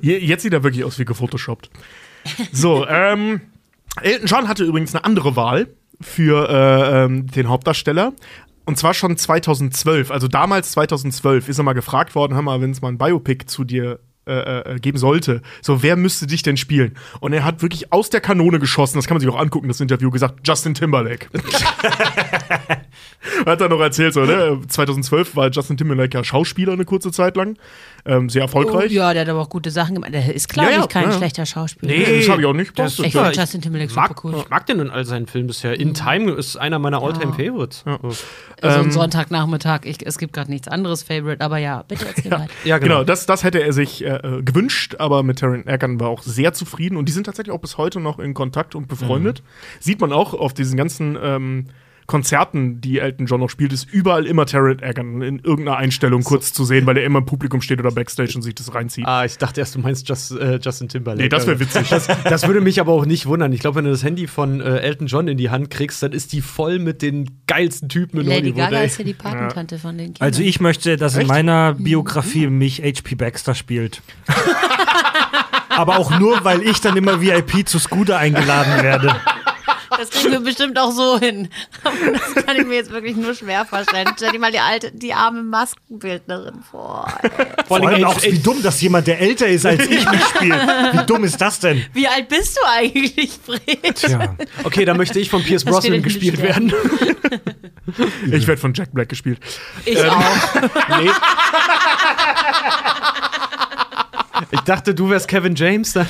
Je- Jetzt sieht er wirklich aus wie gefotoshoppt. So, [LAUGHS] ähm, Elton John hatte übrigens eine andere Wahl für äh, ähm, den Hauptdarsteller. Und zwar schon 2012, also damals 2012 ist er mal gefragt worden, hör mal, wenn es mal ein Biopic zu dir äh, äh, geben sollte, so wer müsste dich denn spielen? Und er hat wirklich aus der Kanone geschossen, das kann man sich auch angucken, das Interview, gesagt, Justin Timberlake. [LAUGHS] hat er noch erzählt, so, ne? 2012 war Justin Timberlake ja Schauspieler eine kurze Zeit lang, ähm, sehr Oh, erfolgreich. ja, der hat aber auch gute Sachen gemacht. Der ist, glaube Ja, ja, kein ja, ja. schlechter Schauspieler. Nee, das habe ich auch nicht. gepostet. Ich finde Justin Timberlake Ich mag, super cool. ich mag den in all seinen Filmen bisher. In Time ist einer meiner All-Time-Favorites. Ja. Also Ähm, Sonntagnachmittag. Ich, es gibt gerade nichts anderes Favorite, aber ja, bitte erzähl weiter. ja, Genau, das, das hätte er sich äh, äh, gewünscht, aber mit Taron Egerton war auch sehr zufrieden und die sind tatsächlich auch bis heute noch in Kontakt und befreundet. Sieht man auch auf diesen ganzen ähm, Konzerten, die Elton John noch spielt, ist überall immer Taron Egerton in irgendeiner Einstellung kurz zu sehen, weil er immer im Publikum steht oder Backstage und sich das reinzieht. Ah, ich dachte erst, du meinst Just, äh, Justin Timberlake. Nee, das wäre witzig. Das, das würde mich aber auch nicht wundern. Ich glaube, wenn du das Handy von äh, Elton John in die Hand kriegst, dann ist die voll mit den geilsten Typen in Lady Hollywood. Gaga ey. ist ja die Patentante von den Kindern. Also ich möchte, dass in Echt? meiner Biografie mich HP Baxter spielt. [LAUGHS] Aber auch nur, weil ich dann immer VIP zu Scooter eingeladen werde. Das kriegen wir bestimmt auch so hin. Das kann ich mir jetzt wirklich nur schwer vorstellen. Stell dir mal die alte, die arme Maskenbildnerin vor. Ey. Vor allem auch, wie dumm, dass jemand, der älter ist als ich, mitspielt. Wie dumm ist das denn? Wie alt bist du eigentlich, Fred? Tja. Okay, dann möchte ich von Pierce Brosnan gespielt werden. Ich werde von Jack Black gespielt. Ich auch. Nee. Ich dachte, du wärst Kevin James dann.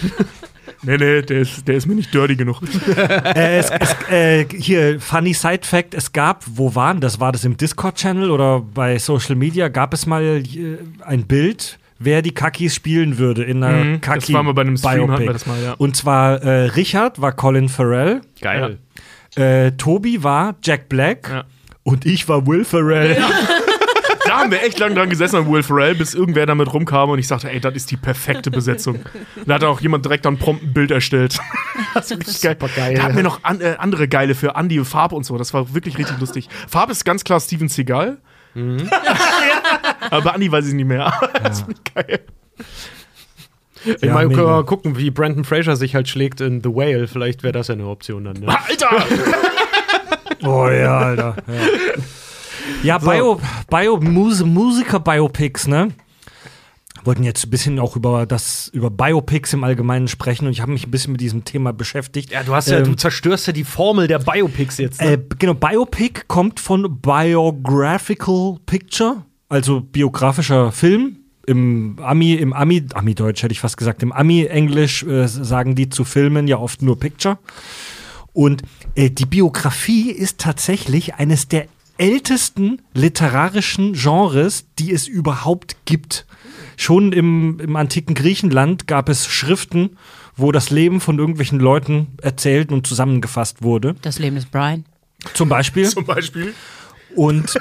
Nee, nee, der ist, der ist mir nicht dirty genug. [LAUGHS] Äh, es, es, äh, hier, funny Side Fact: Es gab, wo waren das? War das im Discord-Channel oder bei Social Media? Gab es mal äh, ein Bild, wer die Kakis spielen würde in einer Mhm, Kaki das war mal bei einem Stream, Biopic. hatten wir das mal, ja. Und zwar äh, Richard war Colin Farrell, Geil. äh, Tobi war Jack Black Ja. und ich war Will Ferrell. [LAUGHS] [LAUGHS] Da haben wir echt lang dran gesessen an Will Ferrell, bis irgendwer damit rumkam und ich sagte, ey, das ist die perfekte Besetzung. Da hat auch jemand direkt dann prompt ein Bild erstellt. [LAUGHS] Das ist wirklich geil. geil. Da hatten wir noch an, äh, andere geile für Andy und Farb und so. Das war wirklich richtig lustig. Farb ist ganz klar Steven Seagal. Mhm. Aber Andy weiß ich nicht mehr. [LAUGHS] Das finde ich geil. Ich Ja, meine, können wir gucken, wie Brandon Fraser sich halt schlägt in The Whale. Vielleicht wäre das ja eine Option dann. Ne? Alter! Oh ja, Alter. Ja, ja Bio, Bio, Mus Musiker-Biopics, ne? Wollten jetzt ein bisschen auch über das, über Biopics im Allgemeinen sprechen und ich habe mich ein bisschen mit diesem Thema beschäftigt. Ja, du hast ja, Ähm, du zerstörst ja die Formel der Biopics jetzt. Ne? Äh, genau, Biopic kommt von Biographical Picture, also biografischer Film. Im Ami, im Ami, Ami-Deutsch hätte ich fast gesagt, im Ami-Englisch äh, sagen die zu Filmen ja oft nur Picture. Und äh, die Biografie ist tatsächlich eines der ältesten literarischen Genres, die es überhaupt gibt. Schon im, im antiken Griechenland gab es Schriften, wo das Leben von irgendwelchen Leuten erzählt und zusammengefasst wurde. Das Leben ist Brian. Zum Beispiel. Zum Beispiel. Und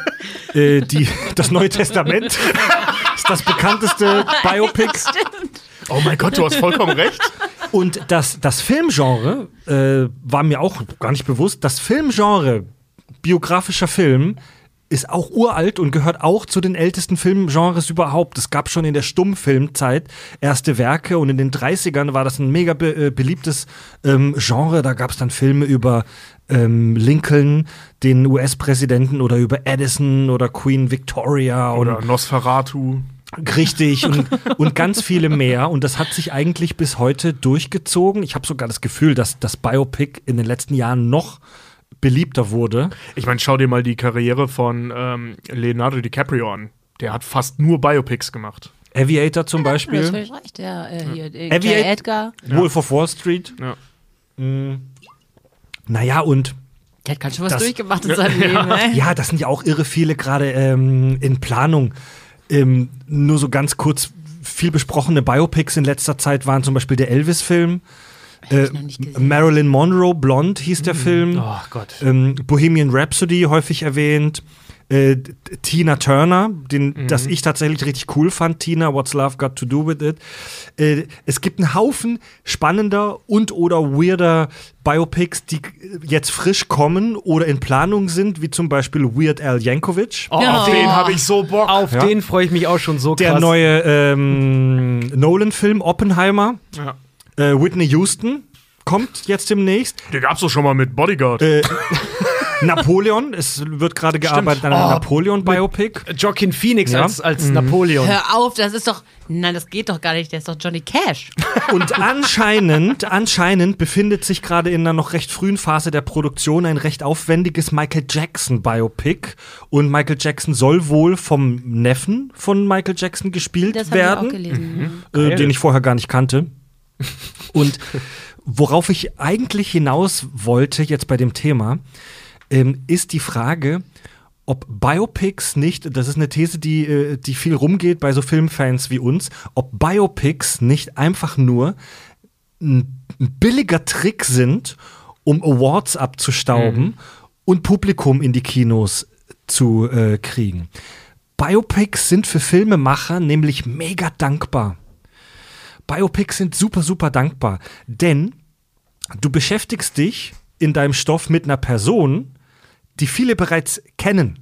äh, die, das Neue Testament [LAUGHS] ist das bekannteste Biopic. Oh mein Gott, du hast vollkommen recht. Und das, das Filmgenre äh, war mir auch gar nicht bewusst. Das Filmgenre, biografischer Film, ist auch uralt und gehört auch zu den ältesten Filmgenres überhaupt. Es gab schon in der Stummfilmzeit erste Werke und in den 30ern war das ein mega be äh, beliebtes ähm, Genre. Da gab es dann Filme über ähm, Lincoln, den US-Präsidenten oder über Edison oder Queen Victoria Oder und Nosferatu. Richtig und, [LAUGHS] und ganz viele mehr. Und das hat sich eigentlich bis heute durchgezogen. Ich habe sogar das Gefühl, dass das Biopic in den letzten Jahren noch beliebter wurde. Ich meine, schau dir mal die Karriere von ähm, Leonardo DiCaprio an. Der hat fast nur Biopics gemacht. Aviator zum Das Beispiel, ist völlig recht. Der, äh, hier, äh. Edgar. Wolf of Wall Street. Ja. Naja, und Der hat ganz schön was Das- durchgemacht in seinem Leben, ey. ja, das sind ja auch irre viele gerade ähm, in Planung. Ähm, nur so ganz kurz, viel besprochene Biopics in letzter Zeit waren zum Beispiel der Elvis-Film. Äh. Marilyn Monroe, Blonde hieß der Film. Oh Gott. ähm, Bohemian Rhapsody häufig erwähnt. Äh, Tina Turner, den, das ich tatsächlich richtig cool fand. Tina, What's Love Got to Do with It? Äh, es gibt einen Haufen spannender und oder weirder Biopics, die jetzt frisch kommen oder in Planung sind, wie zum Beispiel Weird Al Yankovic. Oh, Ja. auf den, habe ich so Bock. auf Ja. den freue ich mich auch schon so Der krass. neue ähm, Nolan-Film Oppenheimer. Ja. Äh, Whitney Houston kommt jetzt demnächst. Den gab's doch schon mal mit Bodyguard. Äh, [LAUGHS] Napoleon, es wird gerade gearbeitet an einem Oh, Napoleon-Biopic. Joaquin Phoenix Ja. als, als Napoleon. Hör auf, das ist doch. Nein, das geht doch gar nicht. Der ist doch Johnny Cash. [LAUGHS] Und anscheinend, anscheinend befindet sich gerade in einer noch recht frühen Phase der Produktion ein recht aufwendiges Michael Jackson Biopic. Und Michael Jackson soll wohl vom Neffen von Michael Jackson gespielt Das habe ich auch werden, gelesen. äh, den ich vorher gar nicht kannte. Und worauf ich eigentlich hinaus wollte jetzt bei dem Thema, ähm, ist die Frage, ob Biopics nicht, das ist eine These, die, äh, die viel rumgeht bei so Filmfans wie uns, ob Biopics nicht einfach nur ein, billiger Trick sind, um Awards abzustauben und Publikum in die Kinos zu äh, kriegen. Biopics sind für Filmemacher nämlich mega dankbar. Biopics sind super, super dankbar, denn du beschäftigst dich in deinem Stoff mit einer Person, die viele bereits kennen.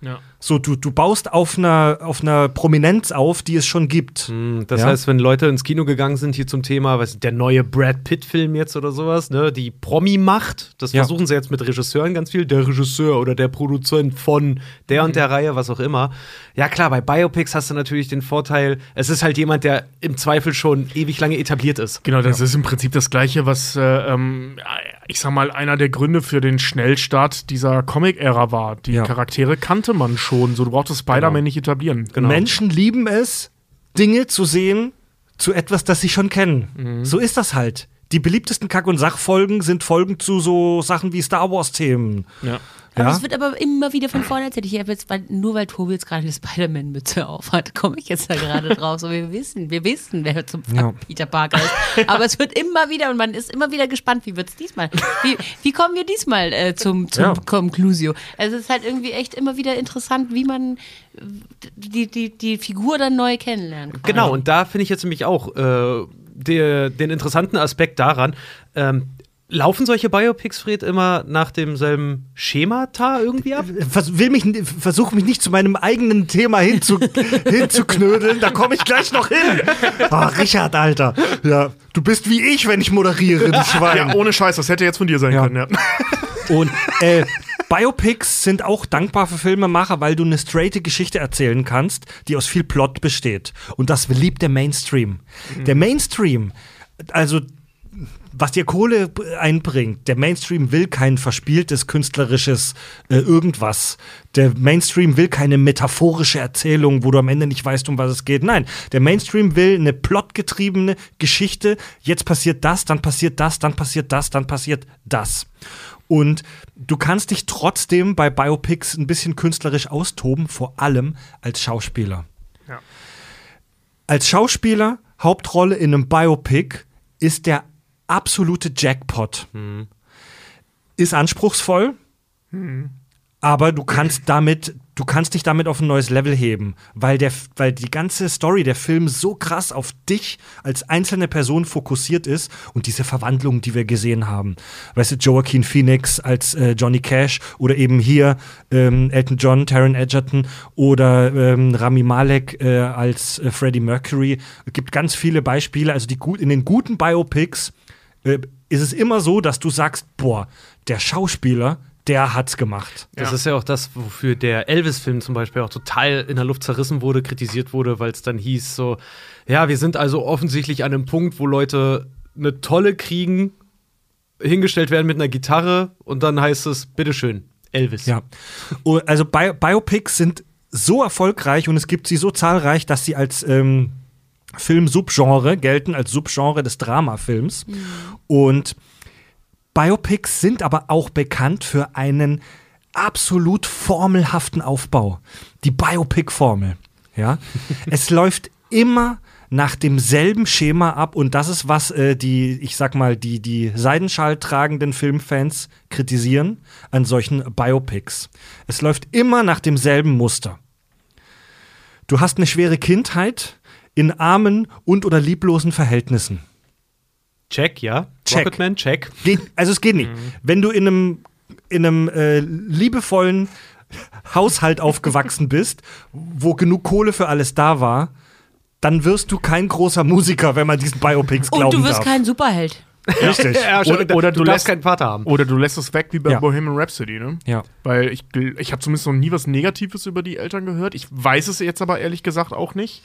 Ja. So, du, du baust auf einer, auf einer Prominenz auf, die es schon gibt. Hm, Das Ja. heißt, wenn Leute ins Kino gegangen sind hier zum Thema, was der neue Brad Pitt-Film jetzt oder sowas, ne, die Promi-Macht, das Ja. versuchen sie jetzt mit Regisseuren ganz viel, der Regisseur oder der Produzent von der und der Reihe, was auch immer. Ja klar, bei Biopics hast du natürlich den Vorteil, es ist halt jemand, der im Zweifel schon ewig lange etabliert ist. Genau, das ist im Prinzip das Gleiche, was, äh, ähm, ich sag mal, einer der Gründe für den Schnellstart dieser Comic-Ära war. Die Ja. Charaktere kannte man schon, so du brauchtest Spider-Man Genau. nicht etablieren. Genau. Menschen lieben es, Dinge zu sehen zu etwas, das sie schon kennen. So ist das halt. Die beliebtesten Kack- und Sachfolgen sind Folgen zu so Sachen wie Star Wars-Themen. Ja. Aber Ja? es wird aber immer wieder von vorne erzählt. Ich habe jetzt, nur weil Tobi jetzt gerade eine Spider-Man-Mütze aufhat, komme ich jetzt da gerade [LAUGHS] drauf. So, wir wissen, wir wissen, wer zum Fuck Ja. Peter Parker ist. Aber es wird immer wieder und man ist immer wieder gespannt, wie wird es diesmal? Wie, wie kommen wir diesmal äh, zum, zum Ja. Conclusio? Also es ist halt irgendwie echt immer wieder interessant, wie man die, die, die Figur dann neu kennenlernt. quasi. Genau, und da finde ich jetzt nämlich auch äh, der, den interessanten Aspekt daran, ähm, laufen solche Biopics, Fred, immer nach demselben Schemata irgendwie ab? Vers will mich, versuche mich nicht zu meinem eigenen Thema hinzu, [LAUGHS] hinzuknödeln, da komme ich gleich noch hin. Ah, Richard, Alter. Ja, du bist wie ich, wenn ich moderiere, du [LAUGHS] Schwein. Ja, ohne Scheiß, das hätte jetzt von dir sein Ja. können, ja. [LAUGHS] Und äh, Biopics sind auch dankbar für Filmemacher, weil du eine straighte Geschichte erzählen kannst, die aus viel Plot besteht. Und das liebt der Mainstream. Der Mainstream, also was dir Kohle einbringt, der Mainstream will kein verspieltes künstlerisches äh, irgendwas. Der Mainstream will keine metaphorische Erzählung, wo du am Ende nicht weißt, um was es geht. Nein, der Mainstream will eine plotgetriebene Geschichte. Jetzt passiert das, dann passiert das, dann passiert das, dann passiert das. Und du kannst dich trotzdem bei Biopics ein bisschen künstlerisch austoben, vor allem als Schauspieler. Ja. Als Schauspieler, Hauptrolle in einem Biopic, ist der absolute Jackpot. Ist anspruchsvoll, aber du kannst damit, du kannst dich damit auf ein neues Level heben, weil der, weil die ganze Story, der Film so krass auf dich als einzelne Person fokussiert ist und diese Verwandlung, die wir gesehen haben. Weißt du, Joaquin Phoenix als äh, Johnny Cash oder eben hier ähm, Elton John, Taron Egerton oder ähm, Rami Malek äh, als äh, Freddie Mercury. Es gibt ganz viele Beispiele, also die gut in den guten Biopics ist es immer so, dass du sagst, boah, der Schauspieler, der hat's gemacht. Das Ja. ist ja auch das, wofür der Elvis-Film zum Beispiel auch total in der Luft zerrissen wurde, kritisiert wurde, weil es dann hieß so, ja, wir sind also offensichtlich an einem Punkt, wo Leute eine Tolle kriegen, hingestellt werden mit einer Gitarre und dann heißt es, bitteschön, Elvis. Ja. Und Also Bi Biopics sind so erfolgreich und es gibt sie so zahlreich, dass sie als ähm, Film-Subgenre gelten, als Subgenre des Dramafilms. Und Biopics sind aber auch bekannt für einen absolut formelhaften Aufbau. Die Biopic-Formel. Ja? [LAUGHS] es läuft immer nach demselben Schema ab und das ist, was äh, die, ich sag mal, die, die Seidenschal tragenden Filmfans kritisieren an solchen Biopics. Es läuft immer nach demselben Muster. Du hast eine schwere Kindheit in armen und oder lieblosen Verhältnissen. Check, ja. Check. Rocketman, check. Geht, also es geht nicht. Wenn du in einem, in einem äh, liebevollen Haushalt aufgewachsen bist, wo genug Kohle für alles da war, dann wirst du kein großer Musiker, wenn man diesen Biopics Und glauben du wirst darf. kein Superheld. Richtig. Ja, Oder- oder du, du darfst lässt- keinen Vater haben. Oder du lässt es weg wie bei Ja. Bohemian Rhapsody, ne? Ja. Weil ich, ich habe zumindest noch nie was Negatives über die Eltern gehört. Ich weiß es jetzt aber ehrlich gesagt auch nicht.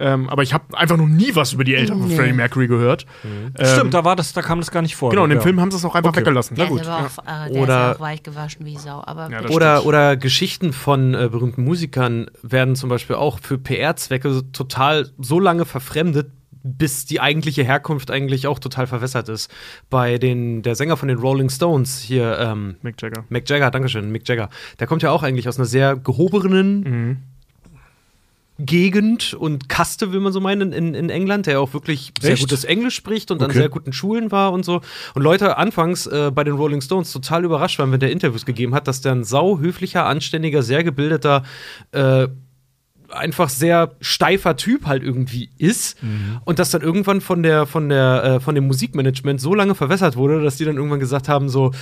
Ähm, aber ich habe einfach noch nie was über die Eltern von Nee. Freddie Mercury gehört. Ähm, Stimmt, da war das, da kam das gar nicht vor. Genau, in dem ja. Film haben sie es auch einfach Okay. weggelassen. Der Na gut. ist aber Ja. auch, äh, der Oder- ist auch weich gewaschen wie Sau. Aber Ja. Oder, oder Geschichten von äh, berühmten Musikern werden zum Beispiel auch für PR-Zwecke total so lange verfremdet, bis die eigentliche Herkunft eigentlich auch total verwässert ist. Bei den, der Sänger von den Rolling Stones hier, ähm, Mick Jagger. Mick Jagger, Dankeschön, Mick Jagger. Der kommt ja auch eigentlich aus einer sehr gehobenen Mhm. Gegend und Kaste, will man so meinen, in, in England, der auch wirklich sehr Echt? gutes Englisch spricht und an Okay. sehr guten Schulen war und so. Und Leute anfangs äh, bei den Rolling Stones total überrascht waren, wenn der Interviews gegeben hat, dass der ein sauhöflicher, anständiger, sehr gebildeter, äh, einfach sehr steifer Typ halt irgendwie ist und das dann irgendwann von der von der äh, von dem Musikmanagement so lange verwässert wurde, dass die dann irgendwann gesagt haben so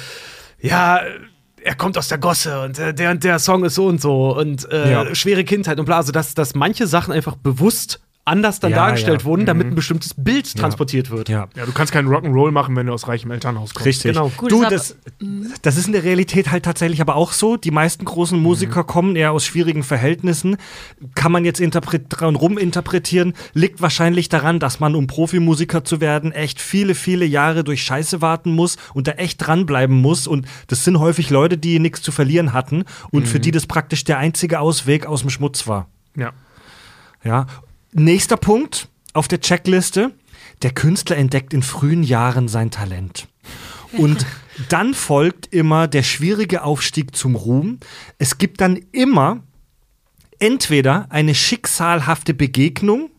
ja er kommt aus der Gosse und äh, der und der Song ist so und so und äh, Ja. schwere Kindheit und bla. Also, dass, dass manche Sachen einfach bewusst anders dann Ja, dargestellt ja. wurden, damit ein bestimmtes Bild transportiert wird. Ja. Ja, du kannst keinen Rock'n'Roll machen, wenn du aus reichem Elternhaus kommst. Richtig. Genau. Gut, du, das das, das ist in der Realität halt tatsächlich aber auch so. Die meisten großen Musiker kommen eher aus schwierigen Verhältnissen. Kann man jetzt dran ruminterpretieren, liegt wahrscheinlich daran, dass man, um Profimusiker zu werden, echt viele, viele Jahre durch Scheiße warten muss und da echt dranbleiben muss. Und das sind häufig Leute, die nichts zu verlieren hatten und für die das praktisch der einzige Ausweg aus dem Schmutz war. Ja. Ja. Nächster Punkt auf der Checkliste. Der Künstler entdeckt in frühen Jahren sein Talent. Und dann folgt immer der schwierige Aufstieg zum Ruhm. Es gibt dann immer entweder eine schicksalhafte Begegnung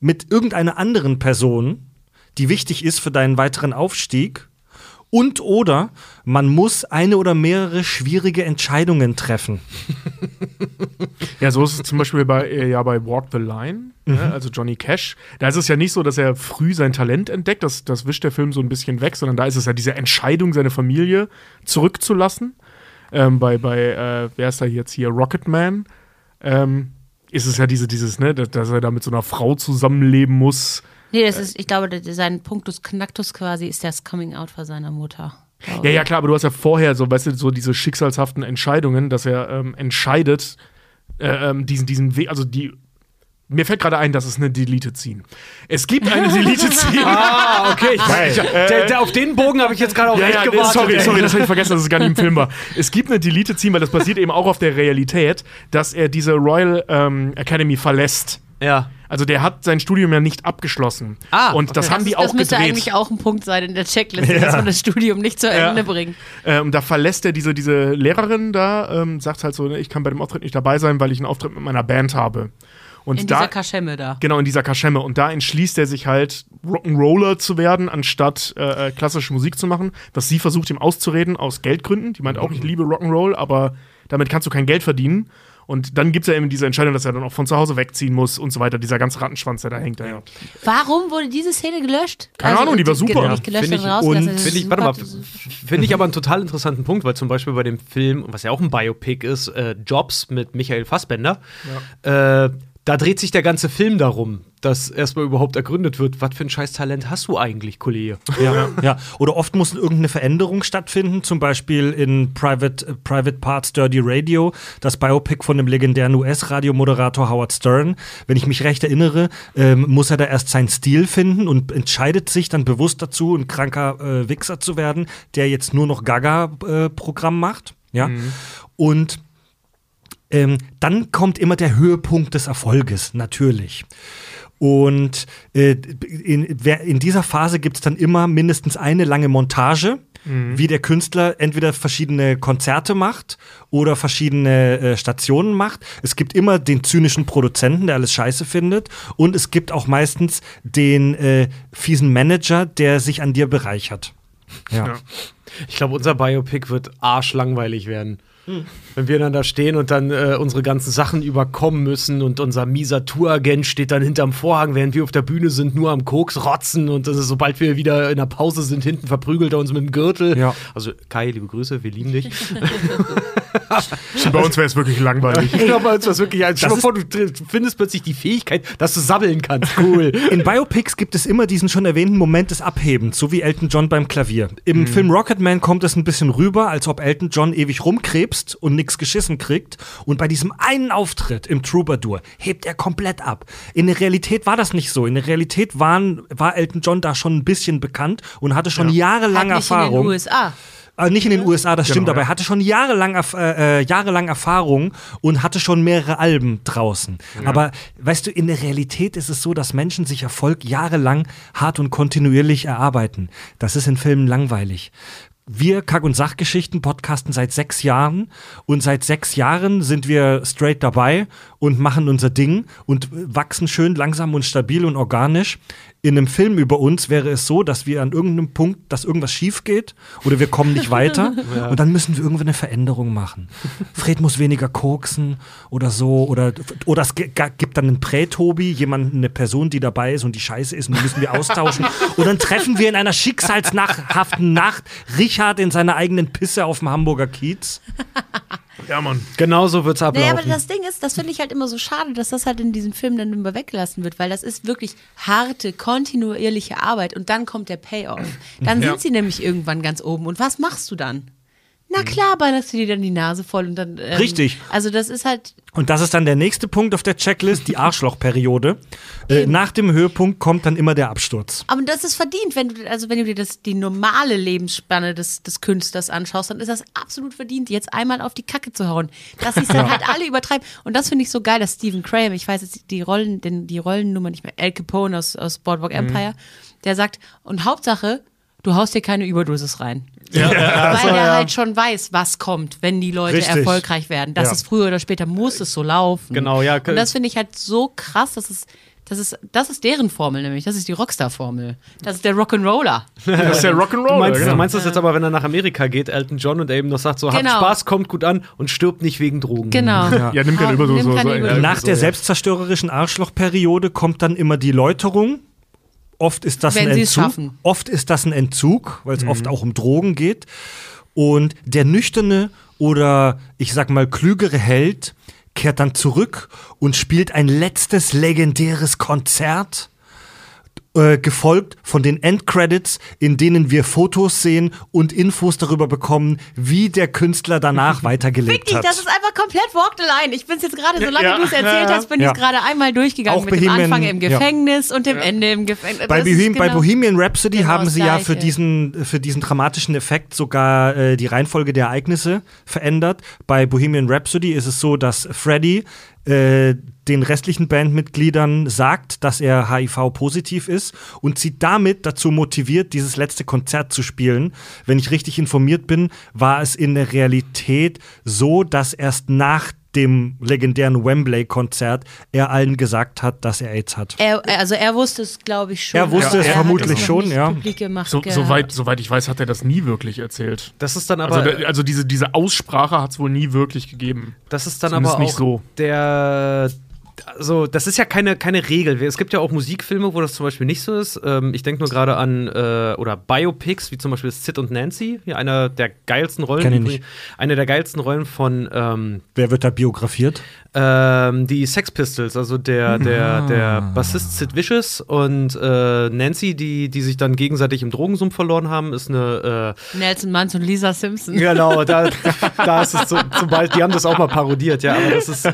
mit irgendeiner anderen Person, die wichtig ist für deinen weiteren Aufstieg, und oder man muss eine oder mehrere schwierige Entscheidungen treffen. [LAUGHS] Ja, so ist es zum Beispiel bei, äh, ja, bei Walk the Line, ne, also Johnny Cash. Da ist es ja nicht so, dass er früh sein Talent entdeckt, das, das wischt der Film so ein bisschen weg, sondern da ist es ja diese Entscheidung, seine Familie zurückzulassen. Ähm, bei, bei äh, wer ist da jetzt hier, Rocketman, ähm, ist es ja diese, dieses, ne, dass, dass er da mit so einer Frau zusammenleben muss. Nee, das ist, ich glaube, sein Punktus Knacktus quasi ist das Coming Out von seiner Mutter. Ja, ja, klar, aber du hast ja vorher so, weißt du, so diese schicksalshaften Entscheidungen, dass er ähm, entscheidet, äh, ähm, diesen, diesen Weg, also die. Mir fällt gerade ein, dass es eine Delete ziehen. Es gibt eine Delete [LAUGHS] ziehen. Ah, okay. Ich, Geil. ich, der, der, auf den Bogen habe ich jetzt gerade auch Ja, echt ja, gewartet. sorry, ey. sorry, das habe ich vergessen, dass es gar nicht im Film war. Es gibt eine Delete ziehen, weil das basiert eben auch auf der Realität, dass er diese Royal ähm, Academy verlässt. Ja. Also der hat sein Studium ja nicht abgeschlossen. Ah, und das okay. haben die das auch müsste gedreht. eigentlich auch ein Punkt sein in der Checkliste, dass man das Studium nicht zu Ende Ja. bringt. Ähm, da verlässt er diese, diese Lehrerin da, ähm, sagt halt so, ne, ich kann bei dem Auftritt nicht dabei sein, weil ich einen Auftritt mit meiner Band habe. Und In da, dieser Kaschemme da. genau in dieser Kaschemme. Und da entschließt er sich halt, Rock'n'Roller zu werden, anstatt äh, äh, klassische Musik zu machen. Was sie versucht, ihm auszureden, aus Geldgründen. Die meint auch, ich liebe Rock'n'Roll, aber damit kannst du kein Geld verdienen. Und dann gibt es ja eben diese Entscheidung, dass er dann auch von zu Hause wegziehen muss und so weiter. Dieser ganze Rattenschwanz, der da hängt. Ja. Warum wurde diese Szene gelöscht? Also, Keine Ahnung, die war super. Nicht gelöscht, Finde ich- und ist ich, warte mal, finde ich aber einen total interessanten Punkt, weil zum Beispiel bei dem Film, was ja auch ein Biopic ist, äh, Jobs mit Michael Fassbender, äh, da dreht sich der ganze Film darum, dass erstmal überhaupt ergründet wird, was für ein scheiß Talent hast du eigentlich, Kollege? Ja, ja. Oder oft muss irgendeine Veränderung stattfinden, zum Beispiel in Private, äh, Private Parts Dirty Radio, das Biopic von dem legendären US-Radiomoderator Howard Stern. Wenn ich mich recht erinnere, ähm, muss er da erst seinen Stil finden und entscheidet sich dann bewusst dazu, ein kranker äh, Wichser zu werden, der jetzt nur noch Gaga-Programm macht. Ja. Und ähm, dann kommt immer der Höhepunkt des Erfolges, natürlich. Und äh, in, in dieser Phase gibt es dann immer mindestens eine lange Montage, wie der Künstler entweder verschiedene Konzerte macht oder verschiedene äh, Stationen macht. Es gibt immer den zynischen Produzenten, der alles scheiße findet. Und es gibt auch meistens den äh, fiesen Manager, der sich an dir bereichert. Ja. Ja. Ich glaube, unser Biopic wird arschlangweilig werden. Wenn wir dann da stehen und dann äh, unsere ganzen Sachen überkommen müssen und unser mieser Touragent steht dann hinterm Vorhang, während wir auf der Bühne sind, nur am Koks rotzen und das ist, sobald wir wieder in der Pause sind, hinten verprügelt er uns mit dem Gürtel. Ja. Also Kai, liebe Grüße, wir lieben dich. [LAUGHS] Bei uns wäre es wirklich langweilig. [LAUGHS] Ich glaube, das ist wirklich, stell dir mal vor, du findest plötzlich die Fähigkeit, dass du sabbeln kannst. Cool. [LAUGHS] In Biopics gibt es immer diesen schon erwähnten Moment des Abhebens, so wie Elton John beim Klavier. Im Film Rocketman kommt es ein bisschen rüber, als ob Elton John ewig rumkrebst und nichts geschissen kriegt. Und bei diesem einen Auftritt im Troubadour hebt er komplett ab. In der Realität war das nicht so. In der Realität waren, war Elton John da schon ein bisschen bekannt und hatte schon jahrelang Halt nicht Erfahrung. in den USA. Äh, nicht in den USA, das stimmt, Genau, aber ja. er hatte schon jahrelang, äh, äh, jahrelang Erfahrung und hatte schon mehrere Alben draußen. Aber weißt du, in der Realität ist es so, dass Menschen sich Erfolg jahrelang hart und kontinuierlich erarbeiten. Das ist in Filmen langweilig. Wir Kack- und Sachgeschichten podcasten seit sechs Jahren und seit sechs Jahren sind wir straight dabei und machen unser Ding und wachsen schön langsam und stabil und organisch. In einem Film über uns wäre es so, dass wir an irgendeinem Punkt, dass irgendwas schief geht oder wir kommen nicht weiter [LAUGHS] und dann müssen wir irgendwie eine Veränderung machen. Fred muss weniger koksen oder so oder, oder es gibt dann einen Prä-Tobi, jemanden, eine Person, die dabei ist und die scheiße ist und die müssen wir austauschen und dann treffen wir in einer schicksalsnachhaften Nacht Richard in seiner eigenen Pisse auf dem Hamburger Kiez. Ja, Mann. Genau so wird's ablaufen. Naja, aber das Ding ist, das finde ich halt immer so schade, dass das halt in diesem Film dann immer weggelassen wird, weil das ist wirklich harte, kontinuierliche Arbeit und dann kommt der Payoff. Dann Ja. sind sie nämlich irgendwann ganz oben. Und was machst du dann? Na klar, ballerst du dir dann die Nase voll und dann. Ähm, Richtig. Also, das ist halt. Und das ist dann der nächste Punkt auf der Checklist, die [LAUGHS] Arschlochperiode. Äh, nach dem Höhepunkt kommt dann immer der Absturz. Aber das ist verdient, wenn du, also wenn du dir das, die normale Lebensspanne des, des Künstlers anschaust, dann ist das absolut verdient, jetzt einmal auf die Kacke zu hauen. Dass sie es dann halt alle übertreiben. Und das finde ich so geil, dass Stephen Graham, ich weiß jetzt die Rollen, den, die Rollennummer nicht mehr, Al Capone aus, aus Boardwalk Empire, der sagt, und Hauptsache, du haust dir keine Überdosis rein. Weil der halt schon weiß, was kommt, wenn die Leute Richtig. erfolgreich werden. Das Ja. ist früher oder später muss es so laufen. Genau, ja. Und das finde ich halt so krass, dass es das ist, das ist deren Formel nämlich. Das ist die Rockstar-Formel. Das ist der Rock'n'Roller. [LAUGHS] Das ist der Du Rock'n'Roll. meinst, genau. du meinst das jetzt aber, wenn er nach Amerika geht, Elton John und er eben noch sagt, so, Genau. habt Spaß, kommt gut an und stirbt nicht wegen Drogen. Genau. Ja, nimm keine Ha- Überdosis. keine so. Überdosis. Nach der selbstzerstörerischen Arschlochperiode kommt dann immer die Läuterung. Oft ist das Wenn ein Entzug. schaffen. Oft ist das ein Entzug, weil es oft auch um Drogen geht. Und der nüchterne oder ich sag mal klügere Held kehrt dann zurück und spielt ein letztes legendäres Konzert äh, gefolgt von den Endcredits, in denen wir Fotos sehen und Infos darüber bekommen, wie der Künstler danach [LAUGHS] weitergelebt Wirklich, hat. das ist einfach komplett walked the line. Ich bin's jetzt gerade, solange Ja. du es erzählt hast, bin Ja. ich gerade einmal durchgegangen Auch mit dem Bohemian- Anfang im ja. Gefängnis und dem Ende im Gefängnis. Bei, Bohem bei genau- Bohemian Rhapsody genau haben sie ja für diesen, für diesen dramatischen Effekt sogar äh, die Reihenfolge der Ereignisse verändert. Bei Bohemian Rhapsody ist es so, dass Freddie äh, den restlichen Bandmitgliedern sagt, dass er HIV-positiv ist und sie damit dazu motiviert, dieses letzte Konzert zu spielen. Wenn ich richtig informiert bin, war es in der Realität so, dass erst nach dem legendären Wembley-Konzert er allen gesagt hat, dass er AIDS hat. Er, also er wusste es, glaube ich, schon. Er wusste es hat vermutlich schon, nicht ja. publik Gemacht So, soweit, soweit ich weiß, hat er das nie wirklich erzählt. Das ist dann aber, Also, also diese, diese Aussprache hat es wohl nie wirklich gegeben. das ist dann zumindest aber auch nicht so. der also das ist ja keine, keine Regel. Es gibt ja auch Musikfilme, wo das zum Beispiel nicht so ist. Ähm, ich denke nur gerade an äh, oder Biopics, wie zum Beispiel Sid und Nancy, ja, einer der geilsten Rollen, Kenn ich nicht. eine der geilsten Rollen von ähm, Wer wird da biografiert? ähm, die Sex Pistols, also der, der, der Bassist Sid Vicious und äh, Nancy, die, die sich dann gegenseitig im Drogensumpf verloren haben, ist eine äh, Nelson Manns und Lisa Simpson. Genau, da, [LAUGHS] da ist es so, zum Beispiel, die haben das auch mal parodiert, ja, aber das ist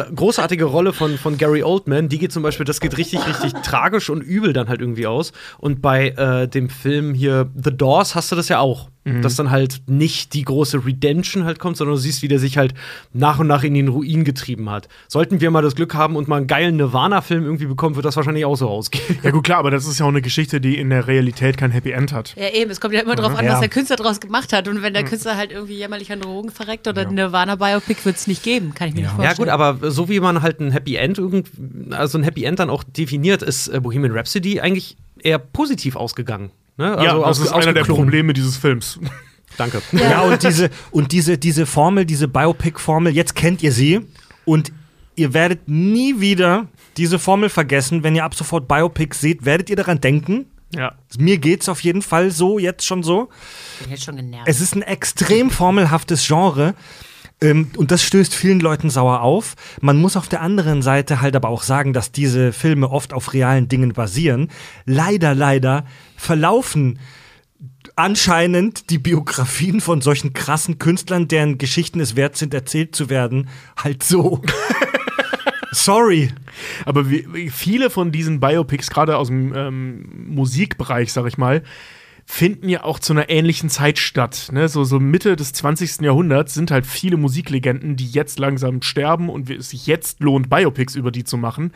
äh, großartige Rolle von, von Gary Oldman, die geht zum Beispiel, das geht richtig, richtig tragisch und übel dann halt irgendwie aus. Und bei äh, dem Film hier The Doors hast du das ja auch. Dass dann halt nicht die große Redemption halt kommt, sondern du siehst, wie der sich halt nach und nach in den Ruin getrieben hat. Sollten wir mal das Glück haben und mal einen geilen Nirvana-Film irgendwie bekommen, wird das wahrscheinlich auch so ausgehen. Ja, gut, klar, aber das ist ja auch eine Geschichte, die in der Realität kein Happy End hat. Ja, eben. Es kommt ja immer drauf an, Ja. was der Künstler draus gemacht hat. Und wenn der Künstler halt irgendwie jämmerlich an Drogen verreckt oder eine Nirvana-Biopic wird es nicht geben. Kann ich mir nicht Ja vorstellen. gut, aber so wie man halt ein Happy End irgend, also ein Happy End dann auch definiert, ist äh, Bohemian Rhapsody eigentlich eher positiv ausgegangen. Ne? ja, das aus- ist einer der. Probleme dieses Films. [LAUGHS] Danke. Ja, und diese, und diese, diese Formel, diese Biopic-Formel, jetzt kennt ihr sie und ihr werdet nie wieder diese Formel vergessen. Wenn ihr ab sofort Biopics seht, werdet ihr daran denken. Ja. Mir geht's auf jeden Fall so, jetzt schon so. Ich bin jetzt schon genervt. Es ist ein extrem formelhaftes Genre. Ähm, und das stößt vielen Leuten sauer auf. Man muss auf der anderen Seite halt aber auch sagen, dass diese Filme oft auf realen Dingen basieren. Leider, leider verlaufen anscheinend die Biografien von solchen krassen Künstlern, deren Geschichten es wert sind, erzählt zu werden, halt so. [LAUGHS] Sorry. Aber wie, viele von diesen Biopics, gerade aus dem ähm, Musikbereich, sag ich mal, finden ja auch zu einer ähnlichen Zeit statt. Ne? So, so Mitte des 20. Jahrhunderts sind halt viele Musiklegenden, die jetzt langsam sterben und es sich jetzt lohnt, Biopics über die zu machen.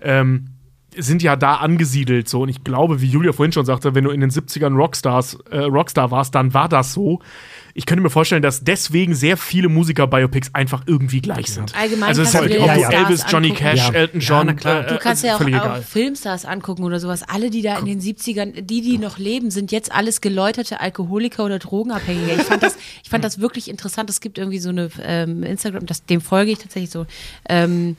Ähm, sind ja da angesiedelt so und ich glaube, wie Julia vorhin schon sagte, wenn du in den 70ern Rockstars, äh, Rockstar warst, dann war das so. Ich könnte mir vorstellen, dass deswegen sehr viele Musiker-Biopics einfach irgendwie gleich sind. Allgemein also es ist halt ob ja du ja. Elvis, Johnny. Cash, Ja. Elton Ja, John, klar. äh, Du kannst ja auch, auch. Filmstars angucken oder sowas. Alle, die da in den 70ern, die, die noch leben, sind jetzt alles geläuterte Alkoholiker oder Drogenabhängige. Ich fand das, ich fand das wirklich interessant. Es gibt irgendwie so eine ähm, Instagram, das, dem folge ich tatsächlich so. Ähm,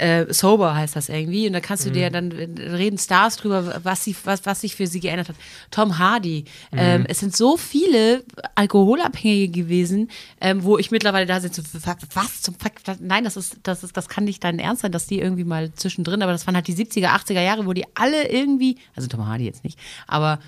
äh, Sober heißt das irgendwie. Und da kannst du Mhm. dir dann reden Stars drüber, was, sie, was, was sich für sie geändert hat. Tom Hardy. Mhm. Ähm, es sind so viele Alkoholabhängige gewesen, ähm, wo ich mittlerweile da sitze, was zum Fuck? Nein, das ist, das ist, das kann nicht dein Ernst sein, dass die irgendwie mal zwischendrin, aber das waren halt die 70er, 80er Jahre, wo die alle irgendwie, also Tom Hardy jetzt nicht, aber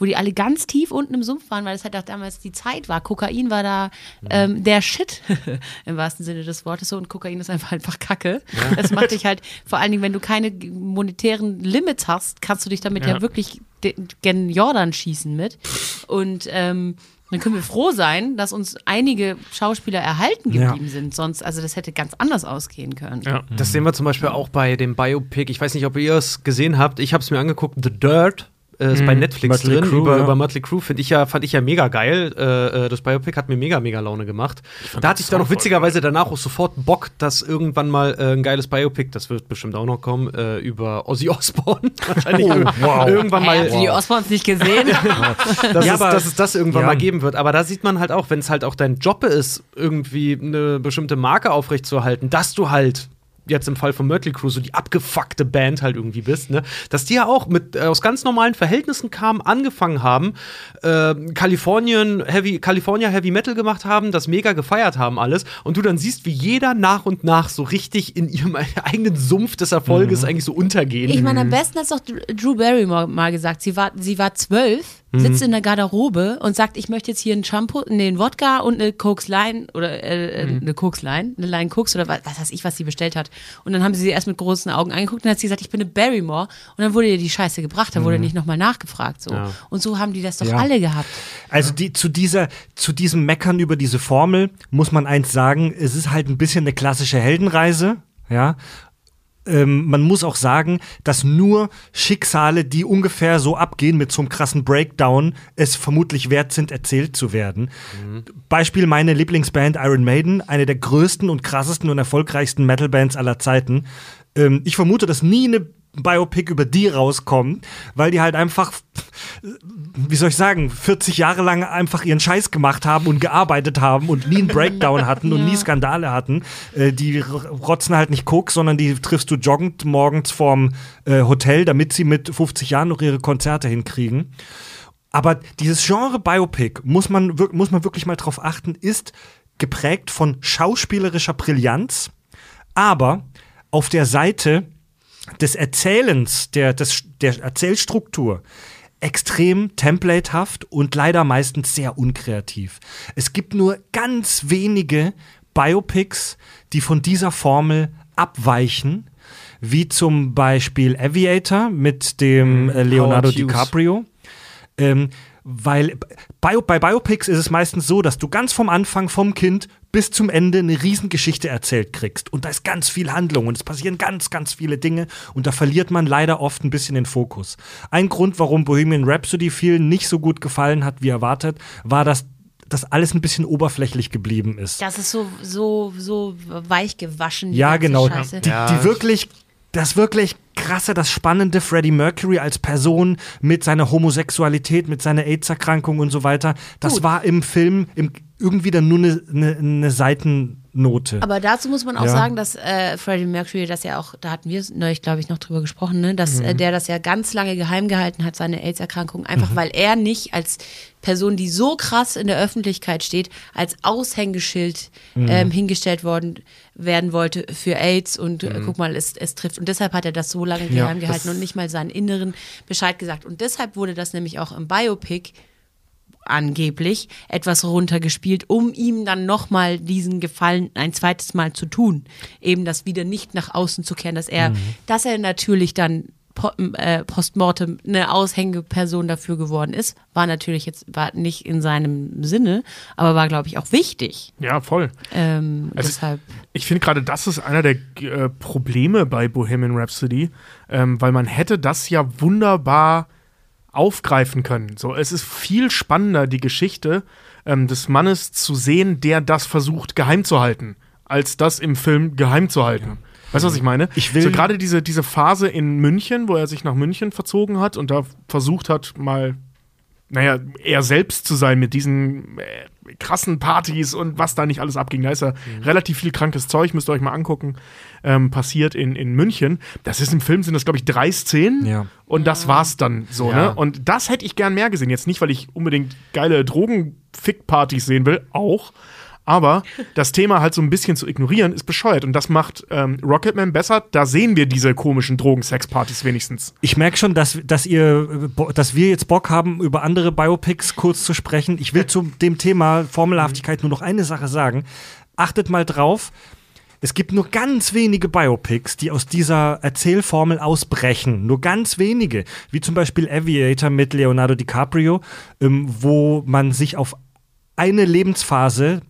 wo die alle ganz tief unten im Sumpf waren, weil es halt auch damals die Zeit war. Kokain war da ähm, der Shit [LAUGHS] im wahrsten Sinne des Wortes so und Kokain ist einfach einfach Kacke. Das macht dich halt, vor allen Dingen, wenn du keine monetären Limits hast, kannst du dich damit ja, Ja. wirklich den- gen Jordan schießen mit. Und ähm, dann können wir froh sein, dass uns einige Schauspieler erhalten Ja. geblieben sind. Sonst, also das hätte ganz anders ausgehen können. Ja. Das sehen wir zum Beispiel auch bei dem Biopic. Ich weiß nicht, ob ihr es gesehen habt. Ich habe es mir angeguckt. The Dirt äh, ist bei Netflix Mötley drin. Crüe, über, ja. über Mötley Crüe finde ich ja, fand ich ja mega geil. Äh, äh, das Biopic hat mir mega, mega Laune gemacht. Da hatte ich dann noch witzigerweise danach auch sofort Bock, dass irgendwann mal äh, ein geiles Biopic, das wird bestimmt auch noch kommen, äh, über Ozzy Osbourne. [LAUGHS] Wahrscheinlich ir- wow. irgendwann mal. Hey, ihr die Osborns nicht gesehen? [LAUGHS] dass, Ja, es, aber- dass es das irgendwann ja. mal geben wird. Aber da sieht man halt auch, wenn es halt auch dein Job ist, irgendwie eine bestimmte Marke aufrechtzuerhalten, dass du halt jetzt im Fall von Mötley Crüe so die abgefuckte Band halt irgendwie bist, ne? Dass die ja auch mit äh, aus ganz normalen Verhältnissen kamen, angefangen haben, äh, Kalifornien Heavy California Heavy Metal gemacht haben, das mega gefeiert haben alles und du dann siehst, wie jeder nach und nach so richtig in ihrem [LAUGHS] eigenen Sumpf des Erfolges eigentlich so untergehen. Ich meine, am besten hat es doch Drew Barrymore mal gesagt. Sie war, sie war zwölf, sitzt in der Garderobe und sagt, ich möchte jetzt hier einen Shampoo, nee, einen Wodka und eine Koks Line oder äh, äh, eine Koks Line, eine Line Koks oder was, was weiß ich, was sie bestellt hat. Und dann haben sie sie erst mit großen Augen angeguckt und dann hat sie gesagt, ich bin eine Barrymore. Und dann wurde ihr die Scheiße gebracht, da wurde nicht nochmal nachgefragt. So. Ja. Und so haben die das doch Ja. alle gehabt. Also die, zu, dieser, zu diesem Meckern über diese Formel muss man eins sagen, es ist halt ein bisschen eine klassische Heldenreise, ja. Ähm, man muss auch sagen, dass nur Schicksale, die ungefähr so abgehen mit so einem krassen Breakdown, es vermutlich wert sind, erzählt zu werden. Beispiel meine Lieblingsband Iron Maiden, eine der größten und krassesten und erfolgreichsten Metalbands aller Zeiten. Ähm, ich vermute, dass nie eine Biopic über die rauskommt, weil die halt einfach wie soll ich sagen, 40 Jahre lang einfach ihren Scheiß gemacht haben und gearbeitet haben und nie einen [LAUGHS] Breakdown hatten und Ja. nie Skandale hatten. Äh, die rotzen halt nicht Koks, sondern die triffst du joggend morgens vorm äh, Hotel, damit sie mit 50 Jahren noch ihre Konzerte hinkriegen. Aber dieses Genre Biopic, muss man, muss man wirklich mal drauf achten, ist geprägt von schauspielerischer Brillanz, aber auf der Seite des Erzählens, der, des, der Erzählstruktur extrem templatehaft und leider meistens sehr unkreativ. Es gibt nur ganz wenige Biopics, die von dieser Formel abweichen, wie zum Beispiel Aviator mit dem äh, Leonardo Howard Hughes. DiCaprio. Ähm, weil Bio, bei Biopics ist es meistens so, dass du ganz vom Anfang, vom Kind bis zum Ende eine Riesengeschichte erzählt kriegst. Und da ist ganz viel Handlung und es passieren ganz, ganz viele Dinge und da verliert man leider oft ein bisschen den Fokus. Ein Grund, warum Bohemian Rhapsody vielen nicht so gut gefallen hat, wie erwartet, war, dass das alles ein bisschen oberflächlich geblieben ist. Das ist so, so, so weich gewaschen. Ja, genau. Die, die wirklich, das wirklich krasse, das spannende Freddie Mercury als Person mit seiner Homosexualität, mit seiner AIDS-Erkrankung und so weiter, das Gut. war im Film im, irgendwie dann nur eine, eine, eine Seitennote. Aber dazu muss man auch Ja. sagen, dass äh, Freddie Mercury das ja auch, da hatten wir neulich, glaube ich, noch drüber gesprochen, ne? dass Mhm. äh, der das ja ganz lange geheim gehalten hat, seine AIDS-Erkrankung, einfach weil er nicht als Person, die so krass in der Öffentlichkeit steht, als Aushängeschild Mhm. ähm, hingestellt worden werden wollte für AIDS und äh, guck mal, es, es trifft. Und deshalb hat er das so lange Mhm. Ja, geheim gehalten und nicht mal seinen Inneren Bescheid gesagt. Und deshalb wurde das nämlich auch im Biopic angeblich etwas runtergespielt, um ihm dann nochmal diesen Gefallen ein zweites Mal zu tun. Eben das wieder nicht nach außen zu kehren, dass er, dass er natürlich dann äh, postmortem eine Aushängeperson dafür geworden ist, war natürlich jetzt war nicht in seinem Sinne, aber war, glaube ich, auch wichtig. Ja, voll. Ähm, Also- deshalb. Ich finde gerade, das ist einer der äh, Probleme bei Bohemian Rhapsody, ähm, weil man hätte das ja wunderbar aufgreifen können. So, es ist viel spannender, die Geschichte ähm, des Mannes zu sehen, der das versucht geheim zu halten, als das im Film geheim zu halten. Weißt du, was ich meine? Ich will- so gerade diese, diese Phase in München, wo er sich nach München verzogen hat und da versucht hat, mal naja, er selbst zu sein mit diesen äh, krassen Partys und was da nicht alles abging. Da ist ja relativ viel krankes Zeug, müsst ihr euch mal angucken, ähm, passiert in, in München. Das ist im Film, sind das, glaube ich, drei Szenen. Ja. Und das war's dann so, Ja. ne? Und das hätte ich gern mehr gesehen. Jetzt nicht, weil ich unbedingt geile Drogen-Fick-Partys sehen will, auch. Aber das Thema halt so ein bisschen zu ignorieren, ist bescheuert. Und das macht ähm, Rocketman besser. Da sehen wir diese komischen Drogen-Sex-Partys wenigstens. Ich merke schon, dass, dass ihr, äh, dass wir jetzt Bock haben, über andere Biopics kurz zu sprechen. Ich will [LAUGHS] zu dem Thema Formelhaftigkeit nur noch eine Sache sagen. Achtet mal drauf. Es gibt nur ganz wenige Biopics, die aus dieser Erzählformel ausbrechen. Nur ganz wenige. Wie zum Beispiel Aviator mit Leonardo DiCaprio, ähm, wo man sich auf eine Lebensphase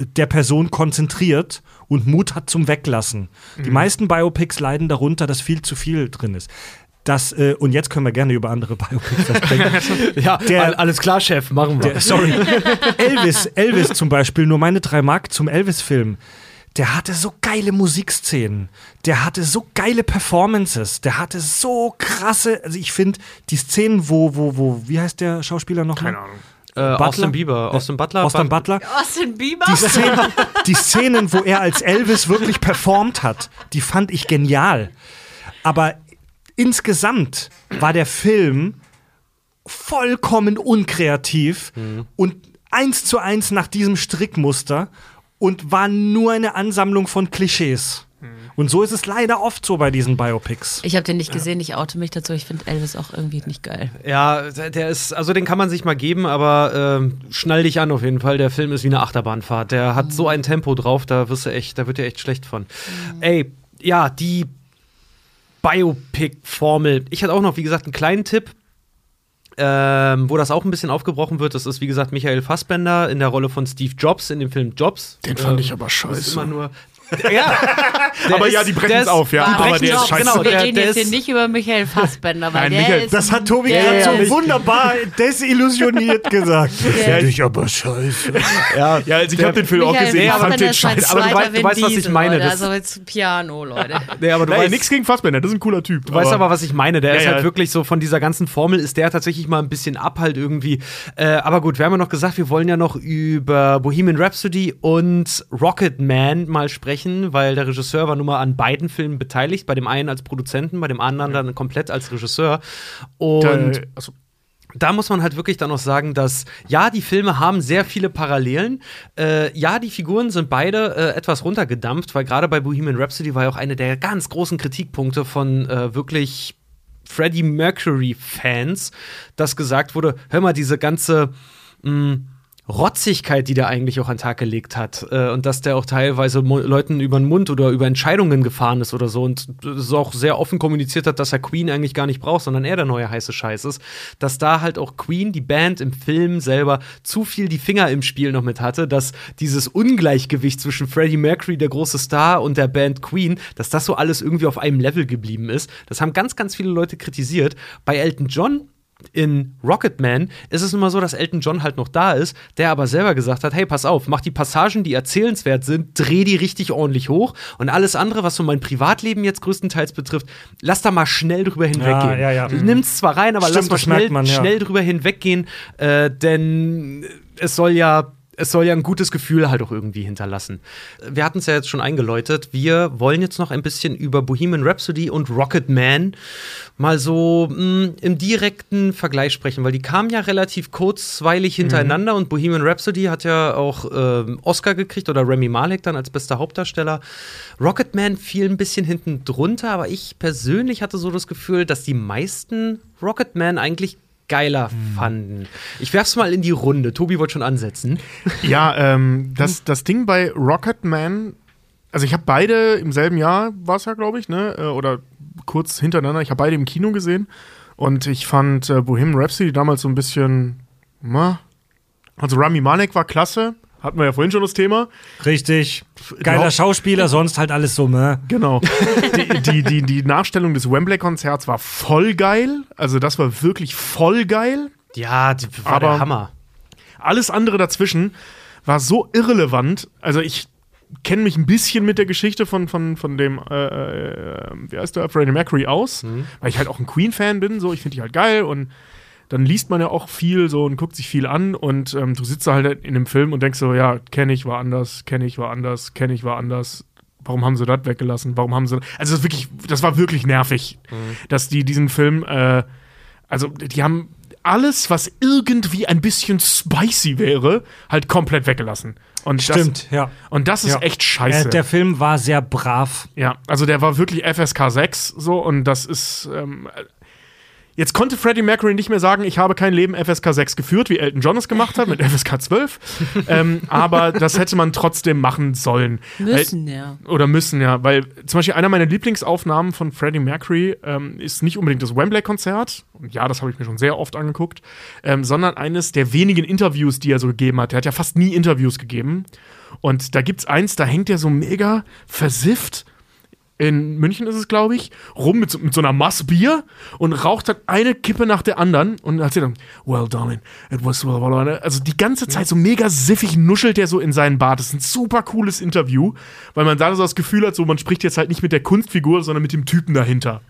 der Person konzentriert und Mut hat zum Weglassen. Die meisten Biopics leiden darunter, dass viel zu viel drin ist. Das, äh, und jetzt können wir gerne über andere Biopics sprechen. [LAUGHS] Ja, Der- all- alles klar, Chef, machen wir. Der, sorry. Elvis, Elvis zum Beispiel, nur meine drei Mark zum Elvis-Film. Der hatte so geile Musikszenen. Der hatte so geile Performances. Der hatte so krasse, also ich finde, die Szenen, wo, wo, wo, wie heißt der Schauspieler noch? Keine Ahnung. Äh, Butler? Austin Bieber. Austin Butler. Austin Butler. Austin Bieber? Die Szenen, [LAUGHS] die Szenen, wo er als Elvis wirklich performt hat, die fand ich genial. Aber insgesamt war der Film vollkommen unkreativ und eins zu eins nach diesem Strickmuster und war nur eine Ansammlung von Klischees. Und so ist es leider oft so bei diesen Biopics. Ich habe den nicht gesehen, ich oute mich dazu. Ich finde Elvis auch irgendwie nicht geil. Ja, der ist, also den kann man sich mal geben, aber ähm, schnall dich an auf jeden Fall. Der Film ist wie eine Achterbahnfahrt. Der hat so ein Tempo drauf, da wirst du echt, da wird dir echt schlecht von. Ey, ja, die Biopic-Formel. Ich hatte auch noch, wie gesagt, einen kleinen Tipp. Ähm, wo das auch ein bisschen aufgebrochen wird, das ist wie gesagt Michael Fassbender in der Rolle von Steve Jobs in dem Film Jobs. Den fand Ähm, ich aber das ist scheiße. immer nur. [LAUGHS] Ja, Aber ja, die brechen es auf, ja. Die Aber brechen der ist auf, scheiße. genau. Wir Der, reden der jetzt hier nicht über Michael Fassbender, weil Nein, der Michael, ist. Das hat Tobi gerade so wunderbar desillusioniert [LAUGHS] gesagt. Der- ich aber scheiße. ja, Ja, also ich habe den Film auch gesehen, ich fand den scheiße. Aber du weißt- was ich meine, Leute. das- Also jetzt Piano, Leute. [LAUGHS] nee, aber du Nein, weißt, nichts gegen Fassbender, das ist ein cooler Typ. Du weißt aber, was ich meine. Der ist halt wirklich so von dieser ganzen Formel, ist der tatsächlich mal ein bisschen ab halt irgendwie. Äh, aber gut, wir haben ja noch gesagt, wir wollen ja noch über Bohemian Rhapsody und Rocketman mal sprechen, weil der Regisseur war nun mal an beiden Filmen beteiligt. Bei dem einen als Produzenten, bei dem anderen dann komplett als Regisseur. Und Da, also, da muss man halt wirklich dann noch sagen, dass ja, die Filme haben sehr viele Parallelen. Äh, ja, die Figuren sind beide äh, etwas runtergedampft, weil gerade bei Bohemian Rhapsody war ja auch eine der ganz großen Kritikpunkte von äh, wirklich Freddie Mercury-Fans, dass gesagt wurde, hör mal, diese ganze mh, Rotzigkeit, die der eigentlich auch an den Tag gelegt hat äh, und dass der auch teilweise Leuten über den Mund oder über Entscheidungen gefahren ist oder so und es auch sehr offen kommuniziert hat, dass er Queen eigentlich gar nicht braucht, sondern er der neue heiße Scheiß ist, dass da halt auch Queen, die Band im Film selber, zu viel die Finger im Spiel noch mit hatte, dass dieses Ungleichgewicht zwischen Freddie Mercury, der große Star, und der Band Queen, dass das so alles irgendwie auf einem Level geblieben ist. Das haben ganz, ganz viele Leute kritisiert. Bei Elton John in Rocketman ist es nun mal so, dass Elton John halt noch da ist, der aber selber gesagt hat, hey, pass auf, mach die Passagen, die erzählenswert sind, dreh die richtig ordentlich hoch und alles andere, was so mein Privatleben jetzt größtenteils betrifft, lass da mal schnell drüber hinweggehen. ja, ja. Du nimmst zwar rein, aber Stimmt, lass mal schnell, man, ja. schnell drüber hinweggehen, äh, denn es soll ja es soll ja ein gutes Gefühl halt auch irgendwie hinterlassen. Wir hatten es ja jetzt schon eingeläutet. Wir wollen jetzt noch ein bisschen über Bohemian Rhapsody und Rocketman mal so mh, im direkten Vergleich sprechen, weil die kamen ja relativ kurzweilig hintereinander und Bohemian Rhapsody hat ja auch ähm, Oscar gekriegt oder Remy Malek dann als bester Hauptdarsteller. Rocketman fiel ein bisschen hinten drunter, aber ich persönlich hatte so das Gefühl, dass die meisten Rocketman eigentlich geiler fanden. Ich werf's mal in die Runde. Tobi wollte schon ansetzen. Ja, ähm, das, das Ding bei Rocketman, also ich habe beide im selben Jahr, war es ja, glaube ich, ne? Äh, Oder kurz hintereinander. Ich habe beide im Kino gesehen. Und ich fand äh, Bohemian Rhapsody damals so ein bisschen. Na, also Rami Malek war klasse. Hatten wir ja vorhin schon das Thema. Richtig. Geiler Genau. Schauspieler, sonst halt alles so, ne? Genau. [LAUGHS] die, die, die, die Nachstellung des Wembley-Konzerts war voll geil. Also das war wirklich voll geil. Ja, die war Aber- der Hammer. Alles andere dazwischen war so irrelevant. Also ich kenne mich ein bisschen mit der Geschichte von, von, von dem, äh, äh, wie heißt der, Freddie Mercury aus, weil ich halt auch ein Queen-Fan bin. So, ich finde die halt geil und dann liest man ja auch viel so und guckt sich viel an und ähm, du sitzt da halt in dem Film und denkst so, ja, kenne ich, war anders, kenne ich, war anders, kenne ich, war anders. Warum haben sie das weggelassen? Warum haben sie. Also, das, ist wirklich, das war wirklich nervig, dass die diesen Film, äh, also, die haben alles, was irgendwie ein bisschen spicy wäre, halt komplett weggelassen. Und Stimmt, das, ja. Und das ist Ja. echt scheiße. Äh, der Film war sehr brav. Ja, also der war wirklich FSK 6 so und das ist. Ähm, jetzt konnte Freddie Mercury nicht mehr sagen, ich habe kein Leben FSK 6 geführt, wie Elton John es gemacht hat mit [LAUGHS] FSK 12. ähm, aber das hätte man trotzdem machen sollen. Müssen, ja. Oder müssen, ja. Weil zum Beispiel einer meiner Lieblingsaufnahmen von Freddie Mercury ähm, ist nicht unbedingt das Wembley-Konzert. Und ja, das habe ich mir schon sehr oft angeguckt. Ähm, sondern eines der wenigen Interviews, die er so gegeben hat. Er hat ja fast nie Interviews gegeben. Und da gibt's eins, da hängt er so mega versifft in München ist es, glaube ich, rum mit so, mit so einer Maß Bier und raucht dann eine Kippe nach der anderen und erzählt dann, well, darling, it was well, well. Also die ganze Zeit so mega siffig nuschelt er so in seinen Bart. Das ist ein super cooles Interview, weil man da so das Gefühl hat, so man spricht jetzt halt nicht mit der Kunstfigur, sondern mit dem Typen dahinter.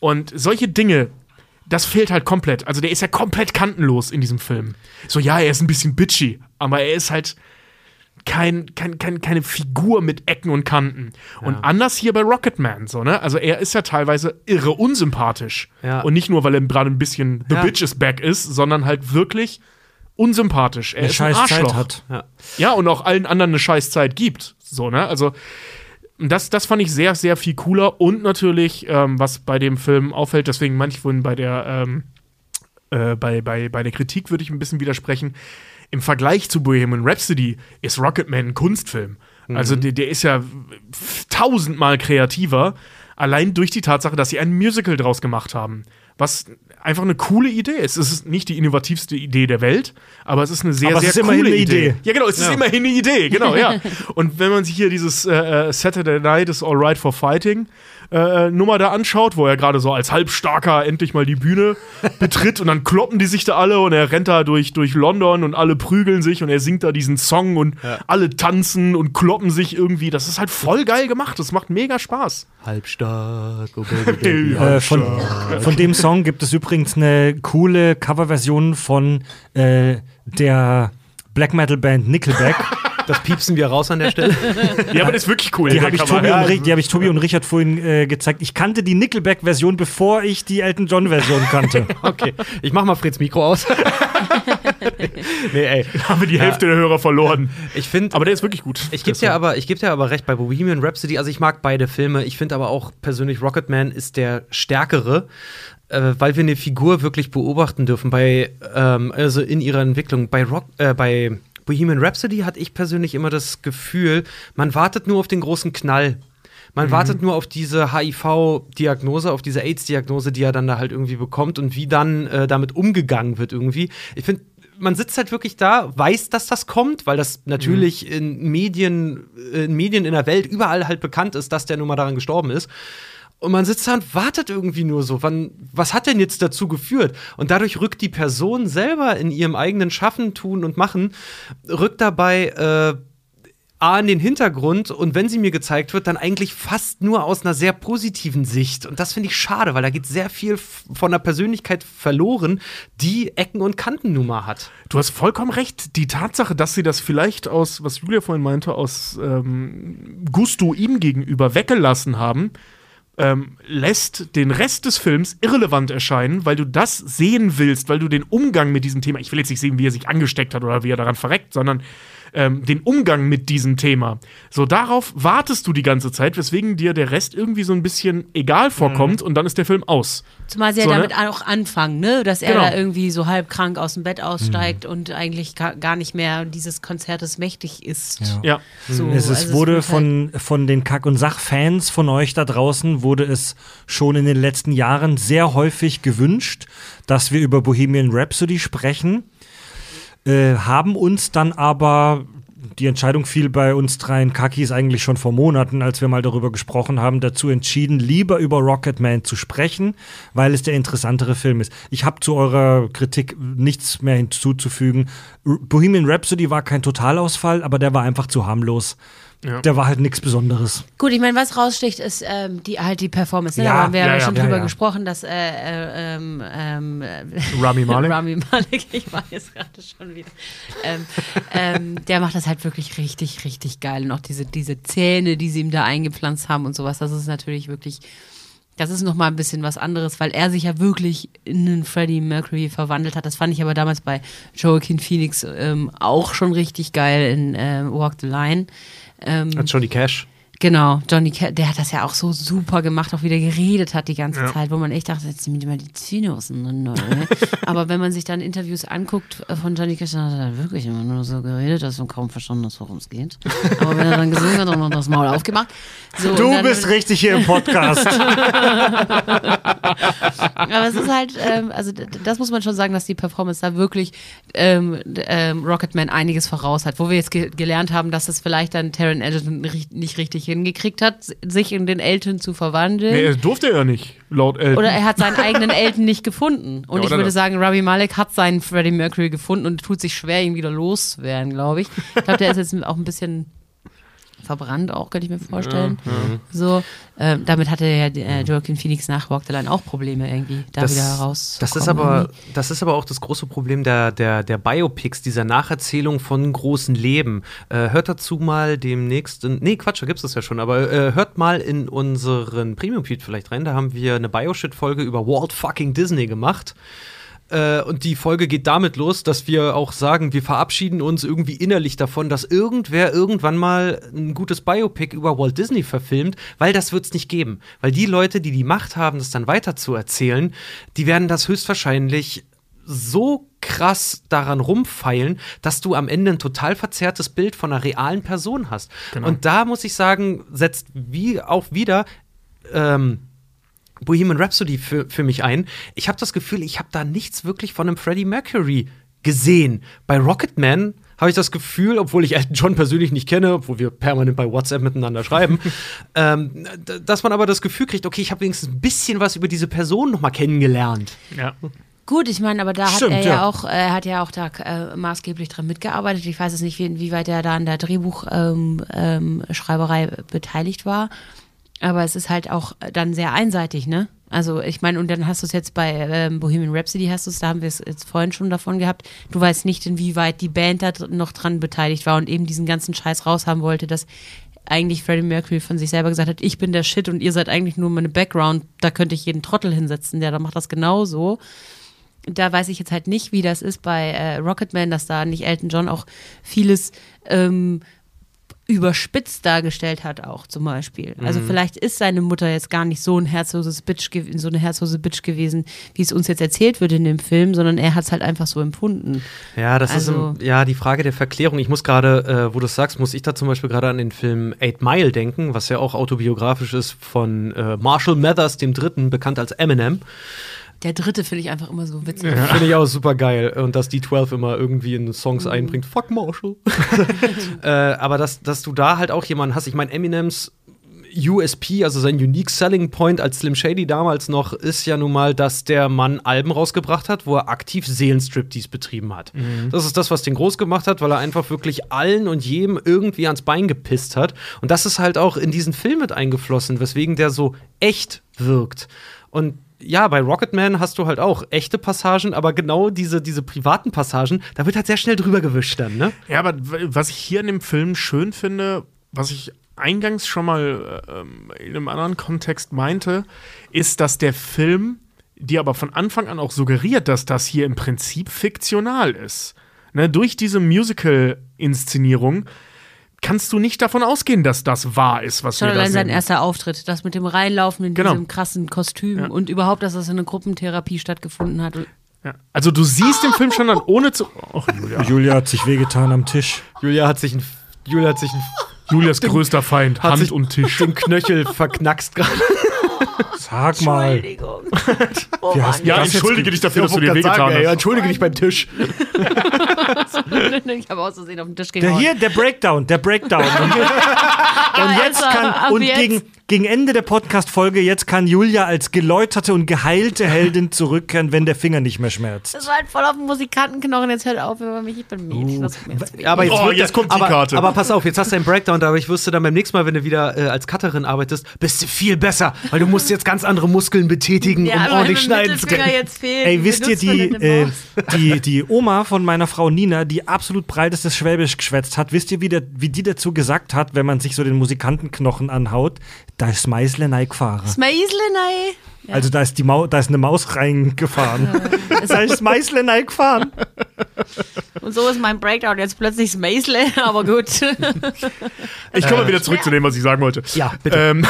Und solche Dinge, das fehlt halt komplett. Also der ist ja komplett kantenlos in diesem Film. So, ja, er ist ein bisschen bitchy, aber er ist halt kein, kein, kein, keine Figur mit Ecken und Kanten. Und anders hier bei Rocketman, so, ne? Also er ist ja teilweise irre unsympathisch. Ja. Und nicht nur, weil er gerade ein bisschen The Ja. Bitch is back ist, sondern halt wirklich unsympathisch. Er Eine ist ein scheiß Zeit Arschloch. hat. Ja. Ja, und auch allen anderen eine scheiß Zeit gibt. So, ne? Also, das, das fand ich sehr, sehr viel cooler. Und natürlich, ähm, was bei dem Film auffällt, deswegen vorhin bei der, ähm, äh, bei, bei, bei der Kritik würde ich ein bisschen widersprechen. Im Vergleich zu Bohemian Rhapsody ist Rocketman ein Kunstfilm. Also der, der ist ja tausendmal kreativer, allein durch die Tatsache, dass sie ein Musical draus gemacht haben. Was einfach eine coole Idee ist. Es ist nicht die innovativste Idee der Welt, aber es ist eine sehr, Aber es sehr ist immerhin coole eine Idee. Idee. Ja, genau, es ist immerhin eine Idee, genau, ja. [LAUGHS] Und wenn man sich hier dieses äh, äh, Saturday Night is Alright for Fighting äh, Nummer da anschaut, wo er gerade so als Halbstarker endlich mal die Bühne [LAUGHS] betritt und dann kloppen die sich da alle und er rennt da durch, durch London und alle prügeln sich und er singt da diesen Song und alle tanzen und kloppen sich irgendwie. Das ist halt voll geil gemacht. Das macht mega Spaß. Halbstark, oh [LAUGHS] Baby, Baby. Äh, von, von dem Song gibt es übrigens eine coole Coverversion von äh, der Black Metal Band Nickelback. [LAUGHS] Das piepsen wir raus an der Stelle. Ja, aber das ist wirklich cool. Die der habe ich, Ja, hab ich Tobi und Richard vorhin äh, gezeigt. Ich kannte die Nickelback-Version, bevor ich die Elton John-Version kannte. [LAUGHS] Okay, ich mach mal Fritz Mikro aus. [LAUGHS] nee, ey. haben wir die Hälfte der Hörer verloren. Ich finde, Aber der ist wirklich gut. Ich gebe dir, aber, ich geb dir aber recht bei Bohemian Rhapsody. Also, ich mag beide Filme. Ich finde aber auch persönlich, Rocketman ist der stärkere, äh, weil wir eine Figur wirklich beobachten dürfen. Bei, ähm, also in ihrer Entwicklung. Bei, Rock, äh, bei Bohemian Rhapsody hatte ich persönlich immer das Gefühl, man wartet nur auf den großen Knall. Man wartet nur auf diese HIV-Diagnose, auf diese AIDS-Diagnose, die er dann da halt irgendwie bekommt und wie dann äh, damit umgegangen wird irgendwie. Ich finde, man sitzt halt wirklich da, weiß, dass das kommt, weil das natürlich in Medien, äh, in Medien in der Welt überall halt bekannt ist, dass der nun mal daran gestorben ist. Und man sitzt da und wartet irgendwie nur so, wann, was hat denn jetzt dazu geführt? Und dadurch rückt die Person selber in ihrem eigenen Schaffen, Tun und Machen, rückt dabei äh, A in den Hintergrund und wenn sie mir gezeigt wird, dann eigentlich fast nur aus einer sehr positiven Sicht. Und das finde ich schade, weil da geht sehr viel von der Persönlichkeit verloren, die Ecken und Kanten nun mal hat. Du hast vollkommen recht. Die Tatsache, dass sie das vielleicht aus, was Julia vorhin meinte, aus ähm, Gusto ihm gegenüber weggelassen haben, ähm, lässt den Rest des Films irrelevant erscheinen, weil du das sehen willst, weil du den Umgang mit diesem Thema, ich will jetzt nicht sehen, wie er sich angesteckt hat oder wie er daran verreckt, sondern ähm, den Umgang mit diesem Thema. So darauf wartest du die ganze Zeit, weswegen dir der Rest irgendwie so ein bisschen egal vorkommt und dann ist der Film aus. Zumal sie ja So, ne? damit auch anfangen, ne? Dass er Genau. da irgendwie so halb krank aus dem Bett aussteigt und eigentlich ga, gar nicht mehr dieses Konzertes mächtig ist. Ja. So, es ist, also wurde halt- von, von den Kack- und Sach-Fans von euch da draußen, wurde es schon in den letzten Jahren sehr häufig gewünscht, dass wir über Bohemian Rhapsody sprechen. Äh, haben uns dann aber, die Entscheidung fiel bei uns dreien Kakis eigentlich schon vor Monaten, als wir mal darüber gesprochen haben, dazu entschieden, lieber über Rocketman zu sprechen, weil es der interessantere Film ist. Ich habe zu eurer Kritik nichts mehr hinzuzufügen. Bohemian Rhapsody war kein Totalausfall, aber der war einfach zu harmlos. Der war halt nichts Besonderes. Gut, ich meine, was raussticht, ist ähm, die, halt die Performance. Ne? Ja, da haben wir ja, ja, ja, schon ja, drüber ja. gesprochen, dass äh, äh, ähm, ähm, äh, Rami [LAUGHS] Malek. Rami Malek, ich weiß es gerade schon wieder. Ähm, ähm, der macht das halt wirklich richtig, richtig geil. Und auch diese, diese Zähne, die sie ihm da eingepflanzt haben und sowas, das ist natürlich wirklich, das ist nochmal ein bisschen was anderes, weil er sich ja wirklich in einen Freddie Mercury verwandelt hat. Das fand ich aber damals bei Joaquin Phoenix ähm, auch schon richtig geil in äh, Walk the Line. Ähm, Als Johnny Cash. Genau, Johnny Cash, der hat das ja auch so super gemacht, auch wie der geredet hat die ganze Ja. Zeit, wo man echt dachte, jetzt mir mal die Zähne auseinander. [LAUGHS] Aber wenn man sich dann Interviews anguckt äh, von Johnny Cash, dann hat er wirklich immer nur so geredet, dass man kaum verstanden hat, worum es geht. Aber wenn er dann gesungen hat, hat er noch das Maul aufgemacht. So, Du dann, bist richtig hier im Podcast. [LAUGHS] Aber es ist halt, ähm, also das muss man schon sagen, dass die Performance da wirklich ähm, ähm, Rocketman einiges voraus hat. Wo wir jetzt ge gelernt haben, dass es vielleicht dann Taron Egerton nicht nicht richtig hingekriegt hat, sich in den Elton zu verwandeln. Nee, er durfte ja nicht, laut Elton. Oder er hat seinen eigenen Elton nicht gefunden. Und Ja, ich würde das. sagen, Ravi Malek hat seinen Freddie Mercury gefunden und tut sich schwer, ihn wieder loszuwerden, glaube ich. Ich glaube, der ist jetzt auch ein bisschen verbrannt, auch könnte ich mir vorstellen. So, ähm, damit hatte ja äh, Joaquin Phoenix nach Walk the Line auch Probleme irgendwie, da wieder raus. Das ist aber, das ist aber auch das große Problem der, der, der Biopics, dieser Nacherzählung von großen Leben. Äh, hört dazu mal demnächst, in, nee, Quatsch, da gibt's das ja schon, aber äh, hört mal in unseren Premium-Feed vielleicht rein, da haben wir eine Bioshit-Folge über Walt fucking Disney gemacht. Äh, und die Folge geht damit los, dass wir auch sagen, wir verabschieden uns irgendwie innerlich davon, dass irgendwer irgendwann mal ein gutes Biopic über Walt Disney verfilmt, weil das wird's nicht geben. Weil die Leute, die die Macht haben, das dann weiter zu erzählen, die werden das höchstwahrscheinlich so krass daran rumfeilen, dass du am Ende ein total verzerrtes Bild von einer realen Person hast. Und da muss ich sagen, setzt wie auch wieder ähm, Bohemian Rhapsody für, für mich ein. Ich habe das Gefühl, ich habe da nichts wirklich von einem Freddie Mercury gesehen. Bei Rocketman habe ich das Gefühl, obwohl ich Elton John persönlich nicht kenne, obwohl wir permanent bei WhatsApp miteinander schreiben, [LAUGHS] ähm, dass man aber das Gefühl kriegt, okay, ich habe wenigstens ein bisschen was über diese Person noch mal kennengelernt. ja. Gut, ich meine, aber da Stimmt, hat er ja, ja. auch, er hat ja auch da äh, maßgeblich dran mitgearbeitet. Ich weiß es nicht, wie, inwieweit er da an der Drehbuchschreiberei ähm, ähm, beteiligt war. Aber es ist halt auch dann sehr einseitig, ne? Also ich meine, und dann hast du es jetzt bei ähm, Bohemian Rhapsody, hast du es, da haben wir es jetzt vorhin schon davon gehabt. Du weißt nicht, inwieweit die Band da noch dran beteiligt war und eben diesen ganzen Scheiß raushaben wollte, dass eigentlich Freddie Mercury von sich selber gesagt hat, ich bin der Shit und ihr seid eigentlich nur meine Background, da könnte ich jeden Trottel hinsetzen, der da macht das genauso da weiß ich jetzt halt nicht, wie das ist bei äh, Rocketman, dass da nicht Elton John auch vieles ähm, überspitzt dargestellt hat, auch zum Beispiel. Also vielleicht ist seine Mutter jetzt gar nicht so ein herzloses Bitch, so eine herzlose Bitch gewesen, wie es uns jetzt erzählt wird in dem Film, sondern er hat es halt einfach so empfunden. Ja, das Also- ist ja die Frage der Verklärung. Ich muss gerade, äh, wo du es sagst, muss ich da zum Beispiel gerade an den Film Eight Mile denken, was ja auch autobiografisch ist von äh, Marshall Mathers, dem Dritten, bekannt als Eminem. Der dritte finde ich einfach immer so witzig. Finde ich auch super geil. Und dass die 12 immer irgendwie in Songs einbringt. Fuck Marshall. [LAUGHS] [LAUGHS] äh, aber dass, dass du da halt auch jemanden hast. Ich meine, Eminems USP, also sein Unique Selling Point als Slim Shady damals noch, ist ja nun mal, dass der Mann Alben rausgebracht hat, wo er aktiv Seelenstriptease betrieben hat. Das ist das, was den groß gemacht hat, weil er einfach wirklich allen und jedem irgendwie ans Bein gepisst hat. Und das ist halt auch in diesen Film mit eingeflossen, weswegen der so echt wirkt. Und ja, bei Rocketman hast du halt auch echte Passagen, aber genau diese, diese privaten Passagen, da wird halt sehr schnell drüber gewischt dann, ne? Ja, aber was ich hier in dem Film schön finde, was ich eingangs schon mal ähm, in einem anderen Kontext meinte, ist, dass der Film dir aber von Anfang an auch suggeriert, dass das hier im Prinzip fiktional ist. Ne, durch diese Musical-Inszenierung kannst du nicht davon ausgehen, dass das wahr ist, was Schon wir da allein sein sehen. erster Auftritt, das mit dem Reinlaufen in Genau. diesem krassen Kostüm Ja. und überhaupt, dass das in einer Gruppentherapie stattgefunden hat. Ja. Also du siehst den Film schon dann [LAUGHS] ohne zu. Och, Julia. Julia hat sich wehgetan am Tisch. Julia hat sich ein, Julia hat sich ein, Julias größter Feind, hat Hand sich und Tisch. den Knöchel verknackst gerade. Sag mal. Entschuldigung. [LAUGHS] Du Ja, jetzt entschuldige dich dafür, dass du dir wehgetan sagen, ey, hast. Entschuldige dich beim Tisch. ich habe aus Versehen auf den Tisch Der gehauen. hier, der Breakdown, der Breakdown. Und, und jetzt [LAUGHS] kann, und jetzt. gegen, gegen Ende der Podcast-Folge, jetzt kann Julia als geläuterte und geheilte Heldin [LAUGHS] zurückkehren, wenn der Finger nicht mehr schmerzt. Das war halt voll auf dem Musikantenknochen. Jetzt hört auf über mich. Ich bin jetzt Ja, aber jetzt, Oh, wird- jetzt kommt die aber, Karte. Aber pass auf, jetzt hast du einen Breakdown, aber ich wüsste dann beim nächsten Mal, wenn du wieder äh, als Cutterin arbeitest, bist du viel besser, weil du musst jetzt ganz andere Muskeln betätigen, ja, um aber ordentlich schneiden zu können. jetzt fehlt. Ey, wisst ihr, die, äh, [LAUGHS] die, die Oma von meiner Frau Nina, die absolut breitestes Schwäbisch geschwätzt hat, wisst ihr, wie, der, wie die dazu gesagt hat, wenn man sich so den Musikantenknochen anhaut? Da ist Meisle gefahren. Smaisle, nein. Ja. Also da ist, die Mau da ist eine Maus reingefahren. [LAUGHS] da ist Meisle gefahren. [LAUGHS] Und so ist mein Breakdown jetzt plötzlich Smaisle, aber gut. [LAUGHS] Ich komme wieder zurück zu dem, was ich sagen wollte. Ja, bitte. Ähm,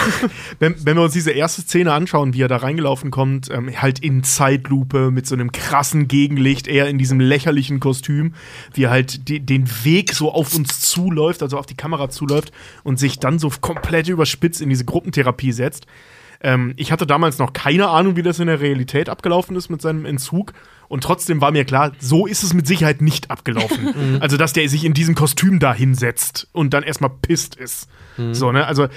wenn, wenn wir uns diese erste Szene anschauen, wie er da reingelaufen kommt, ähm, halt in Zeitlupe mit so einem krassen Gegenlicht, eher in diesem lächerlichen Kostüm, wie er halt die, den Weg so auf uns zuläuft, also auf die Kamera zuläuft und sich dann so komplett überspitzt in diese Gruppentherapie setzt. Ähm, ich hatte damals noch keine Ahnung, wie das in der Realität abgelaufen ist mit seinem Entzug. Und trotzdem war mir klar, so ist es mit Sicherheit nicht abgelaufen. [LAUGHS] also, dass der sich in diesem Kostüm da hinsetzt und dann erstmal pisst ist. So, ne? Also,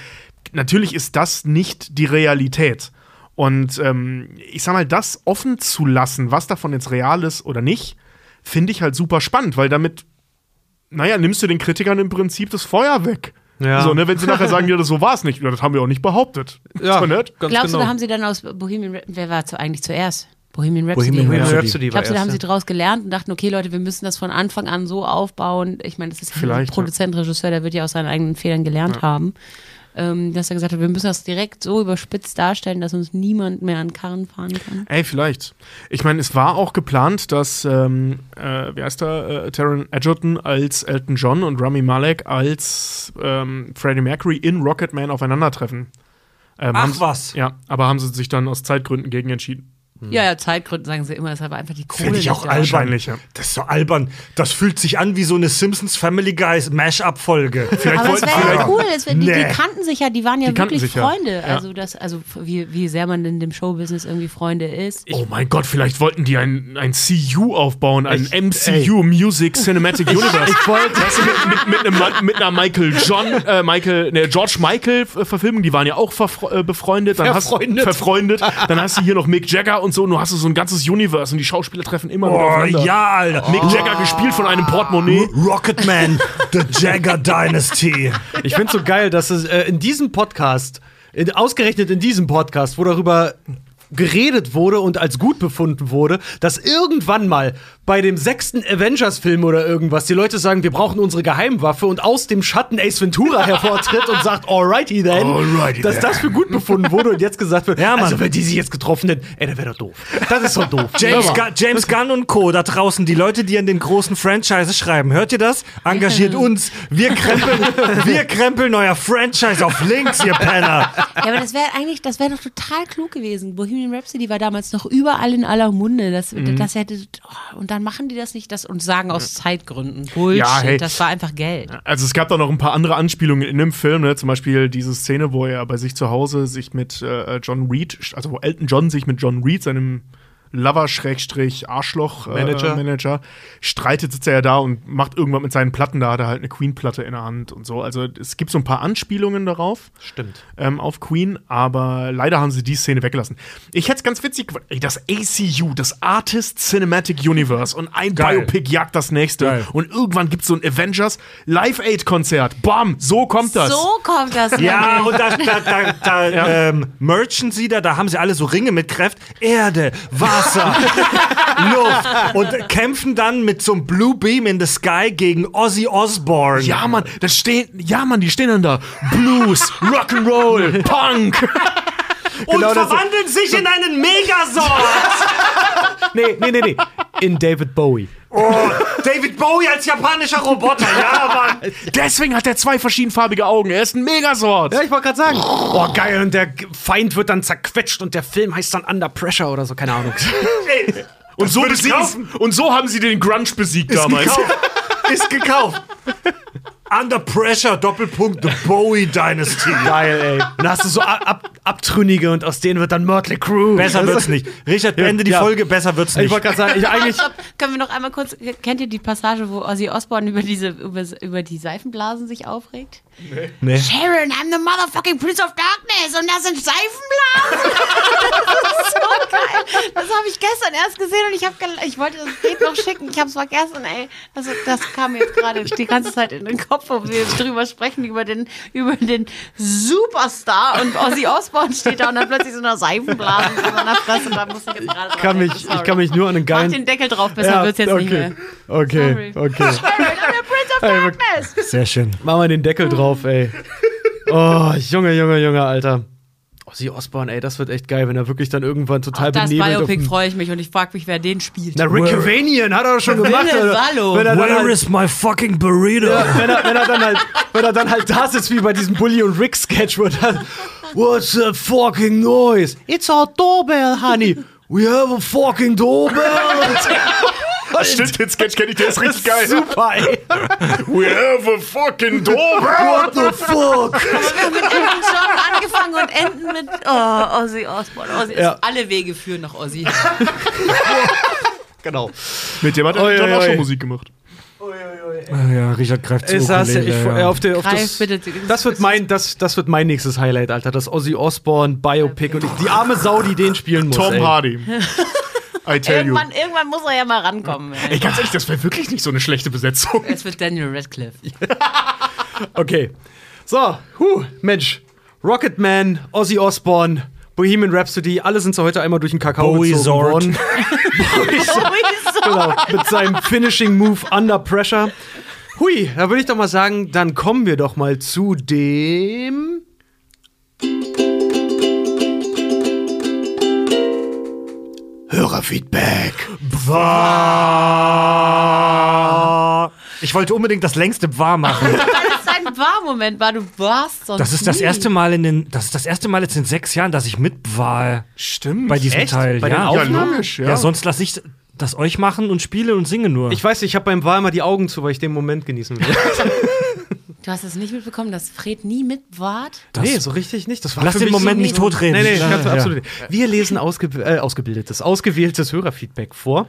natürlich ist das nicht die Realität. Und ähm, ich sag mal, das offen zu lassen, was davon jetzt real ist oder nicht, finde ich halt super spannend, weil damit, naja, nimmst du den Kritikern im Prinzip das Feuer weg. Ja. So, ne, wenn sie nachher sagen, ja, das so war es nicht, ja, das haben wir auch nicht behauptet. Ja, so, ganz Glaubst genau. du, da haben sie dann aus Bohemian Rhapsody, wer war zu, eigentlich zuerst? Bohemian Rhapsody. Bohemian Rhapsody. Rhapsody Glaubst du, da haben sie draus gelernt und dachten, okay, Leute, wir müssen das von Anfang an so aufbauen. Ich meine, das ist ja ein Vielleicht, Produzent, Regisseur, der wird ja aus seinen eigenen Fehlern gelernt haben. Ähm, dass er gesagt hat, wir müssen das direkt so überspitzt darstellen, dass uns niemand mehr an Karren fahren kann. Ey, vielleicht. Ich meine, es war auch geplant, dass, ähm, äh, wie heißt er, äh, Taron Egerton als Elton John und Rami Malek als ähm, Freddie Mercury in Rocketman aufeinandertreffen. Ähm, Ach was. Ja, aber haben sie sich dann aus Zeitgründen gegen entschieden. Ja, ja, Zeitgründen sagen sie immer, deshalb einfach die Kohle. Finde ich auch albern. Das ist so albern. Das fühlt sich an wie so eine Simpsons Family Guys Mash-up-Folge. [LAUGHS] Vielleicht Aber es wollten wäre ja cool, es wär, die, Nee. die kannten sich ja, die waren ja Die wirklich. Freunde. Ja. Also, das, also wie, wie sehr man in dem Showbusiness irgendwie Freunde ist. Oh mein Gott, vielleicht wollten die ein, ein CU aufbauen, ein Ich- MCU, Music Cinematic [LAUGHS] Universe. ich wollte. Du, mit, mit, mit, einem, mit einer Michael John, äh, Michael, ne, George Michael äh, Verfilmung, die waren ja auch äh, befreundet. Dann Verfreundet. Hast, verfreundet. Dann hast du hier noch Mick Jagger und so, und du hast so ein ganzes Universe und die Schauspieler treffen immer wieder Oh, aufeinander. ja, Alter. Mick Jagger gespielt von einem Portemonnaie. Rocketman, The Jagger Dynasty. Ich finde so geil, dass es äh, in diesem Podcast, in, ausgerechnet in diesem Podcast, wo darüber geredet wurde und als gut befunden wurde, dass irgendwann mal bei dem sechsten Avengers-Film oder irgendwas die Leute sagen, wir brauchen unsere Geheimwaffe und aus dem Schatten Ace Ventura hervortritt und sagt, alrighty then, Alrighty dass then. das für gut befunden wurde und jetzt gesagt wird, Ja, Mann. also wenn die sich jetzt getroffen hätten, ey, das wäre doch doof. Das ist doch doof. James. Gunn, James Gunn und Co. da draußen, die Leute, die an den großen Franchises schreiben. Hört ihr das? Engagiert uns. Wir krempeln, wir krempeln euer Franchise auf links, ihr Penner. Ja, aber das wäre eigentlich, das wäre doch total klug gewesen. Bohemian Rhapsody war damals noch überall in aller Munde. Das, Mhm. das hätte, oh, und dann machen die das nicht das und sagen aus Zeitgründen. Bullshit, Ja, hey. das war einfach Geld. Also es gab da noch ein paar andere Anspielungen in dem Film, ne? zum Beispiel diese Szene, wo er bei sich zu Hause sich mit äh, John Reed, also wo Elton John sich mit John Reed, seinem Lover-Arschloch-Manager äh, Manager. streitet, sitzt er ja da und macht irgendwas mit seinen Platten, da hat er halt eine Queen-Platte in der Hand und so. Also es gibt so ein paar Anspielungen darauf Stimmt. ähm, auf Queen, aber leider haben sie die Szene weggelassen. Ich hätte es ganz witzig gefunden. Ey, das ACU, das Artist Cinematic Universe und ein Geil. Biopic jagt das nächste. Geil. Und irgendwann gibt es so ein Avengers Live-Aid-Konzert. Bam, so kommt das. So kommt das. Ja, und da, da, da, da ähm, merchen sie da, da haben sie alle so Ringe mit Kräft. Erde, Wasser, [LAUGHS] Luft. Und kämpfen dann mit so einem Blue Beam in the Sky gegen Ozzy Osbourne. Ja, Mann, das stehen, ja, Mann, die stehen dann da. Blues, Rock'n'Roll, Punk. [LAUGHS] und genau verwandeln sich in einen Megasort. [LAUGHS] Nee, nee, nee, nee. In David Bowie. Oh, David Bowie als japanischer Roboter. Ja, Mann. Deswegen hat er zwei verschiedenfarbige Augen. Er ist ein Megasort. Ja, ich wollte gerade sagen. Oh, geil. Und der Feind wird dann zerquetscht und der Film heißt dann Under Pressure oder so, keine Ahnung. [LAUGHS] Ey, Und so, besiegen, und so haben sie den Grunge besiegt Ist damals. gekauft. Ist gekauft. Under Pressure, Doppelpunkt, The Bowie Dynasty. Geil, ey. Dann hast du so ab, ab, Abtrünnige und aus denen wird dann Mötley Crew. Besser wird's nicht. Richard, Ja, beende die ja. Folge, besser wird's Ich nicht. wollte gerade sagen, ich [LAUGHS] eigentlich. Stopp, können wir noch einmal kurz, kennt ihr die Passage, wo Ozzy Osbourne über diese, über, über die Seifenblasen sich aufregt? Nee. Sharon, I'm the motherfucking Prince of Darkness und das sind Seifenblasen. [LAUGHS] das ist so geil. Das habe ich gestern erst gesehen und ich habe ich wollte das Bild noch schicken. Ich habe es vergessen, ey. Das, das kam mir jetzt gerade die ganze Zeit in den Kopf, wo wir jetzt drüber sprechen über den über den Superstar und Ozzy Osbourne steht da und dann plötzlich so eine Seifenblase in seiner Fresse. Da muss ich jetzt gerade dran kann mich, ich kann mich nur an einen Mach geilen. den Deckel drauf, besser Ja, wird's jetzt okay. nicht mehr. Okay, Sorry. okay. Sharon, I'm the of Ey, Darkness. Sehr schön. Mach mal den Deckel drauf, ey. Oh, Junge, Junge, Junge, Alter. Ozzy Osbourne, ey, das wird echt geil, wenn er wirklich dann irgendwann total Auf das benebelt Biopic freue ich mich und ich frage mich, wer den spielt. Na, Rick Cavanian hat er doch schon gemacht. Er dann Where halt, is my fucking burrito? wenn er, wenn er dann halt, wenn er dann halt da sitzt wie bei diesem Bully und Rick Sketch, wo dann What's that fucking noise? It's our doorbell, honey. We have a fucking doorbell. [LAUGHS] Stimmt, den Sketch kenne ich, der ist richtig geil. Super, ey. We have a fucking doorbell. What the fuck? [LAUGHS] Wir haben mit Elton John angefangen und enden mit oh, Ozzy Osbourne. Ozzy Ja. ist, alle Wege führen nach Ozzy. Genau. Mit dem hat er John auch schon Musik gemacht. Ah ja, Richard greift zu Ich saß, ich, ja. auf der, auf Greif das, bitte. das wird mein, das, das wird mein nächstes Highlight, Alter. Das Ozzy Osbourne Biopic und ich, die arme Sau, die den spielen muss. Tom ey. Hardy. [LAUGHS] I tell you. Irgendwann, irgendwann muss er ja mal rankommen. Ey. Ey, ganz ehrlich, das wäre wirklich nicht so eine schlechte Besetzung. Es wird Daniel Radcliffe. [LAUGHS] Okay. So, huh, Mensch. Rocketman, Ozzy Osbourne, Bohemian Rhapsody, alle sind so heute einmal durch den Kakao Bowie gezogen Zord. worden. [LAUGHS] genau, mit seinem Finishing Move Under Pressure. Hui, da würde ich doch mal sagen, dann kommen wir doch mal zu dem. Hörerfeedback. War. Ich wollte unbedingt das längste wahr machen. [LAUGHS] Weil es ein Wahrmoment war, du warst sonst Das ist das nie. erste Mal in den, das ist das erste Mal jetzt in sechs Jahren, dass ich mit war Stimmt. bei diesem Echt? Teil. Bei den ja. ja, logisch, ja. ja, sonst lasse ich das euch machen und spiele und singe nur. Ich weiß, ich habe beim Wahl immer die Augen zu, weil ich den Moment genießen will. [LAUGHS] Du hast es nicht mitbekommen, dass Fred nie mit wart? Das- nee, so richtig nicht. Das war Lass für den mich Moment so nicht totreden. Nee, nee, Ja, ja. absolut nicht. Wir lesen ausge äh, ausgebildetes, ausgewähltes Hörerfeedback vor.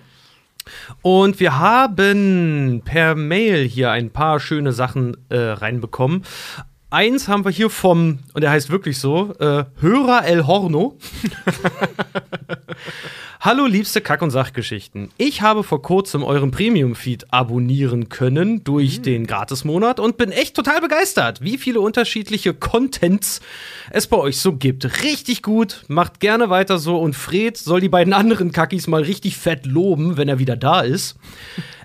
Und wir haben per Mail hier ein paar schöne Sachen äh, reinbekommen. Eins haben wir hier vom, und der heißt wirklich so, äh, Hörer El Horno. [LAUGHS] Hallo liebste Kack- und Sachgeschichten. Ich habe vor kurzem euren Premium-Feed abonnieren können durch den Gratismonat und bin echt total begeistert, wie viele unterschiedliche Contents es bei euch so gibt. Richtig gut, macht gerne weiter so und Fred soll die beiden anderen Kackis mal richtig fett loben, wenn er wieder da ist.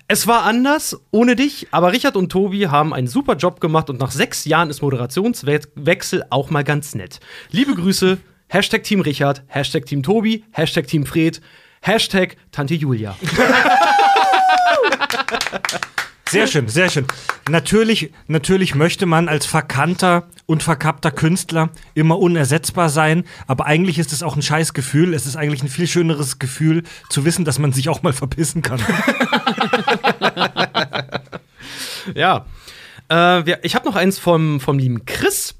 Es war anders ohne dich, aber Richard und Tobi haben einen super Job gemacht und nach sechs Jahren ist Moderationswechsel auch mal ganz nett. Liebe Grüße, Hashtag Team Richard, Hashtag Team Tobi, Hashtag Team Fred, Hashtag Tante Julia. Sehr schön, sehr schön. Natürlich, natürlich möchte man als verkannter und verkappter Künstler immer unersetzbar sein, aber eigentlich ist es auch ein Scheißgefühl. Es ist eigentlich ein viel schöneres Gefühl, zu wissen, dass man sich auch mal verpissen kann. [LAUGHS] Ja. Äh, ich habe noch eins vom, vom lieben Chris.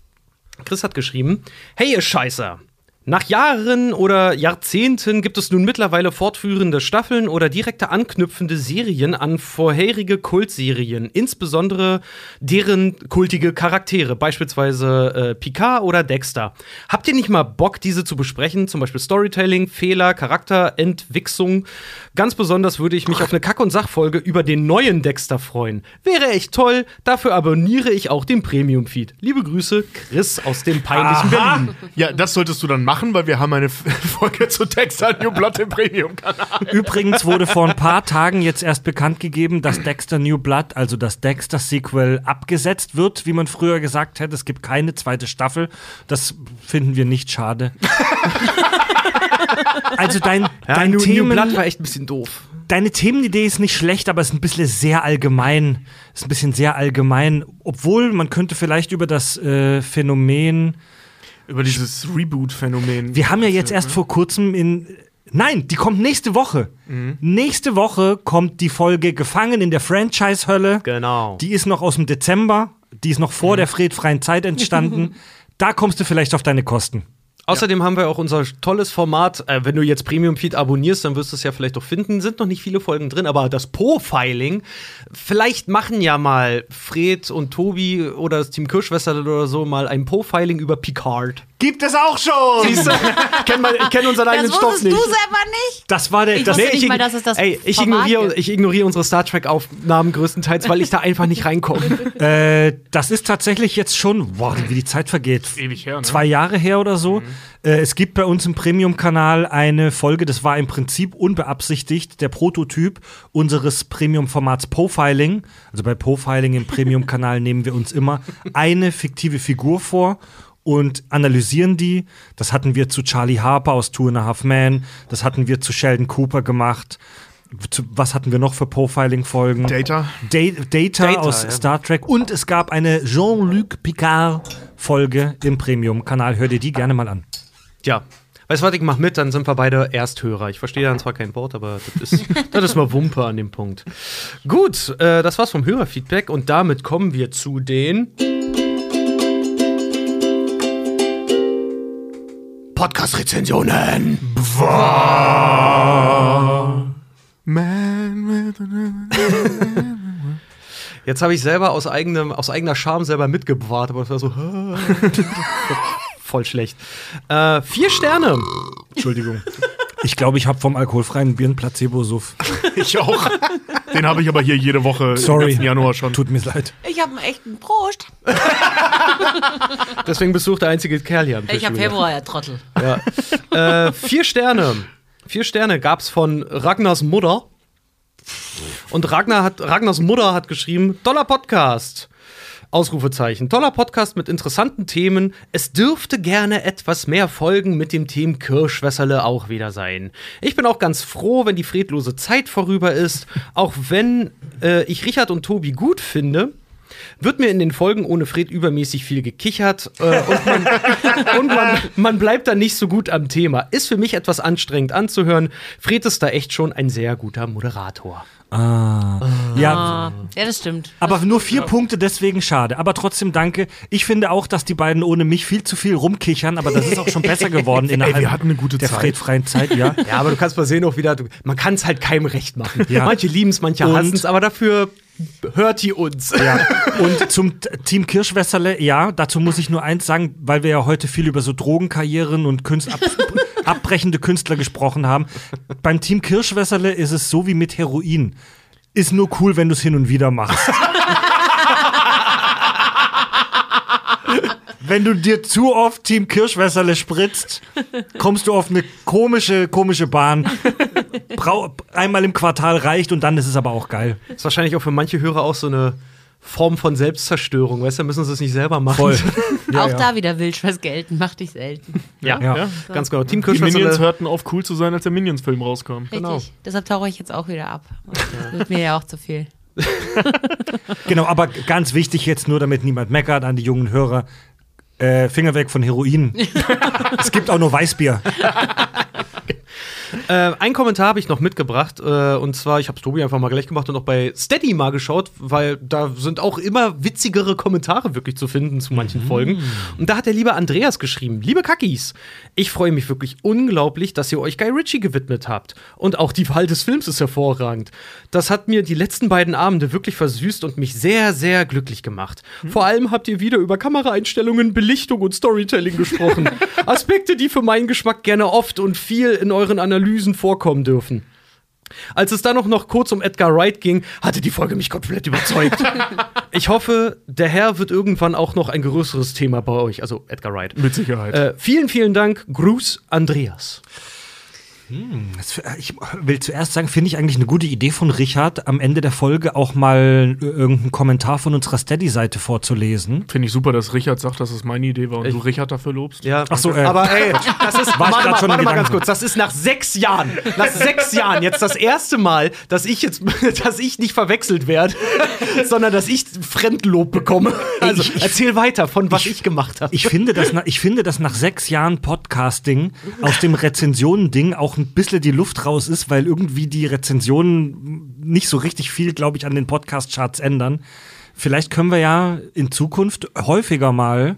Chris hat geschrieben: Hey, ihr Scheißer. Nach Jahren oder Jahrzehnten gibt es nun mittlerweile fortführende Staffeln oder direkte anknüpfende Serien an vorherige Kultserien, insbesondere deren kultige Charaktere, beispielsweise äh, Picard oder Dexter. Habt ihr nicht mal Bock, diese zu besprechen? Zum Beispiel Storytelling, Fehler, Charakterentwicklung. Ganz besonders würde ich mich auf eine Kack- und Sachfolge über den neuen Dexter freuen. Wäre echt toll. Dafür abonniere ich auch den Premium-Feed. Liebe Grüße, Chris aus dem peinlichen Berlin. Ja, das solltest du dann machen, weil wir haben eine [LAUGHS] Folge zu Dexter New Blood im Premium-Kanal. Übrigens wurde vor ein paar Tagen jetzt erst bekannt gegeben, dass Dexter New Blood, also das Dexter-Sequel, abgesetzt wird, wie man früher gesagt hätte. Es gibt keine zweite Staffel. Das finden wir nicht schade. [LAUGHS] also dein, Ja, dein New, New Themen, Blood war echt ein bisschen doof. deine Themenidee ist nicht schlecht, aber es ist ein bisschen sehr allgemein. Ist ein bisschen sehr allgemein. Obwohl, man könnte vielleicht über das äh, Phänomen. Über dieses Reboot-Phänomen. Wir haben ja jetzt erst vor kurzem in. Nein, die kommt nächste Woche. Nächste Woche kommt die Folge Gefangen in der Franchise-Hölle. Genau. Die ist noch aus dem Dezember. Die ist noch vor der fredfreien Zeit entstanden. [LAUGHS] da kommst du vielleicht auf deine Kosten. Außerdem haben wir auch unser tolles Format. Äh, wenn du jetzt Premium Feed abonnierst, dann wirst du es ja vielleicht auch finden. Sind noch nicht viele Folgen drin, aber das Po-Filing. Vielleicht machen ja mal Fred und Tobi oder das Team Kirschwässer oder so mal ein Po-Filing über Picard. Gibt es auch schon! Siehst du? [LAUGHS] ich kenne kenn unseren Das eigenen Stoff wusstest nicht. du selber nicht? Das war der. Ich Das, wusste nicht mal, dass es das ey, ich ignoriere, ich ignoriere unsere Star Trek-Aufnahmen größtenteils, weil ich da einfach nicht reinkomme. äh, das ist tatsächlich jetzt schon, boah, wie die Zeit vergeht. Ewig her, ne? Zwei Jahre her oder so. Äh, es gibt bei uns im Premium-Kanal eine Folge, das war im Prinzip unbeabsichtigt, der Prototyp unseres Premium-Formats Profiling. Also bei Profiling im Premium-Kanal [LAUGHS] nehmen wir uns immer eine fiktive Figur vor und analysieren die. Das hatten wir zu Charlie Harper aus Two and a Half Men, das hatten wir zu Sheldon Cooper gemacht. Was hatten wir noch für Profiling-Folgen? Data. Da Data, Data, aus ja. Star Trek und es gab eine Jean-Luc Picard-Folge im Premium-Kanal. Hör dir die gerne mal an. Ja. Weißt du was, ich mach mit, dann sind wir beide Ersthörer. Ich verstehe dann zwar kein Wort, aber das ist, [LAUGHS] das ist mal Wumpe an dem Punkt. Gut, äh, das war's vom Hörerfeedback und damit kommen wir zu den Podcast-Rezensionen. Man with an- [LAUGHS] Jetzt habe ich selber aus, eigenem, aus eigener Scham selber mitgebracht, aber das war so [LAUGHS] voll schlecht. Äh, vier Sterne. Entschuldigung. Ich glaube, ich habe vom alkoholfreien Bier einen Placebo-Suff. [LAUGHS] Ich auch. Den habe ich aber hier jede Woche Sorry. im ganzen Januar schon. Tut mir leid. Ich habe einen echten Prost. Deswegen bist du auch der einzige Kerl hier am Tisch. Ich habe. Februar, ja Trottel. Ja. äh, vier Sterne. Vier Sterne gab's von Ragnars Mutter. Und Ragnar hat, Ragnars Mutter hat geschrieben: Toller Podcast. Ausrufezeichen. Toller Podcast mit interessanten Themen. Es dürfte gerne etwas mehr Folgen mit dem Team Kirschwässerle auch wieder sein. Ich bin auch ganz froh, wenn die friedlose Zeit vorüber ist. Auch wenn äh, ich Richard und Tobi gut finde, wird mir in den Folgen ohne Fred übermäßig viel gekichert äh, und, man, [LAUGHS] und man, man bleibt dann nicht so gut am Thema. Ist für mich etwas anstrengend anzuhören. Fred ist da echt schon ein sehr guter Moderator. Ah. Ja, Ah, ja, das stimmt. aber nur vier Punkte, deswegen schade. Aber trotzdem danke. Ich finde auch, dass die beiden ohne mich viel zu viel rumkichern, aber das ist auch schon besser geworden [LAUGHS] innerhalb wir hatten eine gute der Zeit. fredfreien Zeit, ja. [LAUGHS] Ja, aber du kannst mal sehen auch wieder, du, man kann es halt keinem recht machen. Ja. Manche lieben es, manche hassen es, aber dafür hört die uns. Ja. [LAUGHS] Und zum Team Kirschwässerle, ja, dazu muss ich nur eins sagen, weil wir ja heute viel über so Drogenkarrieren und Künst ab [LAUGHS] abbrechende Künstler gesprochen haben. Beim Team Kirschwässerle ist es so wie mit Heroin. Ist nur cool, wenn du es hin und wieder machst. [LAUGHS] Wenn du dir zu oft Team Kirschwässerle spritzt, kommst du auf eine komische, komische Bahn. Brau einmal im Quartal reicht und dann ist es aber auch geil. ist wahrscheinlich auch für manche Hörer auch so eine Form von Selbstzerstörung. Weißt du, müssen sie es nicht selber machen. Voll. [LAUGHS] auch da wieder Wildschweiß gelten, mach dich selten. Ja, Ja. Ja. ganz genau. Team Die Minions hörten auf, cool zu sein, als der Minions-Film rauskam. Richtig. Genau. Deshalb tauche ich jetzt auch wieder ab. Wird mir ja auch zu viel. [LAUGHS] Genau, aber ganz wichtig jetzt nur, damit niemand meckert an die jungen Hörer. Äh, Finger weg von Heroin. [LAUGHS] es gibt auch nur Weißbier. Äh, ein Kommentar habe ich noch mitgebracht äh, und zwar, ich habe es Tobi einfach mal gleich gemacht und auch bei Steady mal geschaut, weil da sind auch immer witzigere Kommentare wirklich zu finden zu manchen Folgen. Und da hat der liebe Andreas geschrieben: Liebe Kackis, ich freue mich wirklich unglaublich, dass ihr euch Guy Ritchie gewidmet habt. Und auch die Wahl des Films ist hervorragend. Das hat mir die letzten beiden Abende wirklich versüßt und mich sehr, sehr glücklich gemacht. Vor allem habt ihr wieder über Kameraeinstellungen, Belichtung und Storytelling gesprochen. [LAUGHS] Aspekte, die für meinen Geschmack gerne oft und viel in euren Analysen vorkommen dürfen. Als es dann noch, noch kurz um Edgar Wright ging, hatte die Folge mich komplett überzeugt. [LAUGHS] Ich hoffe, der Herr wird irgendwann auch noch ein größeres Thema bei euch, also Edgar Wright. Mit Sicherheit. Äh, vielen, vielen Dank. Gruß, Andreas. Das, äh, ich will zuerst sagen, finde ich eigentlich eine gute Idee von Richard, am Ende der Folge auch mal äh, irgendeinen Kommentar von unserer Steady-Seite vorzulesen. Finde ich super, dass Richard sagt, dass es meine Idee war und Ich- du Richard dafür lobst. Ja, Ach so, äh, aber ey, das ist, [LAUGHS] War warte mal, schon warte mal ganz kurz, das ist nach sechs Jahren, nach sechs Jahren jetzt das erste Mal, dass ich jetzt, [LAUGHS] dass ich nicht verwechselt werde, [LAUGHS] sondern dass ich Fremdlob bekomme. Also ich- ich- erzähl weiter von was ich, gemacht habe. Ich finde, dass ich finde, dass nach sechs Jahren Podcasting aus dem Rezensionen-Ding auch ein bisschen die Luft raus ist, weil irgendwie die Rezensionen nicht so richtig viel, glaube ich, an den Podcast-Charts ändern. Vielleicht können wir ja in Zukunft häufiger mal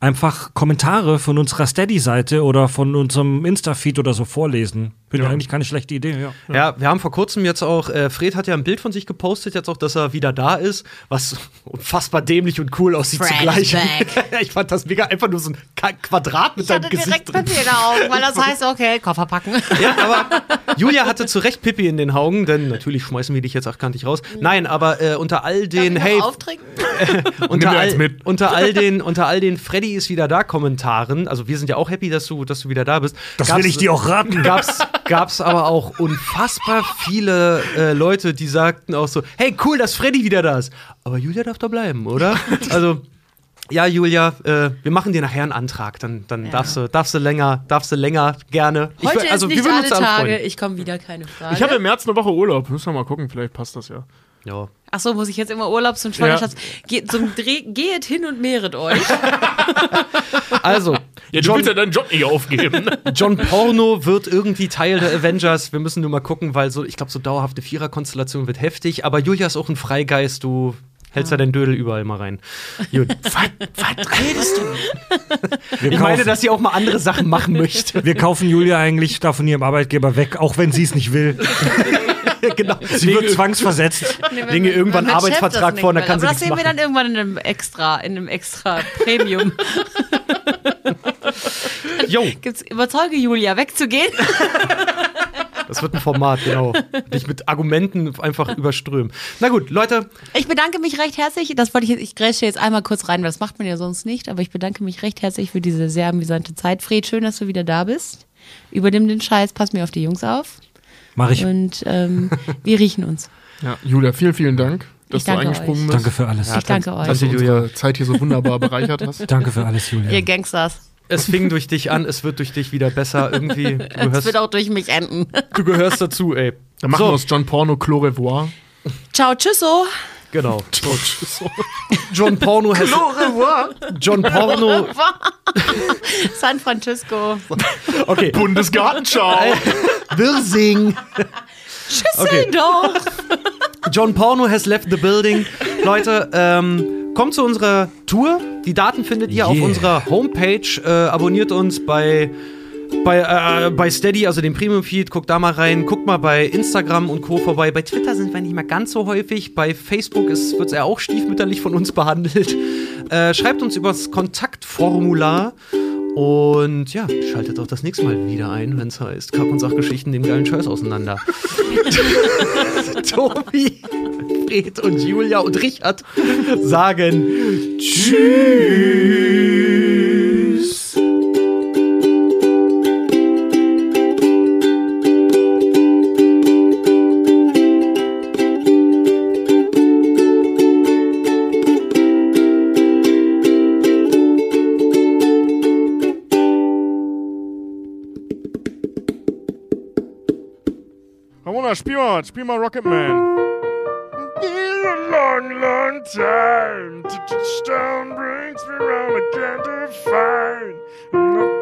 einfach Kommentare von unserer Steady-Seite oder von unserem Insta-Feed oder so vorlesen. Finde ich eigentlich keine schlechte Idee, ja. Ja, wir haben vor kurzem jetzt auch, äh, Fred hat ja ein Bild von sich gepostet, jetzt auch, dass er wieder da ist, was unfassbar dämlich und cool aussieht Fred zugleich. [LAUGHS] ich fand das mega einfach nur so ein Quadrat mit Ich hatte Gesicht direkt drin. Papier in den Augen, weil das [LAUGHS] heißt, okay, Koffer packen. Ja, aber [LAUGHS] Julia hatte zu Recht Pippi in den Augen, denn natürlich schmeißen wir dich jetzt achtkantig raus. Nein, aber äh, unter all den, hey, Auftrinken? unter all, unter all den, unter all den Freddy ist wieder da Kommentaren, also wir sind ja auch happy, dass du, dass du wieder da bist. Das will ich dir auch raten. Gab's, gab's aber auch unfassbar viele äh, Leute, die sagten auch so, hey, cool, dass Freddy wieder da ist. Aber Julia darf da bleiben, oder? [LAUGHS] Also, ja, Julia, äh, wir machen dir nachher einen Antrag. Dann, dann darfst, du, darfst du länger, darfst du länger, gerne. Ich Heute will- also, ist nicht alle Tage. Ich komme wieder, keine Frage. Ich habe im März eine Woche Urlaub. Müssen wir mal gucken, vielleicht passt das ja. Ja. Ach so, muss ich jetzt immer Urlaubs- und Schwangerschafts... Geht, zum Dreh, geht hin und mehret euch. [LAUGHS] Also, Ja, du John, willst ja deinen Job nicht aufgeben. [LAUGHS] John Porno wird irgendwie Teil der Avengers. Wir müssen nur mal gucken, weil so, ich glaube, so dauerhafte Viererkonstellation wird heftig. Aber Julia ist auch ein Freigeist. Du hältst ja deinen Dödel überall mal rein. Gut. [LAUGHS] was, was redest du? Wir Ich meine, dass sie auch mal andere Sachen machen möchte. Wir kaufen Julia eigentlich da von ihrem Arbeitgeber weg, auch wenn sie es nicht will. [LAUGHS] genau. Sie wird zwangsversetzt. Wegen irgendwann Wenn mein Chef Arbeitsvertrag das vor, nicht dann kann sie Aber das sehen wir dann irgendwann in einem extra, in einem extra Premium. Jo, Gibt's überzeuge Julia wegzugehen? [LAUGHS] das wird ein Format, genau. Dich mit Argumenten einfach überströmen. Na gut, Leute, Ich bedanke mich recht herzlich. Das wollte ich jetzt, ich grätsche jetzt einmal kurz rein, weil das macht man ja sonst nicht. Aber ich bedanke mich recht herzlich für diese sehr amüsante Zeit. Fred, schön, dass du wieder da bist. Übernimm den Scheiß, pass mir auf die Jungs auf. Mach ich. Und ähm, [LAUGHS] wir riechen uns. Ja, Julia, vielen, vielen Dank, dass Ich du eingesprungen euch. bist. Danke für alles. ich danke euch. Dass du unsere Zeit hier so wunderbar bereichert hast. Danke für alles, Julia. Ihr Gangsters. Es fing durch dich an, es wird durch dich wieder besser. Irgendwie, du [LAUGHS] Es gehörst, wird auch durch mich enden. [LAUGHS] du gehörst dazu, ey. Dann machen wir So, aus John Porno Clos Revoir. Ciao, tschüsso. genau. [LAUGHS] John Porno has, Revoir. John Porno, San Francisco. okay. Bundesgartenschau. Wirsing. Schüsseldorf. [LAUGHS] John Porno has left the building. Leute, ähm, kommt zu unserer Tour. Die Daten findet ihr auf Yeah. unserer Homepage. Äh, abonniert uns bei, bei, äh, bei Steady, also dem Premium-Feed. Guckt da mal rein. Guckt mal bei Instagram und Co. vorbei. Bei Twitter sind wir nicht mehr ganz so häufig. Bei Facebook wird es ja auch stiefmütterlich von uns behandelt. Äh, schreibt uns übers Kontaktformular. Und ja, schaltet auch das nächste Mal wieder ein, wenn es heißt Kack und Sachgeschichten dem geilen Scheiß auseinander. [LAUGHS] Tobi, Fred und Julia und Richard sagen Tschüss. Ramona, spiel mal, spiel mal Rocket Man. Been a long, long time to touchdown brings me round again to find